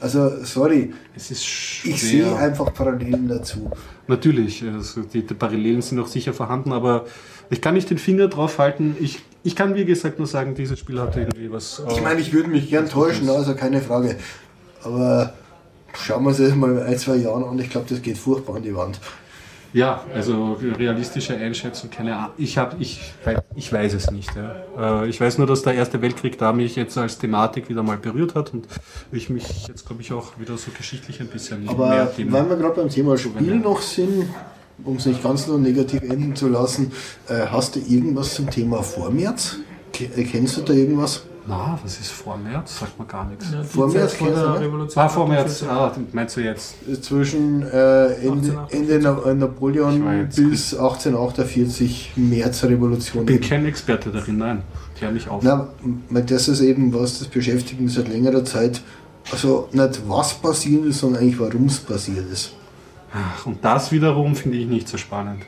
Also, sorry, es ist ich sehe einfach Parallelen dazu. Natürlich, also die, die, Parallelen sind auch sicher vorhanden, aber ich kann nicht den Finger drauf halten. Ich, ich kann, wie gesagt, nur sagen, dieses Spiel hat irgendwie was. Ich meine, ich würde mich gern täuschen, also keine Frage. Aber schauen wir uns das mal ein, zwei Jahren an. Ich glaube, das geht furchtbar an die Wand. Ja, also realistische Einschätzung, keine Ahnung. Ich, hab, ich, ich weiß es nicht. Ja. Äh, ich weiß nur, dass der Erste Weltkrieg da mich jetzt als Thematik wieder mal berührt hat und ich mich jetzt, glaube ich, auch wieder so geschichtlich ein bisschen Aber mehr Themen. Weil wir gerade beim Thema Spiel noch sind, um es nicht ganz so negativ enden zu lassen, äh, hast du irgendwas zum Thema Vormärz? Ke- Kennst du da irgendwas? Na, was ist vor März? Sagt man gar nichts. Ja, Vor März vor der ne? Revolution. Ah, vor März. Ah, meinst du jetzt? Zwischen äh, Ende, 1848. Ende Na Napoleon bis 1848 Märzrevolution. Ich bin kein Experte darin, nein. Klär mich auf. Na, das ist eben was, das beschäftigt mich seit längerer Zeit. Also nicht was passiert ist, sondern eigentlich warum es passiert ist. Ach, und das wiederum finde ich nicht so spannend.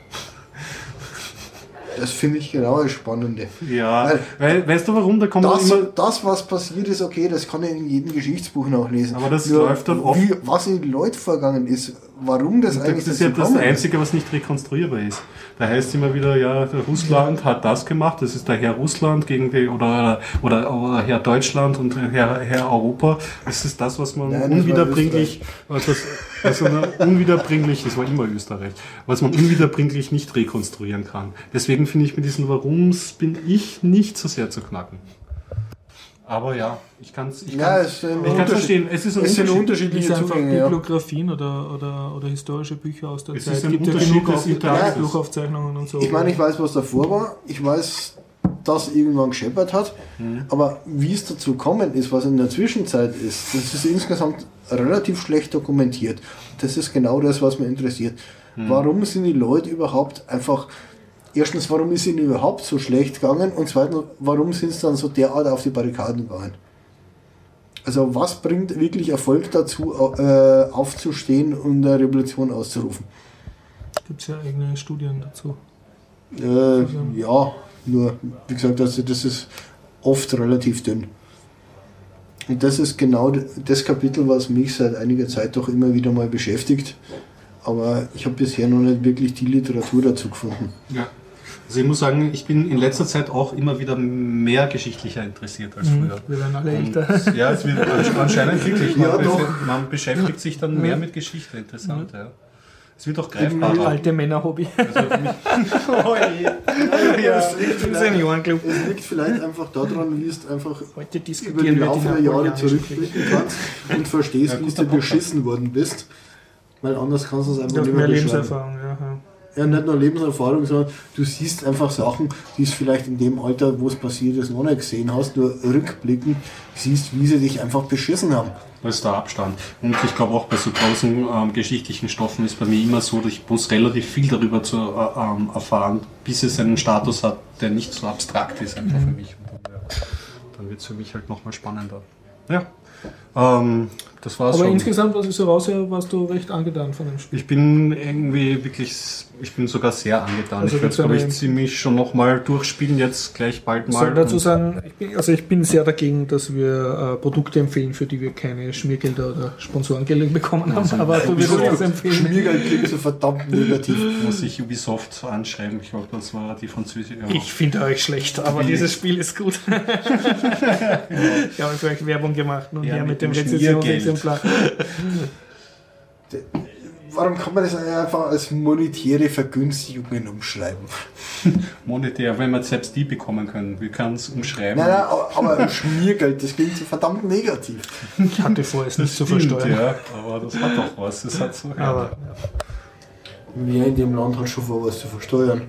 Das finde ich genau das Spannende. Ja, Weil- weil, weißt du warum? Da kommt Das, immer. das, was passiert ist, okay, das kann ich in jedem Geschichtsbuch nachlesen. Aber das läuft dann oft- Wie, was in den Leuten vorgegangen ist, warum das eigentlich Das ist ja das. Einzige, was nicht rekonstruierbar ist. Da heißt immer wieder, ja, Russland hat das gemacht, das ist der Herr Russland gegen die, oder, oder, oder Herr Deutschland und Herr, Herr Europa. Das ist das, was man Nein, unwiederbringlich, was, was man unwiederbringlich, das war immer Österreich, was man unwiederbringlich nicht rekonstruieren kann. Deswegen finde ich mit diesen Warums bin ich nicht so sehr zu knacken. Aber ja, ich kann es ich Ja, kann's- es ich verstehen. Es ist ein es sind Unterschied. unterschiedliche einfach Zugänge. Ja. Bibliografien oder, oder, oder historische Bücher aus der Es Zeit. ein gibt ja genug auf. Tagebuchaufzeichnungen und so. Ich meine, ich weiß, was davor war. Ich weiß, dass irgendwann gescheppert hat. Mhm. Aber wie es dazu gekommen ist, was in der Zwischenzeit ist, das ist insgesamt relativ schlecht dokumentiert. Das ist genau das, was mich interessiert. Mhm. Warum sind die Leute überhaupt einfach. Erstens, warum ist ihnen überhaupt so schlecht gegangen? Und zweitens, warum sind sie dann so derart auf die Barrikaden gegangen? Also, was bringt wirklich Erfolg dazu, äh, aufzustehen und eine Revolution auszurufen? Gibt es ja eigene Studien dazu. Äh, ja, nur, wie gesagt, also das ist oft relativ dünn. Und das ist genau das Kapitel, was mich seit einiger Zeit doch immer wieder mal beschäftigt. Aber ich habe bisher noch nicht wirklich die Literatur dazu gefunden. Ja. Also ich muss sagen, ich bin in letzter Zeit auch immer wieder mehr geschichtlicher interessiert als Mhm. früher. Wir werden alle Und, älter. ja, es wird ansch- anscheinend wirklich. Man, Ja, doch. man beschäftigt sich dann mehr mit Geschichte. Interessant, ja. Es wird auch greifbarer. Alte Männer-Hobby. Also oh je. [laughs] Ja, Seniorenclub. Es liegt vielleicht einfach daran, wie es einfach Heute über die die der Jahre zurückblicken kannst und verstehst, Ja, wie du beschissen worden bist. Weil anders kannst du es einfach nicht mehr mehr. Lebenserfahrung. Ja, ja. Nicht nur Lebenserfahrung, sondern du siehst einfach Sachen, die es vielleicht in dem Alter, wo es passiert ist, noch nicht gesehen hast, nur rückblicken, siehst, wie sie dich einfach beschissen haben. das ist der Abstand. Und ich glaube auch bei so großen ähm, geschichtlichen Stoffen ist bei mir immer so, dass ich muss relativ viel darüber zu äh, ähm, erfahren, bis es einen Status hat, der nicht so abstrakt ist einfach für mich. Und dann, ja, dann wird es für mich halt nochmal spannender. Ja, ähm, das war's Aber schon. insgesamt, was ich so raushöre, warst du recht angetan von dem Spiel. Ich bin irgendwie wirklich, ich bin sogar sehr angetan. Also ich werde es, glaube ich, ziemlich schon nochmal durchspielen, jetzt gleich bald Ich mal. soll dazu sagen, ich bin, also ich bin sehr dagegen, dass wir äh, Produkte empfehlen, für die wir keine Schmiergelder oder Sponsorengelder bekommen haben. Aber du würdest das empfehlen. Schmiergeld klingt so verdammt [laughs] negativ. muss ich Ubisoft anschreiben. Ich glaube, das war die französische. Ja. Ich finde euch schlecht, aber Billig. dieses Spiel ist gut. ich habe für euch Werbung gemacht und Ja, mit mit dem dem Rezensionsexemplar. [laughs] Warum kann man das einfach als monetäre Vergünstigungen umschreiben? [laughs] Monetär, wenn wir selbst die bekommen können. Wir können es umschreiben. Nein, nein, aber, Schmiergeld, das klingt so verdammt negativ. Ich hatte vor, es nicht zu versteuern. ja, aber das hat doch was. Das hat so. Aber Wer in dem Land hat schon vor, was zu versteuern.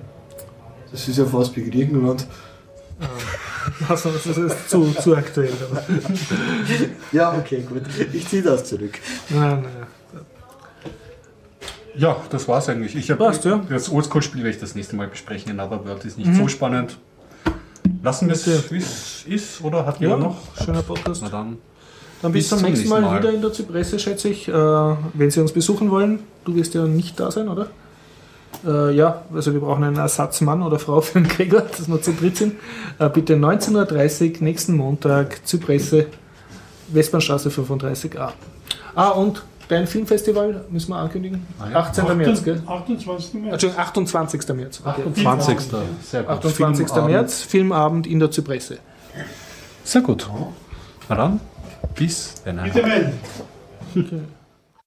Das ist ja fast wie Griechenland. Also, das ist zu, zu aktuell. Ja, okay, gut. Ich ziehe das zurück. Nein, nein. Ja, das war's eigentlich. Ich hab, Passt, ja. Das Oldschool-Spiel werde ich das nächste Mal besprechen. In Otherworld ist nicht so spannend. Lassen wir es, wie es ist, oder hat Ja, jemand noch? schöner Podcast. Na dann. Dann bis, Bis zum nächsten Mal, Mal. wieder in der Zypresse, schätze ich. Äh, wenn Sie uns besuchen wollen, du wirst ja nicht da sein, oder? Äh, ja, also wir brauchen einen Ersatzmann oder Frau für den Gregor, dass wir zu dritt sind. Äh, bitte 19.30 Uhr, nächsten Montag, Zypresse, Westbahnstraße 35a. Ah, und dein Filmfestival müssen wir ankündigen. Ah ja. 18. März, gell? 28. März. Entschuldigung, 28. März. Okay. 20. Sehr gut. 28. Filmabend. März, Filmabend in der Zypresse. Sehr gut. Na dann, bis dann. Bitte melden. Okay.